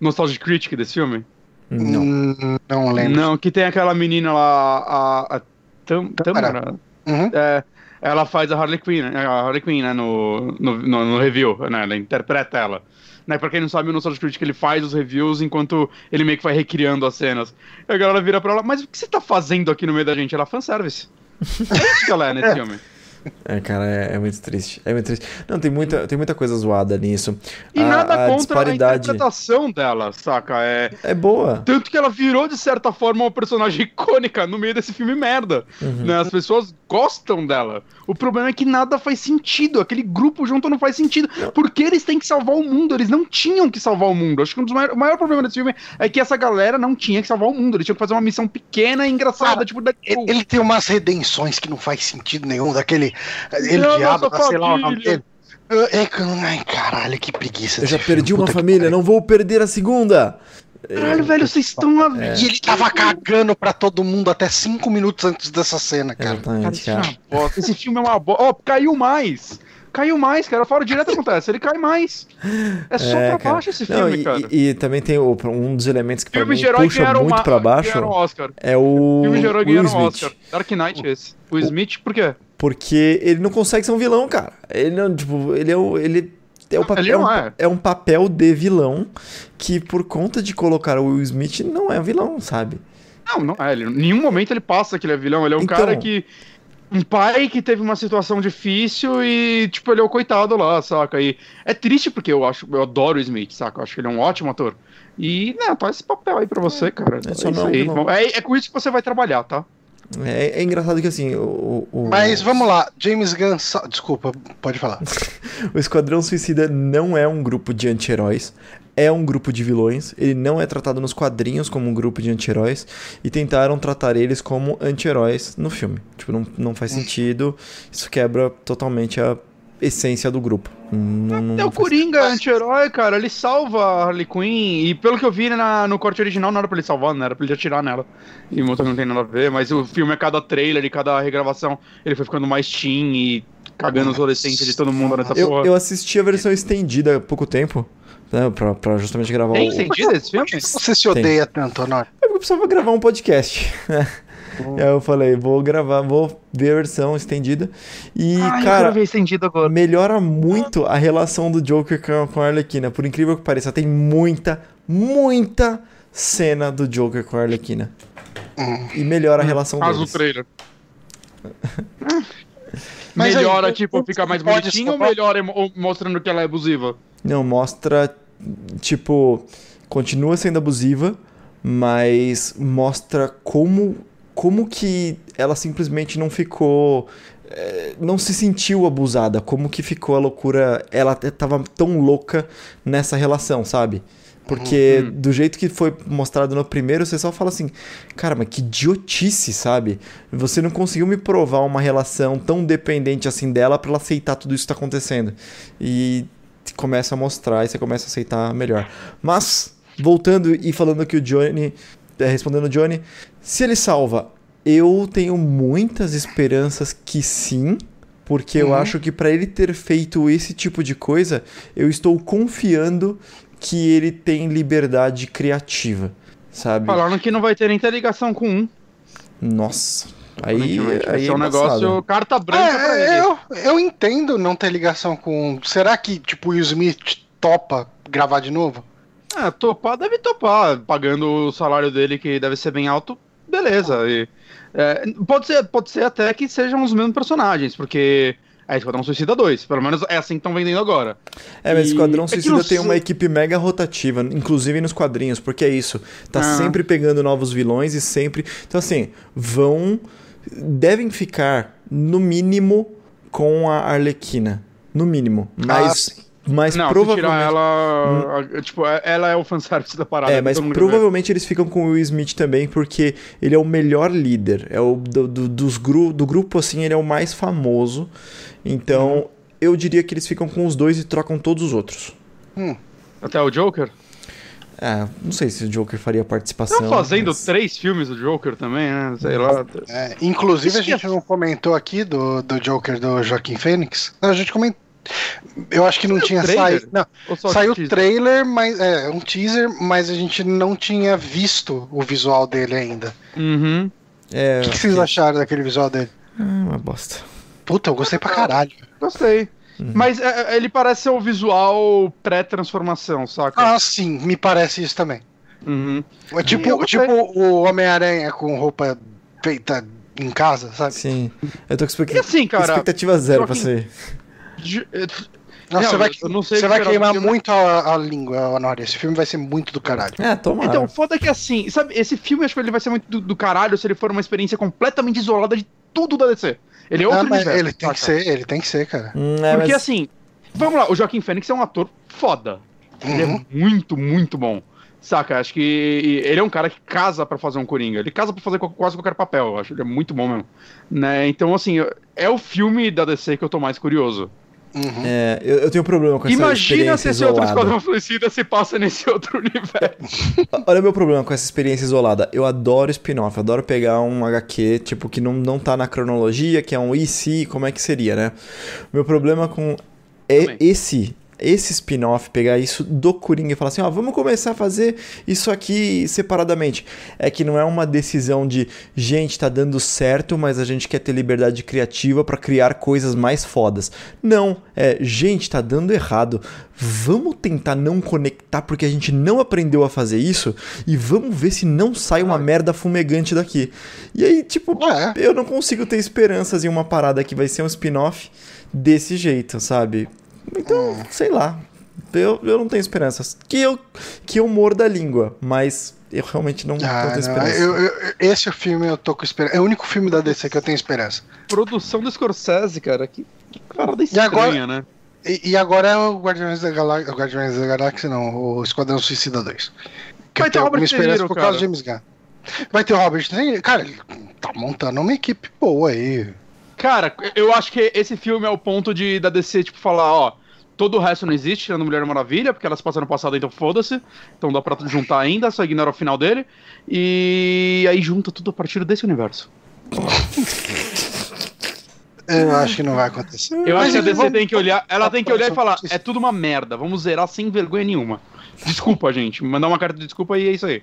Nostalgic Critic desse filme? Não. Não lembro. Não, que tem aquela menina lá, a, a Tam, Tamara. Uhum. É, ela faz a Harley Quinn, né, a Harley Quinn, né, no, no, no, no review, né, ela interpreta ela. Né, pra quem não sabe, o Nostalgia Critic ele faz os reviews enquanto ele meio que vai recriando as cenas. E a galera vira pra ela, mas o que você tá fazendo aqui no meio da gente? Ela, fanservice. É isso que ela é nesse é. filme. É, cara, é, é, muito triste. É muito triste. Não, tem muita, tem muita coisa zoada nisso. E a, nada a contra disparidade... a interpretação dela, saca? É, é boa. Tanto que ela virou, de certa forma, uma personagem icônica no meio desse filme merda. Uhum. Né? As pessoas gostam dela. O problema é que nada faz sentido. Aquele grupo junto não faz sentido. Não. Porque eles têm que salvar o mundo. Eles não tinham que salvar o mundo. Acho que um dos maiores, o maior problema desse filme é que essa galera não tinha que salvar o mundo. Eles tinham que fazer uma missão pequena e engraçada. Cara, tipo, da... ele, ele tem umas redenções que não faz sentido nenhum. Daquele ele diabo, sei lá o nome dele. É, ai, caralho, que preguiça. Eu já perdi uma família, não vou perder a segunda. Caralho, velho, vocês estão. É. E ele tava cagando pra todo mundo até cinco minutos antes dessa cena, cara. Exatamente, cara. cara. Esse filme é uma bosta. Ó, oh, caiu mais. caiu mais, cara. Fora direto acontece, ele cai mais. É só É, pra cara. baixo esse Não, filme, e, cara. e- e também tem o- um dos elementos que pra Filmes mim de herói puxa muito uma, pra baixo é o herói Will ganharam Smith. Oscar. Dark Knight esse. O Smith, por quê? Porque ele não consegue ser um vilão, cara. Ele não, tipo, ele é o. Ele é, o Não, papel, ele não é. é um papel de vilão que, por conta de colocar o Will Smith, não é vilão, sabe? Não, não é. Ele, em nenhum momento ele passa que ele é vilão. Ele é um Então. cara que. Um pai que teve uma situação difícil e, tipo, ele é o coitado lá, saca? E é triste porque eu acho, eu adoro o Smith, saca? Eu acho que ele é um ótimo ator. E, né, tá esse papel aí pra você, cara. É É, só isso não- aí. não- É, é com isso que você vai trabalhar, tá? É, é engraçado que assim, o, o, Mas vamos lá, James Gunn. Desculpa, pode falar. o Esquadrão Suicida não é um grupo de anti-heróis, é um grupo de vilões. Ele não é tratado nos quadrinhos como um grupo de anti-heróis e tentaram tratar eles como anti-heróis no filme. Tipo, não, não faz sentido. Isso quebra totalmente a essência do grupo. Não, não É o faz Coringa anti-herói, cara. Ele salva a Harley Quinn. E pelo que eu vi na- no corte original, não era pra ele salvar, não era pra ele atirar nela. E o motor não tem nada a ver. Mas o filme, a cada trailer e cada regravação, ele foi ficando mais teen e cagando os adolescentes de todo mundo nessa Eu, porra. eu assisti a versão estendida há pouco tempo, né, pra, pra justamente gravar Tem o... sentido esse filme? Por que você se odeia tanto, Honor? É porque eu precisava gravar um podcast, né? E aí eu falei, vou gravar, vou ver a versão estendida. E, Ai, cara, melhora muito a relação do Joker com, com a Arlequina. Por incrível que pareça, tem muita, muita cena do Joker com a Arlequina. Hum. E melhora a relação Faz o deles. trailer. Mas melhora, aí, tipo, não ficar mais bonitinho ou melhora mostrando que ela é abusiva? Não, mostra, tipo, continua sendo abusiva, mas mostra como, como que ela simplesmente não ficou, eh, não se sentiu abusada, como que ficou a loucura, ela tava tão louca nessa relação, sabe? Porque Uhum. do jeito que foi mostrado no primeiro, você só fala assim, cara, mas que idiotice, sabe? Você não conseguiu me provar uma relação tão dependente assim dela pra ela aceitar tudo isso que tá acontecendo. E começa a mostrar e você começa a aceitar melhor. Mas, voltando e falando que o Johnny, é, respondendo o Johnny, se ele salva, eu tenho muitas esperanças que sim, porque eu Uhum. acho que pra ele ter feito esse tipo de coisa, eu estou confiando que ele tem liberdade criativa, sabe? Falaram que não vai ter nem ter ligação com um. Nossa. Aí, aí é um negócio carta branca pra ele. É, eu, eu entendo não ter ligação com. Será que, tipo, o Will Smith topa gravar de novo? Ah, topar deve topar, pagando o salário dele, que deve ser bem alto, beleza. E, é, pode, ser, pode ser até que sejam os mesmos personagens, porque é Esquadrão Suicida 2, pelo menos é assim que estão vendendo agora. É, mas E- Esquadrão é Suicida não tem uma equipe mega rotativa, inclusive nos quadrinhos, porque é isso. Tá Ah. sempre pegando novos vilões e sempre. Então, assim, vão. Devem ficar, no mínimo, com a Arlequina. No mínimo. Mas. Mas não, se provavelmente. tirar ela, a- tipo, é- ela é o fanservice da parada. É, mas provavelmente eles ficam com o Will Smith também, porque ele é o melhor líder. É o do, do, dos gru, do grupo, assim, ele é o mais famoso. Então, Uhum. eu diria que eles ficam com os dois e trocam todos os outros. Até o Joker? É, não sei se o Joker faria participação. Estão fazendo mas- três filmes do Joker também, né? Sei lá. É, inclusive, a gente não comentou aqui do, do Joker do Joaquim Fênix. Não, a gente comentou. Eu acho que não Saiu tinha saído. Saiu o teaser? trailer, mas é um teaser, mas a gente não tinha visto o visual dele ainda. Uhum. É, O que, que vocês acharam daquele visual dele? Ah, uma bosta. Puta, eu gostei pra caralho. Gostei. Uhum. Mas é, é, ele parece ser o visual pré-transformação, saca? Ah, sim, me parece isso também. Uhum. É tipo, tipo o Homem-Aranha com roupa feita em casa, sabe? Sim. Eu tô com E expectativa, assim, cara, expectativa zero pra Joaquim- sair. É, Nossa, Não, você vai, eu não sei você vai queimar muito a, a língua, Honório. Esse filme vai ser muito do caralho. É, tomara. Então, foda que assim, sabe, esse filme acho que ele vai ser muito do, do caralho se ele for uma experiência completamente isolada de tudo da DC. Ele é outro Ah, universo. ele tem que ser, ele tem que ser, cara. Hum, é, Porque mas- assim, vamos lá, o Joaquim Fênix é um ator foda. Ele Uhum. é muito, muito bom. Saca, acho que ele é um cara que casa pra fazer um Coringa. Ele casa pra fazer quase qualquer papel. Eu acho ele é muito bom mesmo. Né? Então, assim, é o filme da DC que eu tô mais curioso. Uhum. É, eu, eu tenho um problema com essa Imagina se esse outro. Esquadrão Suicida se passa nesse outro universo. Olha o meu problema com essa experiência isolada. Eu adoro spin-off, adoro pegar um HQ, tipo, que não, não tá na cronologia, que é um EC, como é que seria, né? Meu problema com é esse esse spin-off, pegar isso do Coringa e falar assim, ó, vamos começar a fazer isso aqui separadamente. É que não é uma decisão de, gente, tá dando certo, mas a gente quer ter liberdade criativa pra criar coisas mais fodas. Não, é, gente, tá dando errado. Vamos tentar não conectar porque a gente não aprendeu a fazer isso e vamos ver se não sai uma merda fumegante daqui. E aí, tipo, É. eu não consigo ter esperanças em uma parada que vai ser um spin-off desse jeito, sabe? Então, sei lá. Eu, eu não tenho esperanças. Que eu, que eu morda a língua, mas eu realmente não, Ah, não tenho esperança. eu- eu- esse é o filme eu tô com esperança. É o único filme da DC que eu tenho esperança. Produção do Scorsese, cara. Que parada E estranha, agora- né? E, e agora é o Guardiões da Galáxia. Guardiões da Galáxia, não, o Esquadrão Suicida 2. Que Vai eu ter Robert esperança Niro, por causa cara. do James Gunn. Vai ter o Robert Niro. Cara, ele tá montando uma equipe boa aí. Cara, eu acho que esse filme é o ponto de da DC, tipo, falar, ó, todo o resto não existe, tirando Mulher Maravilha, porque elas passaram no passado, então foda-se. Então dá pra juntar ainda, só ignora o final dele. E aí junta tudo a partir desse universo. Eu acho que não vai acontecer. Eu acho que a DC vamos- tem que olhar, ela tem que olhar e falar, é tudo uma merda, vamos zerar sem vergonha nenhuma. Desculpa, gente, mandar uma carta de desculpa e é isso aí.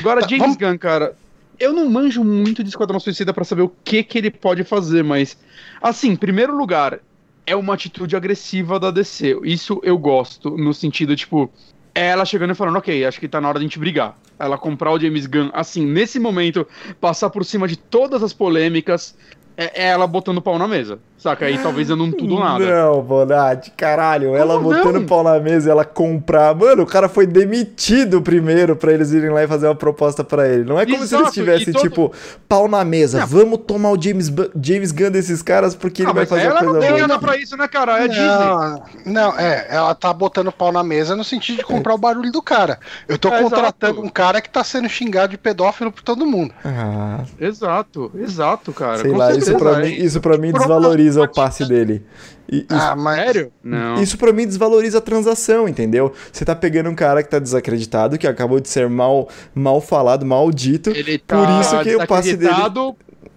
Agora, Tá, James vamos- Gunn, cara, eu não manjo muito de Esquadrão Suicida pra saber o que que ele pode fazer, mas, assim, em primeiro lugar, é uma atitude agressiva da DC. Isso eu gosto, no sentido, tipo, ela chegando e falando, ok, acho que tá na hora de gente brigar. Ela comprar o James Gunn, assim, nesse momento, passar por cima de todas as polêmicas, é é ela botando o pau na mesa, saca? Aí talvez dando um tudo ou nada. Não, Bonatti, caralho. ela Como botando não? pau na mesa e ela comprar. Mano, o cara foi demitido primeiro pra eles irem lá e fazer uma proposta pra ele. Não é como se eles Exato, tivessem, todo- tipo, pau na mesa. Não. Vamos tomar o James, James Gunn desses caras porque ele Ah, vai mas fazer ela a não coisa tem boa. grana pra isso, né, cara? É Disney. Não, não, é, ela tá botando pau na mesa no sentido de comprar o barulho do cara. Eu tô É, contratando exato. um cara que tá sendo xingado de pedófilo por todo mundo. Ah, Exato, exato, cara. sei com lá, isso pra, é. mim, isso pra mim desvaloriza o passe dele. E- isso Ah, mas. Sério? Não. Isso pra mim desvaloriza a transação, entendeu? Você tá pegando um cara que tá desacreditado, que acabou de ser mal, mal falado, maldito. Ele tá Por isso que o passe dele.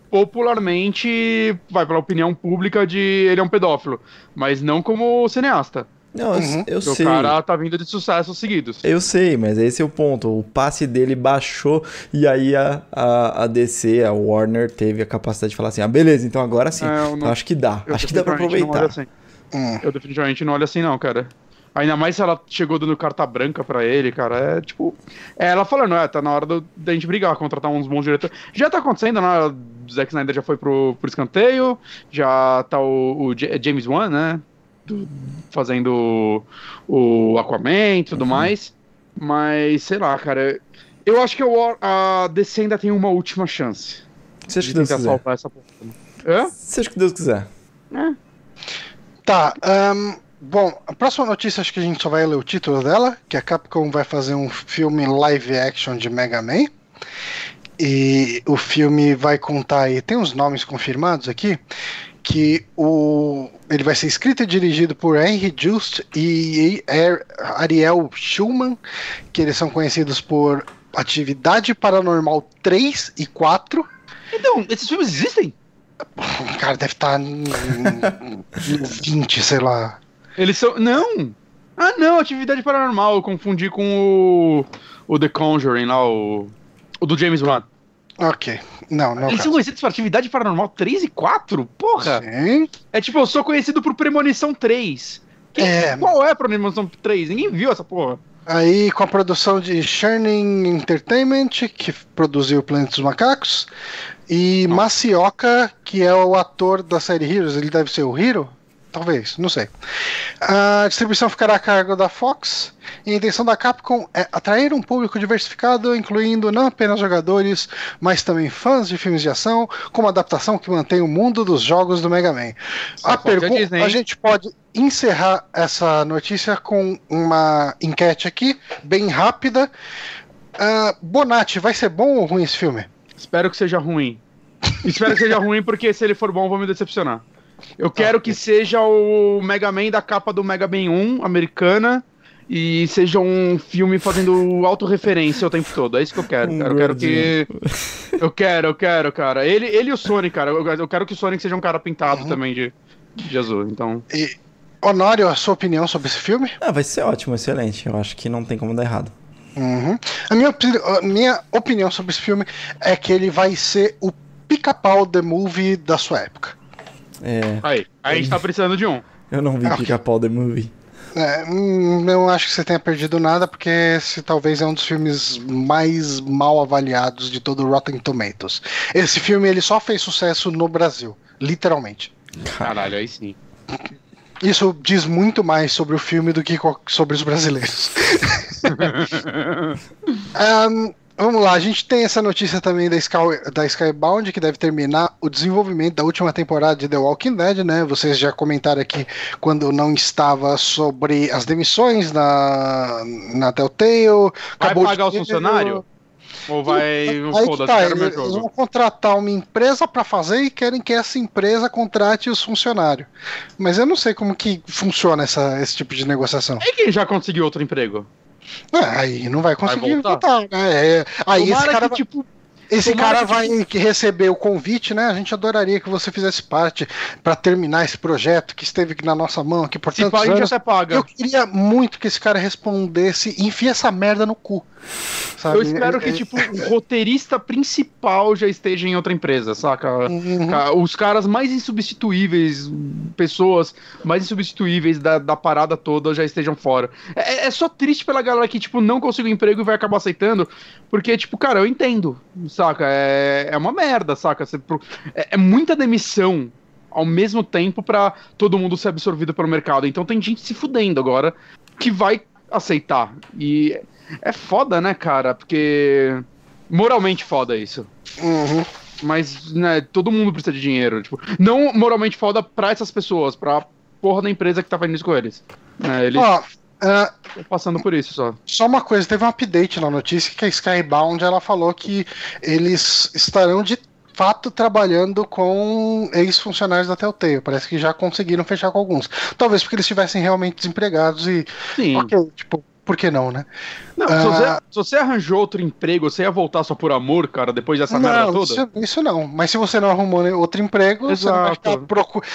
popularmente, vai pela opinião pública de ele é um pedófilo, mas não como cineasta. Não, eu, Uhum. eu Porque sei. o cara tá vindo de sucessos seguidos. Eu sei, mas esse é o ponto. O passe dele baixou e aí a, a, a DC, a Warner, teve a capacidade de falar assim: ah, beleza, então agora sim. É, eu não- Acho que dá. Eu Acho que dá pra aproveitar. olho assim. Hum. Eu definitivamente não olho assim, não, cara. Ainda mais se ela chegou dando carta branca pra ele, cara. É tipo. É ela falando, é, tá na hora do- da gente brigar, contratar uns bons diretores. Já tá acontecendo, né? O Zack Snyder já foi pro, pro escanteio, já tá o, o James Wan, né? Do- fazendo o Aquaman e tudo mais. Mas, sei lá, cara. Eu acho que a DC ainda tem uma última chance. Você acha de que Deus quiser? salvar essa porra. Hã? Você acha que Deus quiser? É. Tá, ahn, bom, a próxima notícia acho que a gente só vai ler o título dela, que a Capcom vai fazer um filme live action de Mega Man. E o filme vai contar aí, tem uns nomes confirmados aqui, que o ele vai ser escrito e dirigido por Henry Just e Ariel Schulman, que eles são conhecidos por Atividade Paranormal 3 e 4. Então, esses filmes existem? Cara, deve estar no 20, sei lá. Eles são. Não! Ah, não, atividade paranormal. Eu confundi com o. O The Conjuring lá, o. O do James Wan. Ok. Não, não. Eles caso. são conhecidos por atividade paranormal 3 e 4? Porra! Sim. É tipo, eu sou conhecido por Premonição 3. Quem- É. Qual é a Premonição 3? Ninguém viu essa porra. Aí com a produção de Shining Entertainment, que produziu Planeta dos Macacos, e Masioka, que é o ator da série Heroes, ele deve ser o Hero? Talvez, não sei. A distribuição ficará a cargo da Fox, e a intenção da Capcom é atrair um público diversificado, incluindo não apenas jogadores, mas também fãs de filmes de ação, com uma adaptação que mantém o mundo dos jogos do Mega Man. Só A pergunta, a gente pode encerrar essa notícia com uma enquete aqui, bem rápida. Ah, Bonatti, vai ser bom ou ruim esse filme? Espero que seja ruim. Espero que seja ruim, porque se ele for bom, vou me decepcionar. Eu quero que seja o Mega Man da capa do Mega Man 1 americana e seja um filme fazendo autorreferência o tempo todo. É isso que eu quero, Um cara. Eu quero gordinho. que. Eu quero, eu quero, cara. Ele, ele e o Sonic, cara. Eu, quero que o Sonic seja um cara pintado Uhum. também de, de azul. Então. E, Honório, a sua opinião sobre esse filme? Ah, vai ser ótimo, excelente. Eu acho que não tem como dar errado. Uhum. A, minha, a minha opinião sobre esse filme é que ele vai ser o pica-pau The Movie da sua época. É, Aí, a gente tá precisando de um. eu não vi Ah, Pica-Pau The Movie. É, hum, não acho que você tenha perdido nada, porque esse talvez é um dos filmes mais mal avaliados de todo o Rotten Tomatoes. Esse filme ele só fez sucesso no Brasil, literalmente. Caralho, aí sim. Isso diz muito mais sobre o filme do que sobre os brasileiros. Ahn, vamos lá, a gente tem essa notícia também da, Sky, da Skybound, que deve terminar o desenvolvimento da última temporada de The Walking Dead, né? Vocês já comentaram aqui quando não estava sobre as demissões na, na Telltale. Vai pagar o funcionário? Ou vai. Aí tá, meu eles vão contratar uma empresa para fazer e querem que essa empresa contrate os funcionários. Mas eu não sei como que funciona essa, esse tipo de negociação. E quem já conseguiu outro emprego? Ah, Aí não vai conseguir voltar? voltar, né? É, aí esse Tomara cara, que, tipo, esse tomara cara vai que receber o convite, né? A gente adoraria que você fizesse parte para terminar esse projeto que esteve na nossa mão aqui por se tantos anos. até paga. Eu queria muito que esse cara respondesse, enfia essa merda no cu. sabe? Eu espero que, É- tipo, o roteirista principal já esteja em outra empresa, saca? Uhum. Os caras mais insubstituíveis, pessoas mais insubstituíveis da, da parada toda já estejam fora. É, é só triste pela galera que, tipo, não conseguiu emprego e vai acabar aceitando, porque, tipo, cara, eu entendo, saca? É, é uma merda, saca? Você é, é muita demissão ao mesmo tempo pra todo mundo ser absorvido pelo mercado. Então tem gente se fudendo agora que vai aceitar. E é foda, né, cara? Porque moralmente foda isso. Uhum. Mas, né, todo mundo precisa de dinheiro. Tipo, não moralmente foda pra essas pessoas, pra porra da empresa que tá fazendo isso com eles. Né, eles Ó, ah, estão passando por isso só. Só uma coisa, teve um update na notícia que a Skybound ela falou que eles estarão de fato trabalhando com ex-funcionários da Telltale. Parece que já conseguiram fechar com alguns. Talvez porque eles estivessem realmente desempregados e. Sim. Ok, tipo, por que não, né? Não, se, Ah. você, se você arranjou outro emprego, você ia voltar só por amor, cara, depois dessa merda não, toda? isso, isso não. Mas se você não arrumou outro emprego, você não vai ficar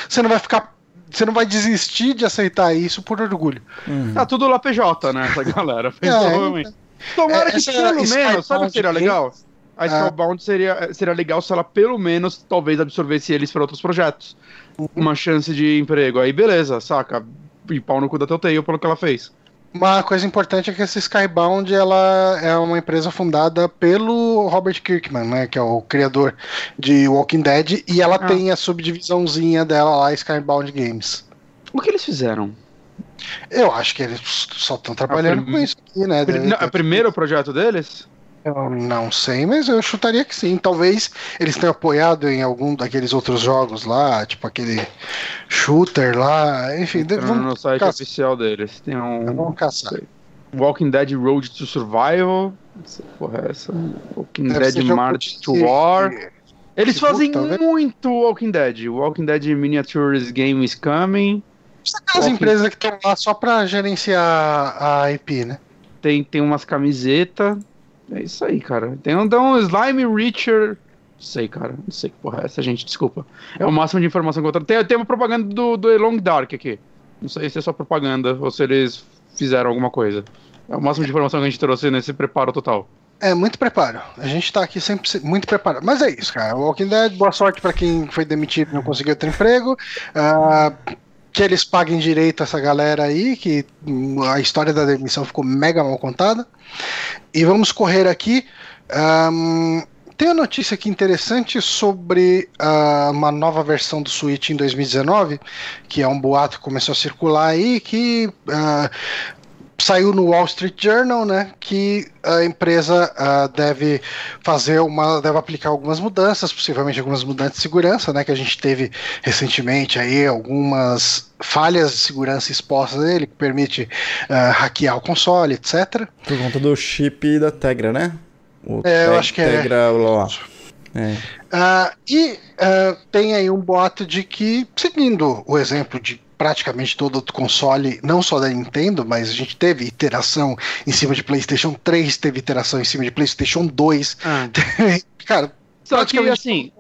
Você não vai ficar. Você não vai desistir de aceitar isso por orgulho. Hum. Tá tudo lá PJ, né, essa galera. É, Provavelmente. Tomara que pelo Skybound menos, sabe o que seria legal? A Ah. Skybound seria, seria legal se ela pelo menos talvez absorvesse eles para outros projetos. Uhum. Uma chance de emprego. Aí beleza, saca? E pau no cu da Telltale pelo que ela fez. Uma coisa importante é que essa Skybound ela é uma empresa fundada pelo Robert Kirkman, né, que é o criador de Walking Dead, e ela Ah. tem a subdivisãozinha dela lá, Skybound Games. O que eles fizeram? Eu acho que eles só estão trabalhando prim- com isso aqui, né? Pri- não, é o primeiro projeto deles? Eu não sei, mas eu chutaria que sim. Talvez eles tenham apoiado em algum daqueles outros jogos lá, tipo aquele shooter lá, enfim, Entrando no vamos, site caça- oficial deles. Tem um vamos caçar. Walking Dead Road to Survival. Essa porra é essa? Walking Deve Dead March to War. Eles fazem né? muito Walking Dead. Walking Dead Miniatures Game is Coming. Aquelas Walking- empresas que estão lá só pra gerenciar a IP, né? Tem, tem umas camisetas. É isso aí, cara. Tem um, um Slime Reacher. Não sei, cara. Não sei que porra é essa, gente. Desculpa. É o máximo de informação que eu tenho. Tem, uma propaganda do, do Long Dark aqui. Não sei se é só propaganda ou se eles fizeram alguma coisa. É o máximo de informação que a gente trouxe nesse preparo total. É, muito preparo. A gente tá aqui sempre se- muito preparado. Mas é isso, cara. Walking Dead, boa sorte pra quem foi demitido e não conseguiu outro emprego. Ah, que eles paguem direito essa galera aí, que a história da demissão ficou mega mal contada. E vamos correr aqui. Ahn, tem uma notícia aqui interessante sobre ah, uma nova versão do Switch em 2019, que é um boato que começou a circular aí, que ah, saiu no Wall Street Journal, né, que a empresa ah, deve fazer uma, deve aplicar algumas mudanças, possivelmente algumas mudanças de segurança, né, que a gente teve recentemente aí algumas falhas de segurança expostas nele, que permite ah, hackear o console, etc. Por conta do chip da Tegra, né? O É, eu acho que é. Tegra, lá, lá. É. Uh, e uh, tem aí um boato de que, seguindo o exemplo de praticamente todo outro console, não só da Nintendo, mas a gente teve iteração em cima de PlayStation 3, teve iteração em cima de PlayStation 2. Ah. Cara, só que assim,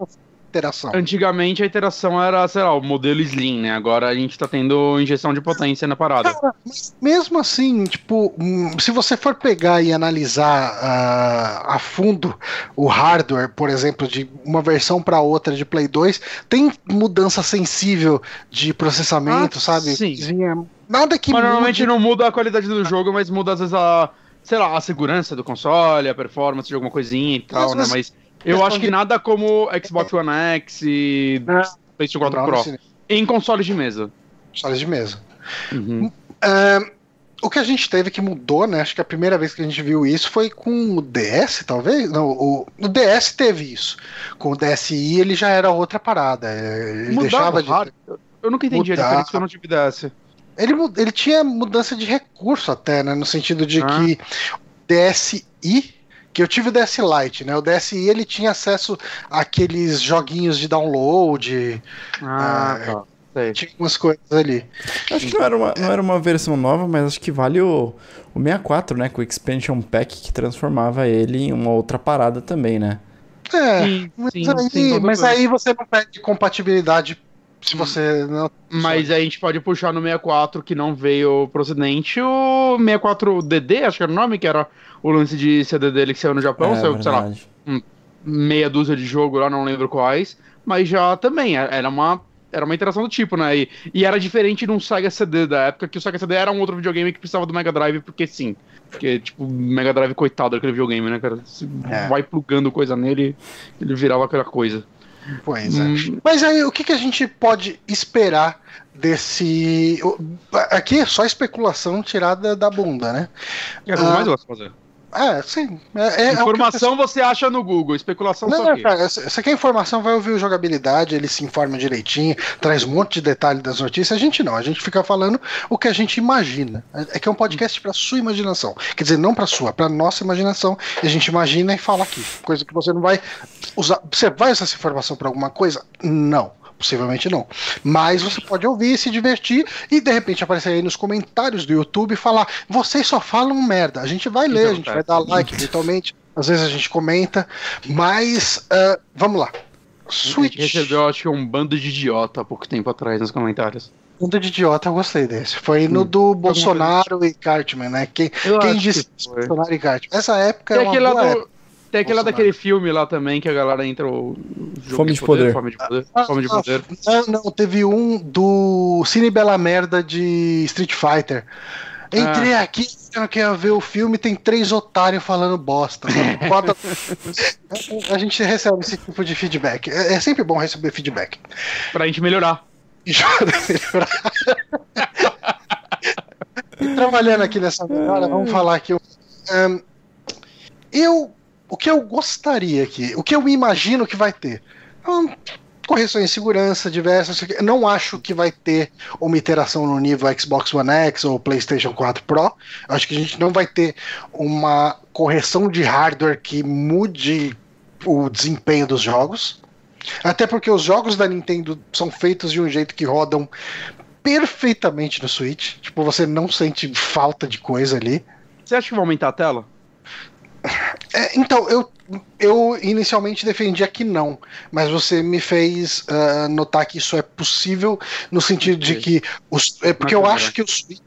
iteração. Antigamente a iteração era, sei lá, o modelo Slim, né? Agora a gente tá tendo injeção de potência na parada. Cara, mesmo assim, tipo, hum, se você for pegar e analisar uh, a fundo o hardware, por exemplo, de uma versão para outra de Play 2, tem mudança sensível de processamento, ah, sabe? Sim. Nada que mas normalmente mude... não muda a qualidade do jogo, mas muda às vezes a, sei lá, a segurança do console, a performance de alguma coisinha e tal, mas, né? Mas eu acho que nada como Xbox One X e é. PlayStation 4 Pro. Em consoles de mesa. Consoles de mesa. Uhum. Uh, o que a gente teve que mudou, né? Acho que a primeira vez que a gente viu isso foi com o DS, talvez. Não, o, o DS teve isso. Com o DSi ele já era outra parada. Ele Mudava deixava de. Eu nunca entendi mudar. a diferença que eu não tive DS. Ele, ele tinha mudança de recurso até, né? No sentido de ah. que DSi que eu tive o DS Lite, né? O DSi ele tinha acesso àqueles joguinhos de download. Ah, é, tá. Tinha umas coisas ali. Acho que não era, uma, não era uma versão nova, mas acho que vale o, o 64, né? Com o Expansion Pack que transformava ele em uma outra parada também, né? É, sim, mas, sim, aí, sim, mas aí você não perde compatibilidade se hum. você não. Mas a gente pode puxar no 64 que não veio procedente o 64DD, acho que era o nome, que era o lance de CD dele que saiu no Japão, é, saiu, sei lá, meia dúzia de jogo lá, não lembro quais, mas já também é, era uma era uma interação do tipo, né? E, e era diferente de um Sega CD da época, que o Sega CD era um outro videogame que precisava do Mega Drive, porque sim. Porque, tipo, Mega Drive, coitado daquele videogame, né, cara? Você é. vai plugando coisa nele, ele virava aquela coisa. Pois é. Hum. Mas aí, o que, que a gente pode esperar desse. Aqui é só especulação tirada da bunda, né? É o que eu mais gosto de fazer. É, sim. É, é, é informação é você acha no Google, especulação não, só aqui. Cara, você quer informação, vai ouvir o jogabilidade, ele se informa direitinho, traz um monte de detalhe das notícias. A gente não, a gente fica falando o que a gente imagina. É que é um podcast para sua imaginação. Quer dizer, não para sua, para nossa imaginação. E a gente imagina e fala aqui. Coisa que você não vai usar. Você vai usar essa informação para alguma coisa? Não. Possivelmente não. Mas você pode ouvir, se divertir e de repente aparecer aí nos comentários do YouTube e falar: vocês só falam merda. A gente vai ler, a gente vai dar like eventualmente. Às vezes a gente comenta. Mas uh, vamos lá. Switch. recebeu, acho que um bando de idiota há pouco tempo atrás nos comentários. Bando de idiota, eu gostei desse. Foi no hum. do Bolsonaro e Cartman, né? Quem, quem disse que Bolsonaro e Cartman? Essa época é uma boa época. Tem aquele lá daquele filme lá também que a galera entra o Fome de, poder, Fome de poder. Ah, Fome de poder. Não, não, teve um do Cine Bela Merda de Street Fighter. Entrei ah. aqui, eu quero ver o filme, tem três otários falando bosta. a gente recebe esse tipo de feedback. É, é sempre bom receber feedback. Pra gente melhorar. melhorar. Trabalhando aqui nessa melhora, vamos falar aqui. Um, eu o que eu gostaria aqui, o que eu imagino que vai ter. Hum, correções de segurança diversas. Não acho que vai ter uma iteração no nível Xbox One X ou PlayStation 4 Pro. Acho que a gente não vai ter uma correção de hardware que mude o desempenho dos jogos. Até porque os jogos da Nintendo são feitos de um jeito que rodam perfeitamente no Switch. Tipo, você não sente falta de coisa ali. Você acha que vai aumentar a tela? É, então, eu, eu inicialmente defendia que não, mas você me fez uh, notar que isso é possível no sentido de que os, é porque eu acho que o Switch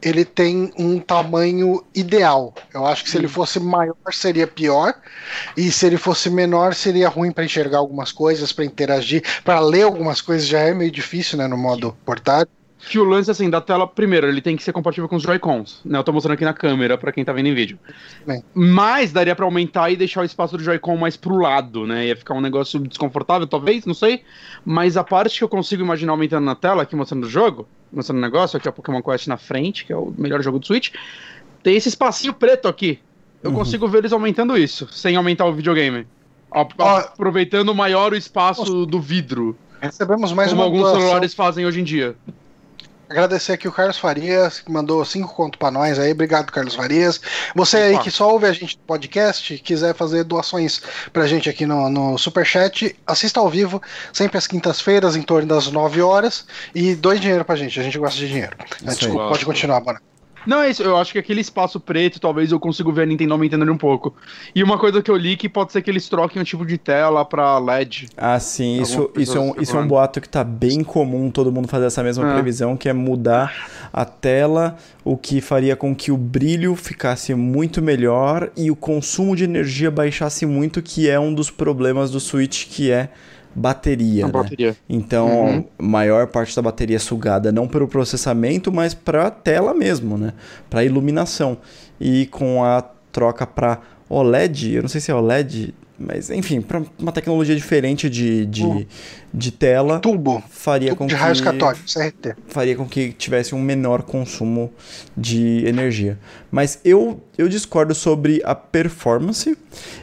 ele tem um tamanho ideal. Eu acho que se ele fosse maior seria pior e se ele fosse menor seria ruim para enxergar algumas coisas, para interagir, para ler algumas coisas já é meio difícil, né, no modo portátil que o lance, assim, da tela, primeiro, ele tem que ser compatível com os Joy-Cons, né? Eu tô mostrando aqui na câmera para quem tá vendo em vídeo. Bem. Mas daria para aumentar e deixar o espaço do Joy-Con mais pro lado, né? Ia ficar um negócio desconfortável, talvez, não sei. Mas a parte que eu consigo imaginar aumentando na tela, aqui mostrando o jogo, mostrando o negócio, aqui é o Pokémon Quest na frente, que é o melhor jogo do Switch, tem esse espacinho preto aqui. Eu uhum. consigo ver eles aumentando isso, sem aumentar o videogame. Aproveitando maior o espaço do vidro. Recebemos mais como alguns doação. celulares fazem hoje em dia agradecer aqui o Carlos Farias, que mandou cinco contos pra nós aí. Obrigado, Carlos Farias. Você aí que só ouve a gente no podcast, quiser fazer doações pra gente aqui no, no Superchat, assista ao vivo, sempre às quintas-feiras, em torno das 9 horas, e doe dinheiro pra gente. A gente gosta de dinheiro. Desculpa, pode continuar, Bona. Não, é isso. Eu acho que aquele espaço preto, talvez eu consiga ver a Nintendo aumentando um pouco. E uma coisa que eu li que pode ser que eles troquem o tipo de tela pra LED. Ah, sim. Isso, isso, é um, isso é um boato que tá bem comum todo mundo fazer essa mesma é. previsão, que é mudar a tela, o que faria com que o brilho ficasse muito melhor e o consumo de energia baixasse muito, que é um dos problemas do Switch, que é bateria. Né? bateria. Então, uhum. maior parte da bateria é sugada não pelo processamento, mas para a tela mesmo, né? Para iluminação. E com a troca para OLED, eu não sei se é OLED, mas, enfim, para uma tecnologia diferente de, de, uh, de tela. Tubo. Faria tubo com de que, raios católicos, CRT. Faria com que tivesse um menor consumo de energia. Mas eu, eu discordo sobre a performance.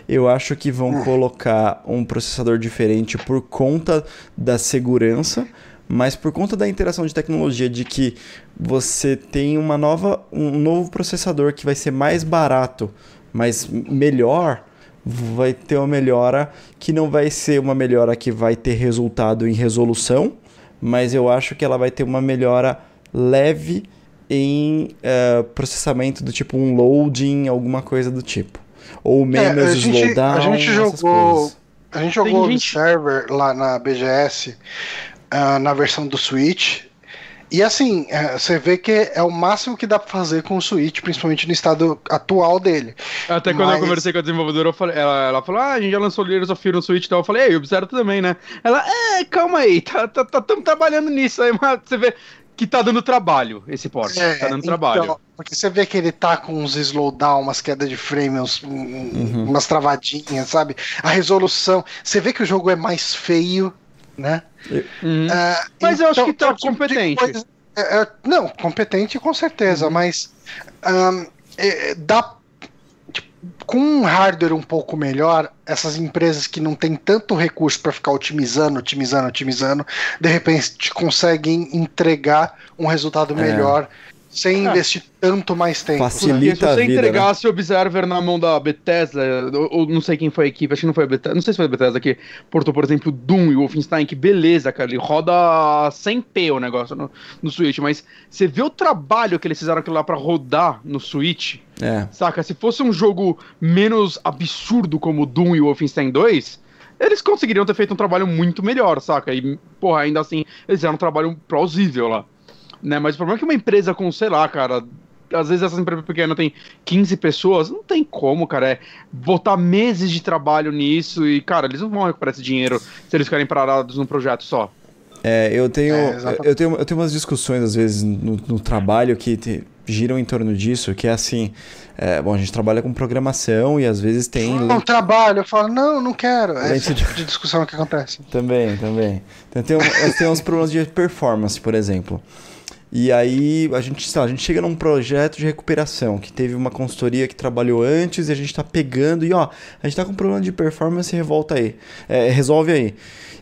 Eu acho que vão uh. colocar um processador diferente por conta da segurança mas por conta da interação de tecnologia de que você tem uma nova um novo processador que vai ser mais barato, mas melhor, vai ter uma melhora que não vai ser uma melhora que vai ter resultado em resolução, mas eu acho que ela vai ter uma melhora leve em uh, processamento do tipo um loading, alguma coisa do tipo. Ou menos é, gente, slowdown. A gente jogou. A gente jogou server lá na BGS uh, ah, na versão do Switch e assim, é, você vê que é o máximo que dá pra fazer com o Switch, principalmente no estado atual dele. Até quando Mas... eu conversei com a desenvolvedora, falei, ela, ela falou: Ah, a gente já lançou Layers of Fear no Switch e tal. Eu falei, ei, observa também, né? Ela, é, calma aí, tá, tá, tá, trabalhando nisso aí, mas você vê que tá dando trabalho esse porte. É, tá dando então, trabalho. Porque você vê que ele tá com uns slowdown, umas quedas de frame, uns, uhum. umas travadinhas, sabe? A resolução. Você vê que o jogo é mais feio né? Uhum. Uh, mas então, eu acho que tá tipo competente. Coisa, é, é, não, competente com certeza, uhum. mas um, é, dá tipo, com um hardware um pouco melhor, essas empresas que não têm tanto recurso para ficar otimizando, otimizando, otimizando, de repente conseguem entregar um resultado é. Sem é. investir tanto mais tempo. Facilita se você entregasse né? o Observer na mão da Bethesda, ou, ou, não sei quem foi a equipe, acho que não foi a Bethesda, não sei se foi a Bethesda que portou, por exemplo, Doom e Wolfenstein, que beleza, cara, ele roda 100p o negócio no, no Switch, mas você vê o trabalho que eles fizeram aquilo lá pra rodar no Switch, é. saca? Se fosse um jogo menos absurdo como Doom e Wolfenstein 2, eles conseguiriam ter feito um trabalho muito melhor, saca? E, porra, ainda assim, eles fizeram um trabalho plausível lá né? Mas o problema é que uma empresa com, sei lá, cara, às vezes essa empresa pequena tem 15 pessoas, não tem como, cara, é botar meses de trabalho nisso e, cara, eles não vão recuperar esse dinheiro se eles ficarem parados num projeto só. É, eu tenho, é, eu tenho, eu tenho umas discussões às vezes no, no trabalho que te, giram em torno disso, que é assim, é, bom, a gente trabalha com programação e às vezes tem... Não, trabalho, eu falo, não, não quero, é esse tipo de discussão que acontece. Também, também. Então, tem, tem uns problemas de performance, por exemplo. E aí a gente, lá, a gente chega num projeto de recuperação que teve uma consultoria que trabalhou antes e a gente está pegando e ó, a gente está com um problema de performance, revolta aí, é, resolve aí.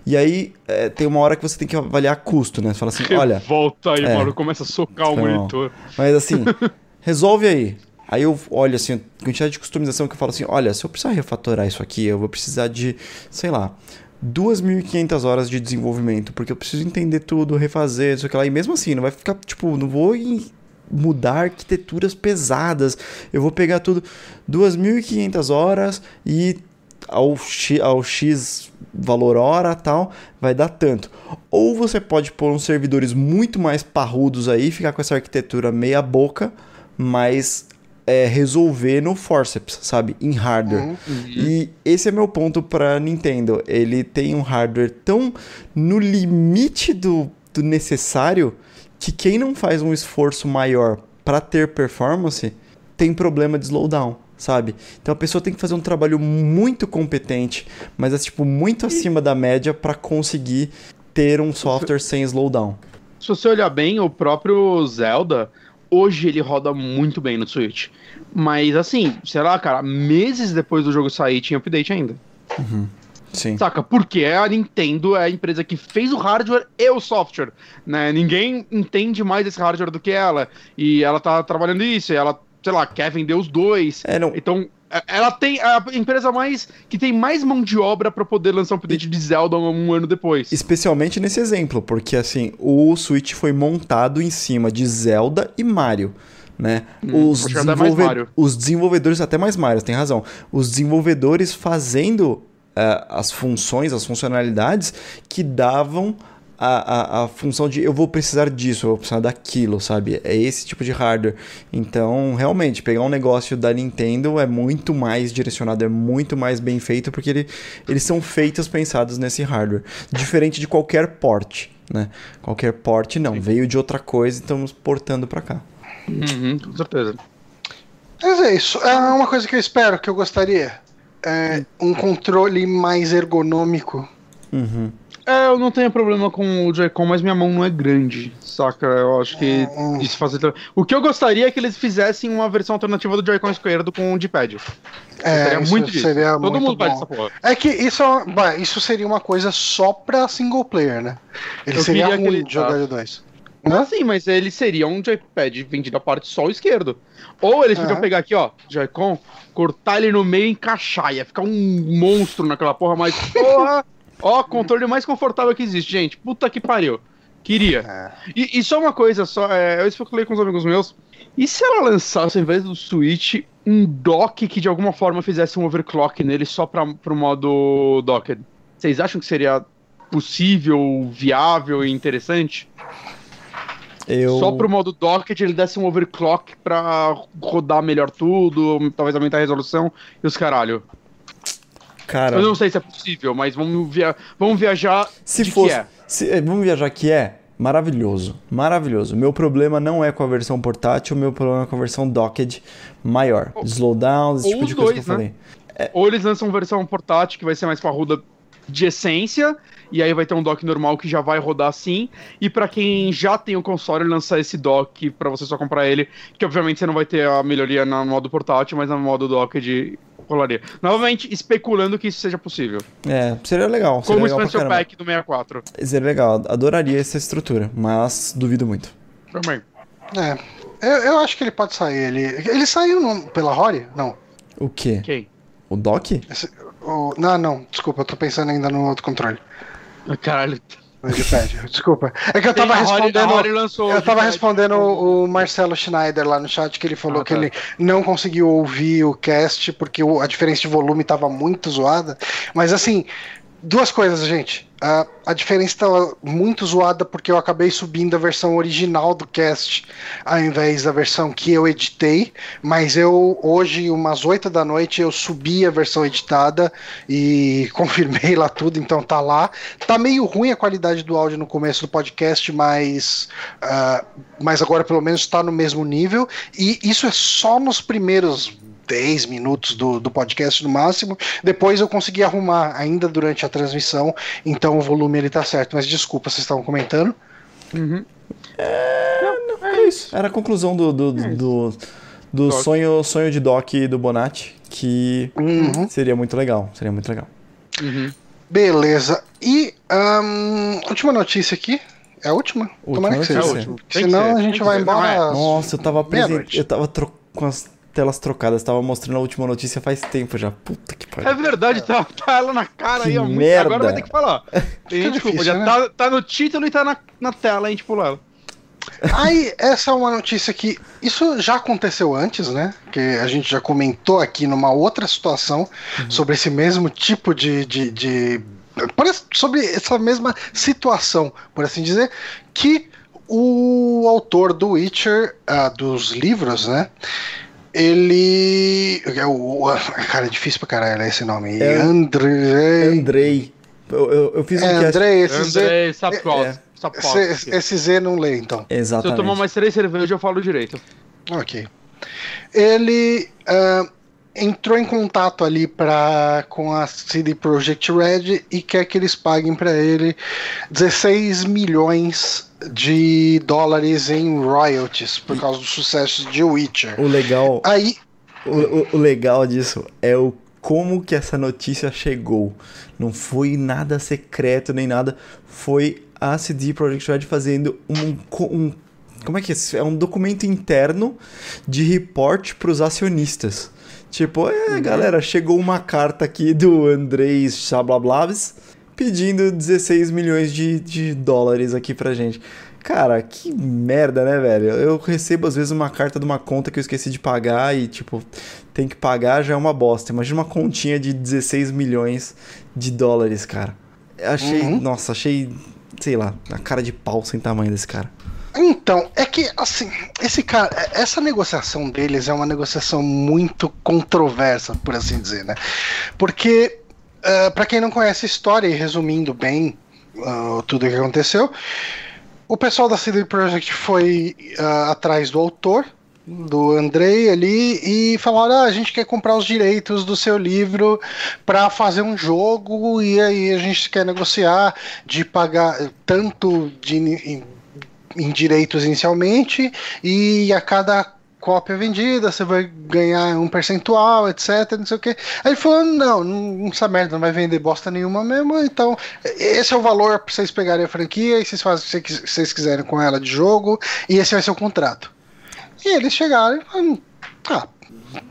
E aí é, tem uma hora que você tem que avaliar custo, né? Você fala assim, olha. Volta aí, é, mano, começa a socar o monitor. Mas assim, resolve aí. Aí eu olho assim, a quantidade de customização que eu falo assim, olha, se eu precisar refatorar isso aqui, eu vou precisar de, sei lá, 2.500 horas de desenvolvimento, porque eu preciso entender tudo, refazer, isso que lá. E mesmo assim, não vai ficar, tipo, não vou mudar arquiteturas pesadas. Eu vou pegar tudo 2.500 horas e ao X, ao X valor hora tal, vai dar tanto. Ou você pode pôr uns servidores muito mais parrudos aí, ficar com essa arquitetura meia boca, mas é, resolver no forceps, sabe? Em hardware. Uhum. E esse é meu ponto para Nintendo. Ele tem um hardware tão no limite do, do necessário que quem não faz um esforço maior para ter performance tem problema de slowdown sabe? Então a pessoa tem que fazer um trabalho muito competente, mas é tipo muito acima da média para conseguir ter um software sem slowdown. Se você olhar bem, o próprio Zelda, hoje ele roda muito bem no Switch. Mas assim, sei lá, cara, meses depois do jogo sair tinha update ainda. Uhum. Sim. Saca? Porque a Nintendo é a empresa que fez o hardware e o software, né? Ninguém entende mais esse hardware do que ela. E ela tá trabalhando isso, e ela, sei lá, quer vender os dois. É, não, Então, ela tem a empresa mais que tem mais mão de obra pra poder lançar um update de Zelda um ano depois. Especialmente nesse exemplo, porque assim, o Switch foi montado em cima de Zelda e Mario. Né? Hum, os, desenvolve- Mario. os desenvolvedores, até mais Mario, tem razão. Os desenvolvedores fazendo eh, as funções, as funcionalidades que davam a, a, a função de eu vou precisar disso, eu vou precisar daquilo, sabe? É esse tipo de hardware. Então, realmente, pegar um negócio da Nintendo é muito mais direcionado, é muito mais bem feito, porque ele, eles são feitos pensados nesse hardware. Diferente de qualquer port, né? Qualquer port não, veio de outra coisa e estamos portando pra cá. Uhum, com certeza. Mas é isso. É uma coisa que eu espero, que eu gostaria. É um controle mais ergonômico. Uhum. É, eu não tenho problema com o Joy-Con, mas minha mão não é grande, saca? Eu acho que Hum. isso facilita. O que eu gostaria é que eles fizessem uma versão alternativa do Joy-Con esquerdo com o D-pad. É, isso muito disso. seria Todo muito mundo bom. essa porra. É que isso, é isso seria uma coisa só pra single player, né? Ele Eu seria ruim ele- de jogar ah. de dois. Hã? Sim, mas ele seria um joypad vendido a parte só o esquerdo. Ou eles podiam Aham. pegar aqui, ó, Joy-Con, cortar ele no meio e encaixar. Ia ficar um monstro naquela porra, mas porra! Ó, controle mais confortável que existe, gente. Puta que pariu. Queria. É. E, e só uma coisa, só, é, eu especulei com os amigos meus. E se ela lançasse, ao invés do Switch, um dock que de alguma forma fizesse um overclock nele só pra, pro modo docked? Vocês acham que seria possível, viável e interessante? Eu... Só pro modo docket ele desse um overclock pra rodar melhor tudo, talvez aumentar a resolução e os caralho. Cara, Eu não sei se é possível, mas vamos, via vamos viajar se fosse. que é. se- eh, vamos viajar que é? Maravilhoso. Maravilhoso. Meu problema não é com a versão portátil, meu problema é com a versão docked maior. Slowdown, esse ou tipo de coisa dois, que eu né? falei. Ou eles lançam versão portátil que vai ser mais parruda de essência, e aí vai ter um dock normal que já vai rodar assim. E pra quem já tem o console, lançar esse dock pra você só comprar ele, que obviamente você não vai ter a melhoria no modo portátil, mas no modo dock de rolaria. Novamente, especulando que isso seja possível. É, seria legal. Seria Como o legal Expansion. Pack do 64. Seria legal. Adoraria essa estrutura, mas duvido muito. Também. É. Eu, eu acho que ele pode sair. Ele, ele saiu no- pela Rory? Não. O quê? Ok. O dock? Esse- o- não, não. Desculpa, eu tô pensando ainda no outro controle. Caralho. Gpad. Desculpa. É que eu tava respondendo. a Rory lançou Eu tava Gpad. respondendo o o Marcelo Schneider lá no chat, que ele falou Ah, que tá. ele não conseguiu ouvir o cast porque a diferença de volume tava muito zoada. Mas assim, duas coisas, gente. A, a diferença estava muito zoada porque eu acabei subindo a versão original do cast ao invés da versão que eu editei. Mas eu, hoje, umas 8 da noite, eu subi a versão editada e confirmei lá tudo, então tá lá. Tá meio ruim a qualidade do áudio no começo do podcast, mas, ah, mas agora pelo menos está no mesmo nível. E isso é só nos primeiros 10 minutos do, do podcast no máximo. Depois eu consegui arrumar ainda durante a transmissão, então o volume ele tá certo. Mas desculpa, vocês estavam comentando. Uhum. É isso. Era a conclusão do, do, do, do, do Doc. sonho, sonho de doc do Bonatti, que Uhum. seria muito legal. Seria muito legal. Uhum. Beleza. E ahn, última notícia aqui. É a última? Última Tomara que seja. É a última. Senão a gente vai. Não, embora. é. Nossa, eu tava presente. Eu tava com as telas trocadas, tava mostrando a última notícia faz tempo já. Puta que É pariu. verdade, tá, tá ela na cara Que aí, ó. muito- merda. Agora vai ter que falar. Tem Fica desculpa, difícil, já né? tá, tá no título e tá na, na tela, a gente pula ela. Aí, essa é uma notícia que. Isso já aconteceu antes, né? Que a gente já comentou aqui numa outra situação sobre esse mesmo tipo de. de, de- sobre essa mesma situação, por assim dizer, que o autor do Witcher, ah, dos livros, né? Ele. É o, cara, é difícil pra caralho esse nome. É- Andrei. Andrei. Eu, eu, eu fiz um É. Andrei, esse Z. Andrei Sapkowski. é. Sapkowski. Esse, esse Z não lê, então. Se eu Exatamente. tomar mais três cervejas, eu falo direito. Ok. Ele ah, entrou em contato ali pra, com a CD Projekt Red e quer que eles paguem para ele 16 milhões de dólares em royalties por causa do sucesso de Witcher. O legal, Aí, o, o- o legal disso é o como que essa notícia chegou. Não foi nada secreto nem nada. Foi a CD Projekt Red fazendo um, um como é que é? É um documento interno de report para os acionistas. Tipo, é, uhum. galera, chegou uma carta aqui do Andrei Chablablabs pedindo 16 milhões de, de dólares aqui pra gente. Cara, que merda, né, velho? Eu recebo às vezes uma carta de uma conta que eu esqueci de pagar e, tipo, tem que pagar já é uma bosta. Imagina uma continha de 16 milhões de dólares, cara. Achei, uhum. nossa, achei, sei lá, a cara de pau sem tamanho desse cara. Então, é que, assim, esse cara, essa negociação deles é uma negociação muito controversa, por assim dizer, né? Porque, uh, eh, para quem não conhece a história, e resumindo bem uh, tudo o que aconteceu, o pessoal da CD Projekt foi uh, atrás do autor, do Andrei ali, e falaram: ah, a gente quer comprar os direitos do seu livro para fazer um jogo, e aí a gente quer negociar de pagar tanto de em direitos inicialmente e a cada cópia vendida, você vai ganhar um percentual, etc, não sei o que. Aí ele falou, não, não, essa merda não vai vender bosta nenhuma mesmo, então esse é o valor pra vocês pegarem a franquia e vocês fazem o que vocês quiserem com ela de jogo, e esse vai ser o contrato. E eles chegaram e falaram, ah,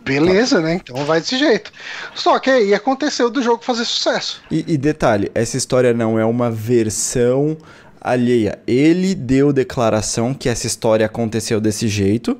beleza, né? Então vai desse jeito. Só que aí aconteceu do jogo fazer sucesso. E, e detalhe, essa história não é uma versão alheia. Ele deu declaração que essa história aconteceu desse jeito.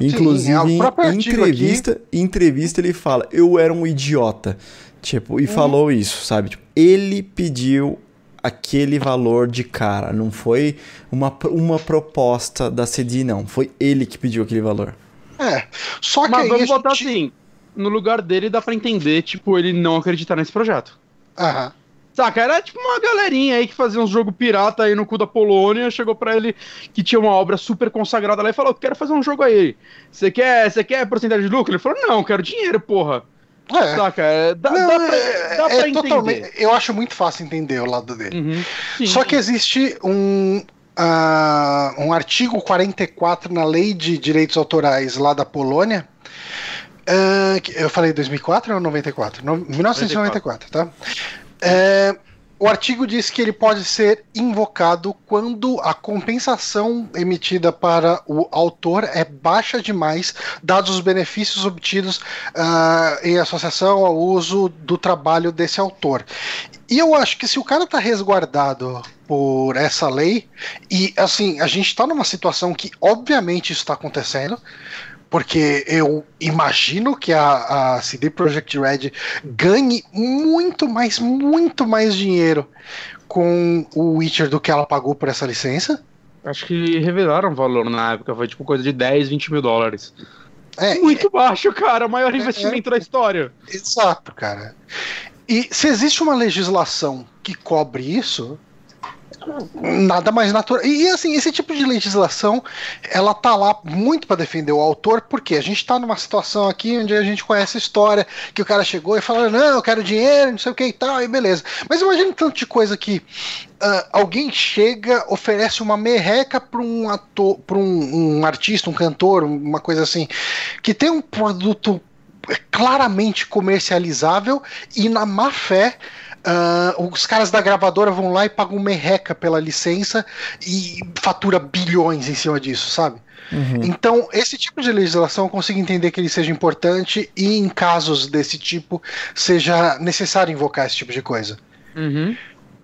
Inclusive, Sim, é em entrevista, aqui... entrevista ele fala: "Eu era um idiota". Tipo, e hum. falou isso, sabe? Tipo, ele pediu aquele valor de cara, não foi uma, uma proposta da CD não, foi ele que pediu aquele valor. É. Só que Mas vamos botar gente... assim, no lugar dele dá para entender, tipo, ele não acreditar nesse projeto. Aham. Saca? Era tipo uma galerinha aí que fazia uns jogo pirata aí no cu da Polônia, chegou pra ele que tinha uma obra super consagrada lá e falou: quero fazer um jogo aí. Você quer, você quer porcentagem de lucro? Ele falou: não, quero dinheiro, porra. É. Saca? É, dá, não, dá pra, é, dá é, totalmente. Eu acho muito fácil entender o lado dele. Uhum, Só que existe um, uh, um artigo 44 na lei de direitos autorais lá da Polônia. Uh, eu falei 2004 ou 94? No, 1994, 94. tá? É, o artigo diz que ele pode ser invocado quando a compensação emitida para o autor é baixa demais, dados os benefícios obtidos uh, em associação ao uso do trabalho desse autor. E eu acho que se o cara está resguardado por essa lei, e assim, a gente está numa situação que obviamente isso está acontecendo, porque eu imagino que a, a CD Projekt Red ganhe muito mais, muito mais dinheiro com o Witcher do que ela pagou por essa licença. Acho que revelaram o valor na época, foi tipo coisa de 10, 20 mil dólares. É, muito é, baixo, cara, o maior é, investimento é, da história. Exato, cara. E se existe uma legislação que cobre isso, nada mais natural. E assim, esse tipo de legislação, ela tá lá muito para defender o autor, porque a gente tá numa situação aqui onde a gente conhece a história, que o cara chegou e falou: "Não, eu quero dinheiro, não sei o que e tal", e beleza. Mas imagina tanto de coisa que uh, alguém chega, oferece uma merreca para um ator, para um, um artista, um cantor, uma coisa assim, que tem um produto claramente comercializável e na má fé Uh, os caras da gravadora vão lá e pagam merreca pela licença e fatura bilhões em cima disso, sabe? Uhum. Então, esse tipo de legislação eu consigo entender que ele seja importante e, em casos desse tipo, seja necessário invocar esse tipo de coisa. Uhum.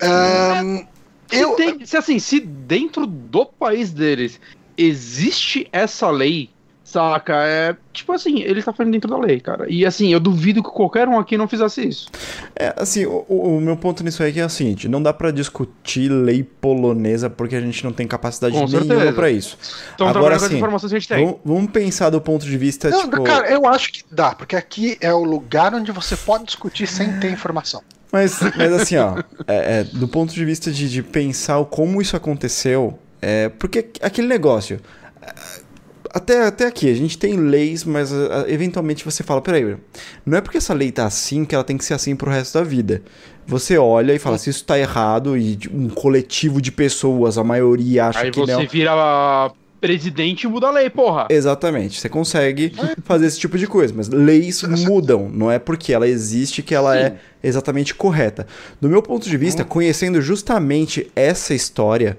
Um, se, eu... tem, se assim, se dentro do país deles existe essa lei Saca? É tipo assim, ele tá fazendo dentro da lei, cara. E assim, eu duvido que qualquer um aqui não fizesse isso. É, assim, o, o meu ponto nisso aí é, que é o seguinte: não dá para discutir lei polonesa porque a gente não tem capacidade Com nenhuma para isso. Então, Agora, assim, informações que a gente tem. Vamos, vamos pensar do ponto de vista. Não, tipo... Cara, eu acho que dá, porque aqui é o lugar onde você pode discutir sem ter informação. Mas, mas assim, ó, é, é, do ponto de vista de, de pensar como isso aconteceu, é, porque aquele negócio até, até aqui, a gente tem leis, mas uh, eventualmente você fala, peraí, não é porque essa lei tá assim que ela tem que ser assim pro resto da vida. Você olha e fala, se isso tá errado e um coletivo de pessoas, a maioria acha Aí que não... Aí você vira presidente muda a lei, porra. Exatamente. Você consegue fazer esse tipo de coisa, mas leis mudam. Não é porque ela existe que ela Sim. é exatamente correta. Do meu ponto de vista, conhecendo justamente essa história,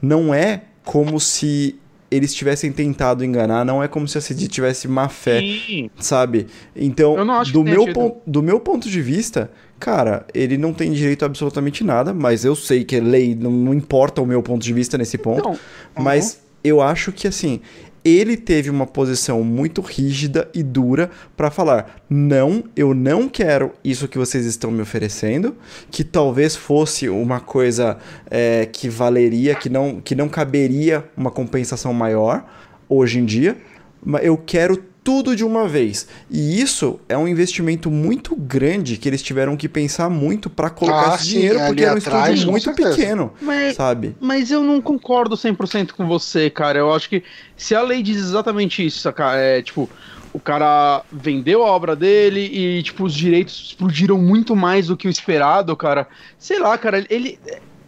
não é como se eles tivessem tentado enganar, não é como se a CD tivesse má fé, Sim. sabe? Então, do, meu pon- do meu ponto de vista, cara, ele não tem direito a absolutamente nada, mas eu sei que é lei, não, não importa o meu ponto de vista nesse ponto. Então, Mas eu acho que assim, ele teve uma posição muito rígida e dura pra falar: "Não, eu não quero isso que vocês estão me oferecendo", que talvez fosse uma coisa é, que valeria, que não que não caberia uma compensação maior hoje em dia, mas eu quero tudo de uma vez. E isso é um investimento muito grande que eles tiveram que pensar muito pra colocar Ah, esse sim, dinheiro, porque era um atrás, estúdio muito certeza. pequeno, Mas- sabe? Mas eu não concordo 100% com você, cara. Eu acho que se a lei diz exatamente isso, saca? É tipo, o cara vendeu a obra dele e, tipo, os direitos explodiram muito mais do que o esperado, cara. Sei lá, cara, ele.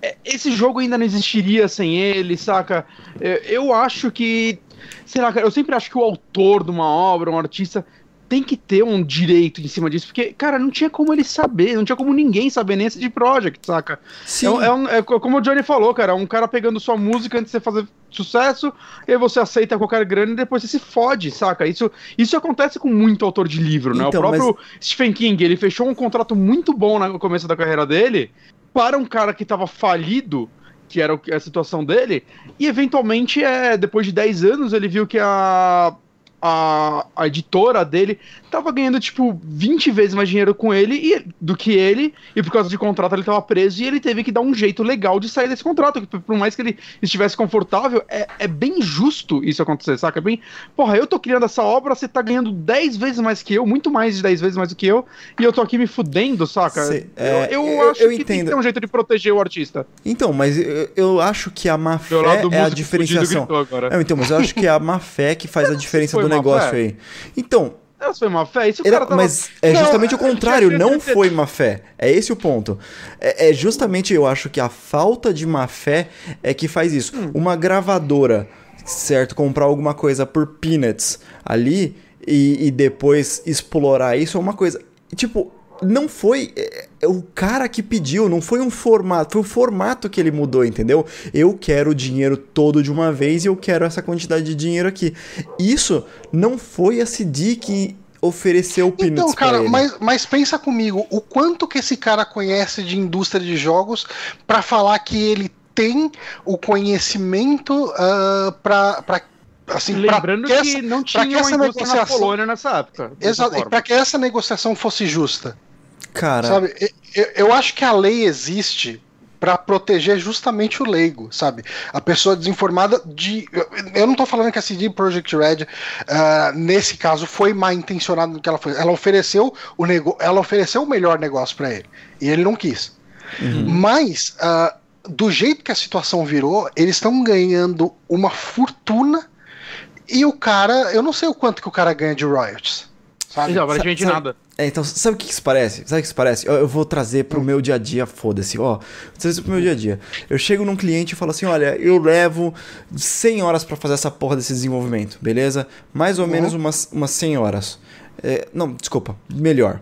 é- Esse jogo ainda não existiria sem ele, saca? É, Eu acho que. Sei lá, cara, eu sempre acho que o autor de uma obra, um artista, tem que ter um direito em cima disso, porque, cara, não tinha como ele saber, não tinha como ninguém saber nem esse de Project, saca? Sim. É, é um- é co- como o Johnny falou, cara, um cara pegando sua música antes de você fazer sucesso, e aí você aceita qualquer grana e depois você se fode, saca? Isso, isso acontece com muito autor de livro, né? Então, o próprio Stephen King, ele fechou um contrato muito bom no começo da carreira dele para um cara que tava falido, que era a situação dele, e eventualmente, é, depois de 10 anos, ele viu que a, a, a editora dele tava ganhando, tipo, 20 vezes mais dinheiro com ele e- do que ele, e por causa de contrato ele tava preso, e ele teve que dar um jeito legal de sair desse contrato, que por mais que ele estivesse confortável, é, é bem justo isso acontecer, saca? É bem, porra, eu tô criando essa obra, você tá ganhando 10 vezes mais que eu, muito mais de 10 vezes mais do que eu, e eu tô aqui me fudendo, saca? Sei, é, eu, eu eu- acho eu que tem que entendo. ter um jeito de proteger o artista. Então, mas eu, eu acho que a má fé é a diferenciação. Não, então, mas eu acho que é a má fé que faz a diferença do negócio fé? aí. Então, Essa foi uma fé, era- tava... mas é Não, justamente o contrário, não foi má fé. É esse o ponto. É, é justamente, eu acho que a falta de má fé é que faz isso. Hum. Uma gravadora, certo, comprar alguma coisa por peanuts ali e, e depois explorar isso é uma coisa. Tipo, não foi é, é o cara que pediu, não foi um formato, foi o formato que ele mudou, entendeu? Eu quero o dinheiro todo de uma vez e eu quero essa quantidade de dinheiro aqui. Isso não foi a CD que ofereceu o Peanuts Então, pra cara, ele. mas, mas pensa comigo, o quanto que esse cara conhece de indústria de jogos pra falar que ele tem o conhecimento ah, pra, pra assim, Lembrando que que, essa- não pra tinha que uma indústria na negociação- Polônia nessa época. Exato, e pra que essa negociação fosse justa, Cara, sabe? Eu, eu acho que a lei existe pra proteger justamente o leigo, sabe? A pessoa desinformada de. Eu, não tô falando que a CD Projekt Red, ah, nesse caso, foi mal intencionada no que ela fez. Ela ofereceu o nego... ela ofereceu o melhor negócio pra ele. E ele não quis. Mas, ah, do jeito que a situação virou, eles estão ganhando uma fortuna. E o cara, eu não sei o quanto que o cara ganha de royalties. Sabe? Então, aparentemente Sabe- nada. É, então, sabe o que isso parece? Sabe o que isso parece? Eu, eu vou trazer pro meu dia a dia, foda-se. Ó, vou trazer pro meu dia a dia. Eu chego num cliente e falo assim: olha, eu levo 100 horas pra fazer essa porra desse desenvolvimento, beleza? Mais ou menos umas, umas 100 horas. É, não, desculpa, melhor.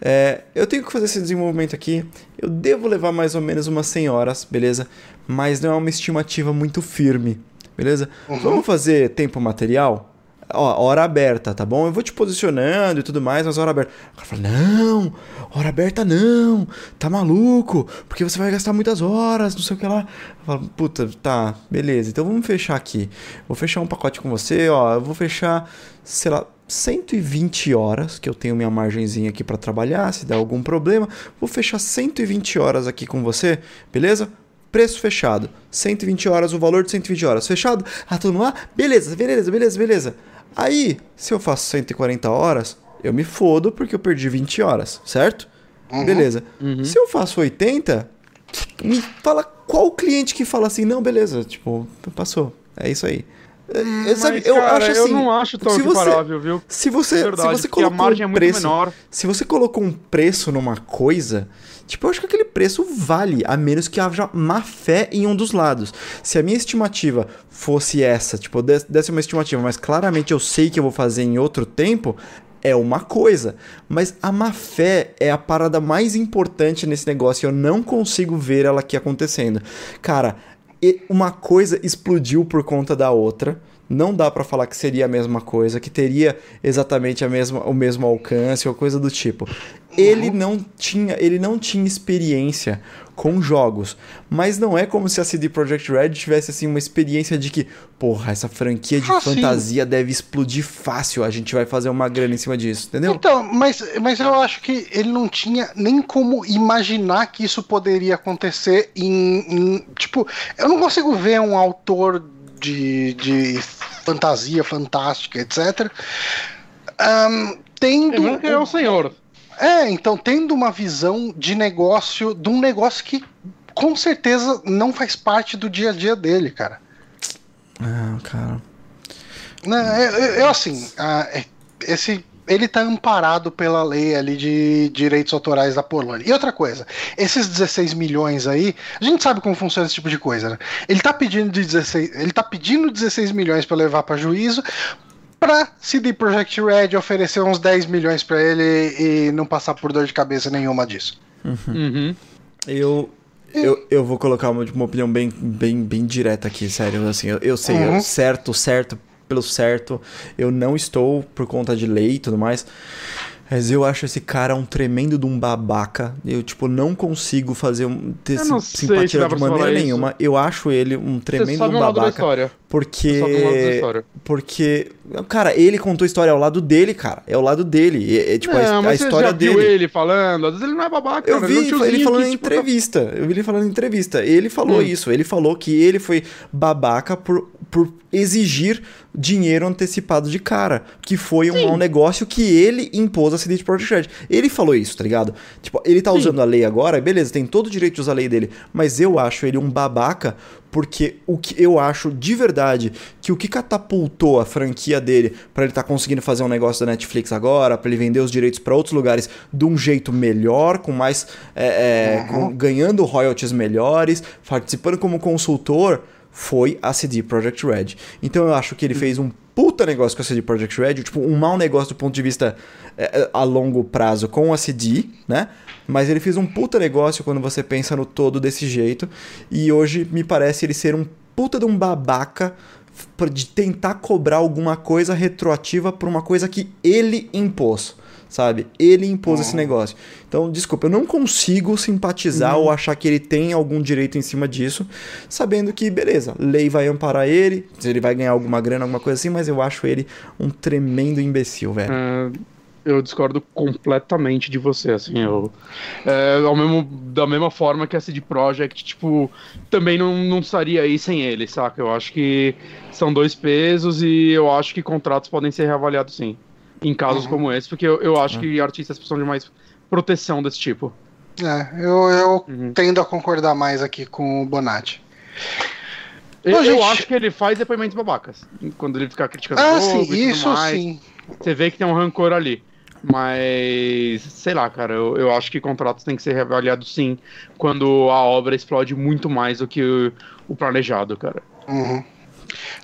É, eu tenho que fazer esse desenvolvimento aqui. Eu devo levar mais ou menos umas 100 horas, beleza? Mas não é uma estimativa muito firme, beleza? Vamos fazer tempo material? Ó, hora aberta, tá bom? Eu vou te posicionando e tudo mais, mas hora aberta. O cara fala, não, hora aberta não, tá maluco, porque você vai gastar muitas horas, não sei o que lá. Eu falo, puta, tá, beleza, então vamos fechar aqui. Vou fechar um pacote com você, ó, eu vou fechar, sei lá, 120 horas, que eu tenho minha margenzinha aqui pra trabalhar, se der algum problema, vou fechar 120 horas aqui com você, beleza? Preço fechado. 120 horas, o valor de 120 horas. Fechado? Ah, todo mundo lá? Beleza, beleza, beleza, beleza. Aí, se eu faço 140 horas, eu me fodo porque eu perdi 20 horas, certo? Beleza. Se eu faço 80, me fala qual cliente que fala assim, não, beleza, tipo, passou. É isso aí. É, sabe, Mas, eu cara, acho assim. eu não acho tão se você- viu? Se você, Verdade, se você porque a colocou margem é um muito preço, menor. se você colocou um preço numa coisa, tipo, eu acho que aquele preço vale, a menos que haja má fé em um dos lados. Se a minha estimativa fosse essa, tipo, desse uma estimativa, mas claramente eu sei que eu vou fazer em outro tempo, é uma coisa. Mas a má fé é a parada mais importante nesse negócio e eu não consigo ver ela aqui acontecendo. Cara, e- uma coisa explodiu por conta da outra. Não dá pra falar que seria a mesma coisa, que teria exatamente a mesma, o mesmo alcance ou coisa do tipo. Ele não tinha, ele não tinha experiência com jogos, mas não é como se a CD Projekt Red tivesse assim uma experiência de que, porra, essa franquia de Ah, sim. fantasia deve explodir fácil, a gente vai fazer uma grana em cima disso, entendeu? Então, mas, mas eu acho que ele não tinha nem como imaginar que isso poderia acontecer em. em- tipo, eu não consigo ver um autor de, de fantasia fantástica, etc. ahn, tendo. Lembrando que é o senhor. É, então, tendo uma visão de negócio, de um negócio que com certeza não faz parte do dia a dia dele, cara. Ah, cara. Né, eu, eu- assim, ah, é- esse ele tá amparado pela lei ali de direitos autorais da Polônia. E outra coisa, esses 16 milhões aí, a gente sabe como funciona esse tipo de coisa, né? Ele tá pedindo de 16, ele tá pedindo 16 milhões para levar para juízo pra CD Projekt Red oferecer uns 10 milhões para ele e não passar por dor de cabeça nenhuma disso. Uhum. Eu, eu, eu vou colocar uma, uma opinião bem, bem, bem direta aqui, sério. Assim, eu, eu sei, eu- Uhum. certo, certo, pelo certo. Eu não estou por conta de lei e tudo mais. Mas eu acho esse cara um tremendo de um babaca. Eu, tipo, não consigo fazer um, ter sim- simpatia de maneira falar isso. nenhuma. Eu acho ele um tremendo um lado da babaca. história. Porque. Você sabe lado da história. Porque. Cara, ele contou a história ao lado dele, cara. É ao lado dele. É, é, tipo, a, não, a você história já viu dele. ele falando? Às vezes ele não é babaca, Eu cara. vi é um tiozinho ele falando que, em tipo, entrevista. Eu vi ele falando em entrevista. Ele falou Hum. isso. Ele falou que ele foi babaca por, por exigir dinheiro antecipado de cara. Que foi um mau negócio que ele impôs a CD Projekt Red. Ele falou isso, tá ligado? Tipo, ele tá Sim. usando a lei agora, beleza, tem todo o direito de usar a lei dele. Mas eu acho ele um babaca porque o que eu acho de verdade que o que catapultou a franquia dele pra ele estar conseguindo fazer um negócio da Netflix agora, pra ele vender os direitos pra outros lugares de um jeito melhor, com mais é, é, com- ganhando royalties melhores, participando como consultor, foi a CD Projekt Red. Então eu acho que ele fez um puta negócio com a CD Projekt Red, tipo um mau negócio do ponto de vista é, é, a longo prazo com a CD, né? Mas ele fez um puta negócio quando você pensa no todo desse jeito. E hoje me parece ele ser um puta de um babaca de tentar cobrar alguma coisa retroativa por uma coisa que ele impôs. Sabe? Ele impôs esse negócio. Então, desculpa, eu não consigo simpatizar ou achar que ele tem algum direito em cima disso, sabendo que, beleza, lei vai amparar ele, se ele vai ganhar alguma grana, alguma coisa assim, mas eu acho ele um tremendo imbecil, velho. É, eu discordo completamente de você, assim, eu... É, ao mesmo, da mesma forma que a CD Projekt, tipo, também não, não estaria aí sem ele, saca? Eu acho que são dois pesos e eu acho que contratos podem ser reavaliados sim, em casos Uhum. como esse, porque eu, eu acho que artistas precisam de mais proteção desse tipo. É, eu, eu Uhum. tendo a concordar mais aqui com o Bonatti. Eu, Bom, eu gente- acho que ele faz depoimentos babacas, quando ele fica criticando Ah, o jogo sim, isso mais. sim. Você vê que tem um rancor ali. Mas, sei lá, cara, eu, eu acho que contratos têm que ser reavaliados sim quando a obra explode muito mais do que o, o planejado, cara. Uhum.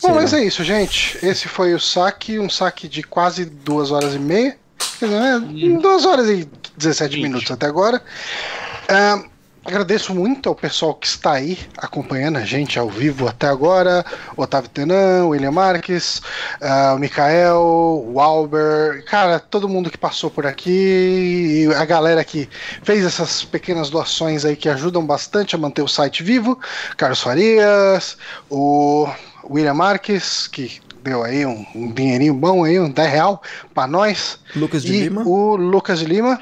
Bom, mas é isso, gente. Esse foi o saque, um saque de quase duas horas e meia. Quer dizer, né? Hum. Duas horas e 17 Vinte. minutos até agora. Ah, agradeço muito ao pessoal que está aí acompanhando a gente ao vivo até agora. Otávio Tenan, William Marques, ah, o Mikael, o Albert, cara, todo mundo que passou por aqui, a galera que fez essas pequenas doações aí que ajudam bastante a manter o site vivo. Carlos Farias, o William Marques, que deu aí um, um dinheirinho bom aí, um 10 real pra nós. Lucas de e Lima. o Lucas de Lima.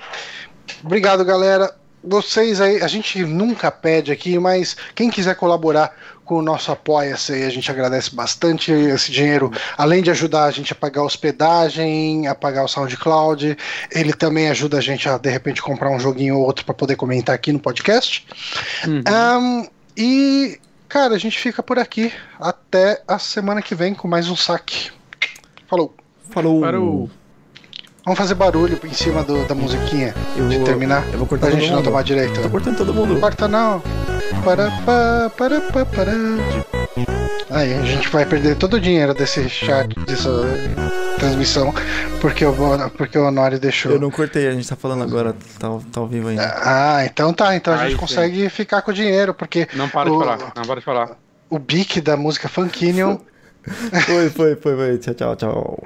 Obrigado, galera. Vocês aí, a gente nunca pede aqui, mas quem quiser colaborar com o nosso Apoia-se, aí, a gente agradece bastante esse dinheiro. Além de ajudar a gente a pagar a hospedagem, a pagar o SoundCloud, ele também ajuda a gente a, de repente, comprar um joguinho ou outro para poder comentar aqui no podcast. Uhum. Ahn, e cara, a gente fica por aqui. Até a semana que vem com mais um saque. Falou. Falou. Parou. Vamos fazer barulho em cima do- da musiquinha Eu de vou- terminar. eu vou cortar pra todo gente não mundo. tomar direito. Tô cortando todo mundo. Corta não. Para, pa, para, pa, para. Aí, a gente vai perder todo o dinheiro desse chat, dessa transmissão, porque o, porque o Honório deixou. Eu não cortei, a gente tá falando agora, tá, tá ao vivo ainda. Ah, então tá. Então a Aí gente sim. consegue ficar com o dinheiro, porque Não para de o, falar, não para de falar. o beat da música Funkinion Foi, foi, foi, foi. Tchau, tchau, tchau.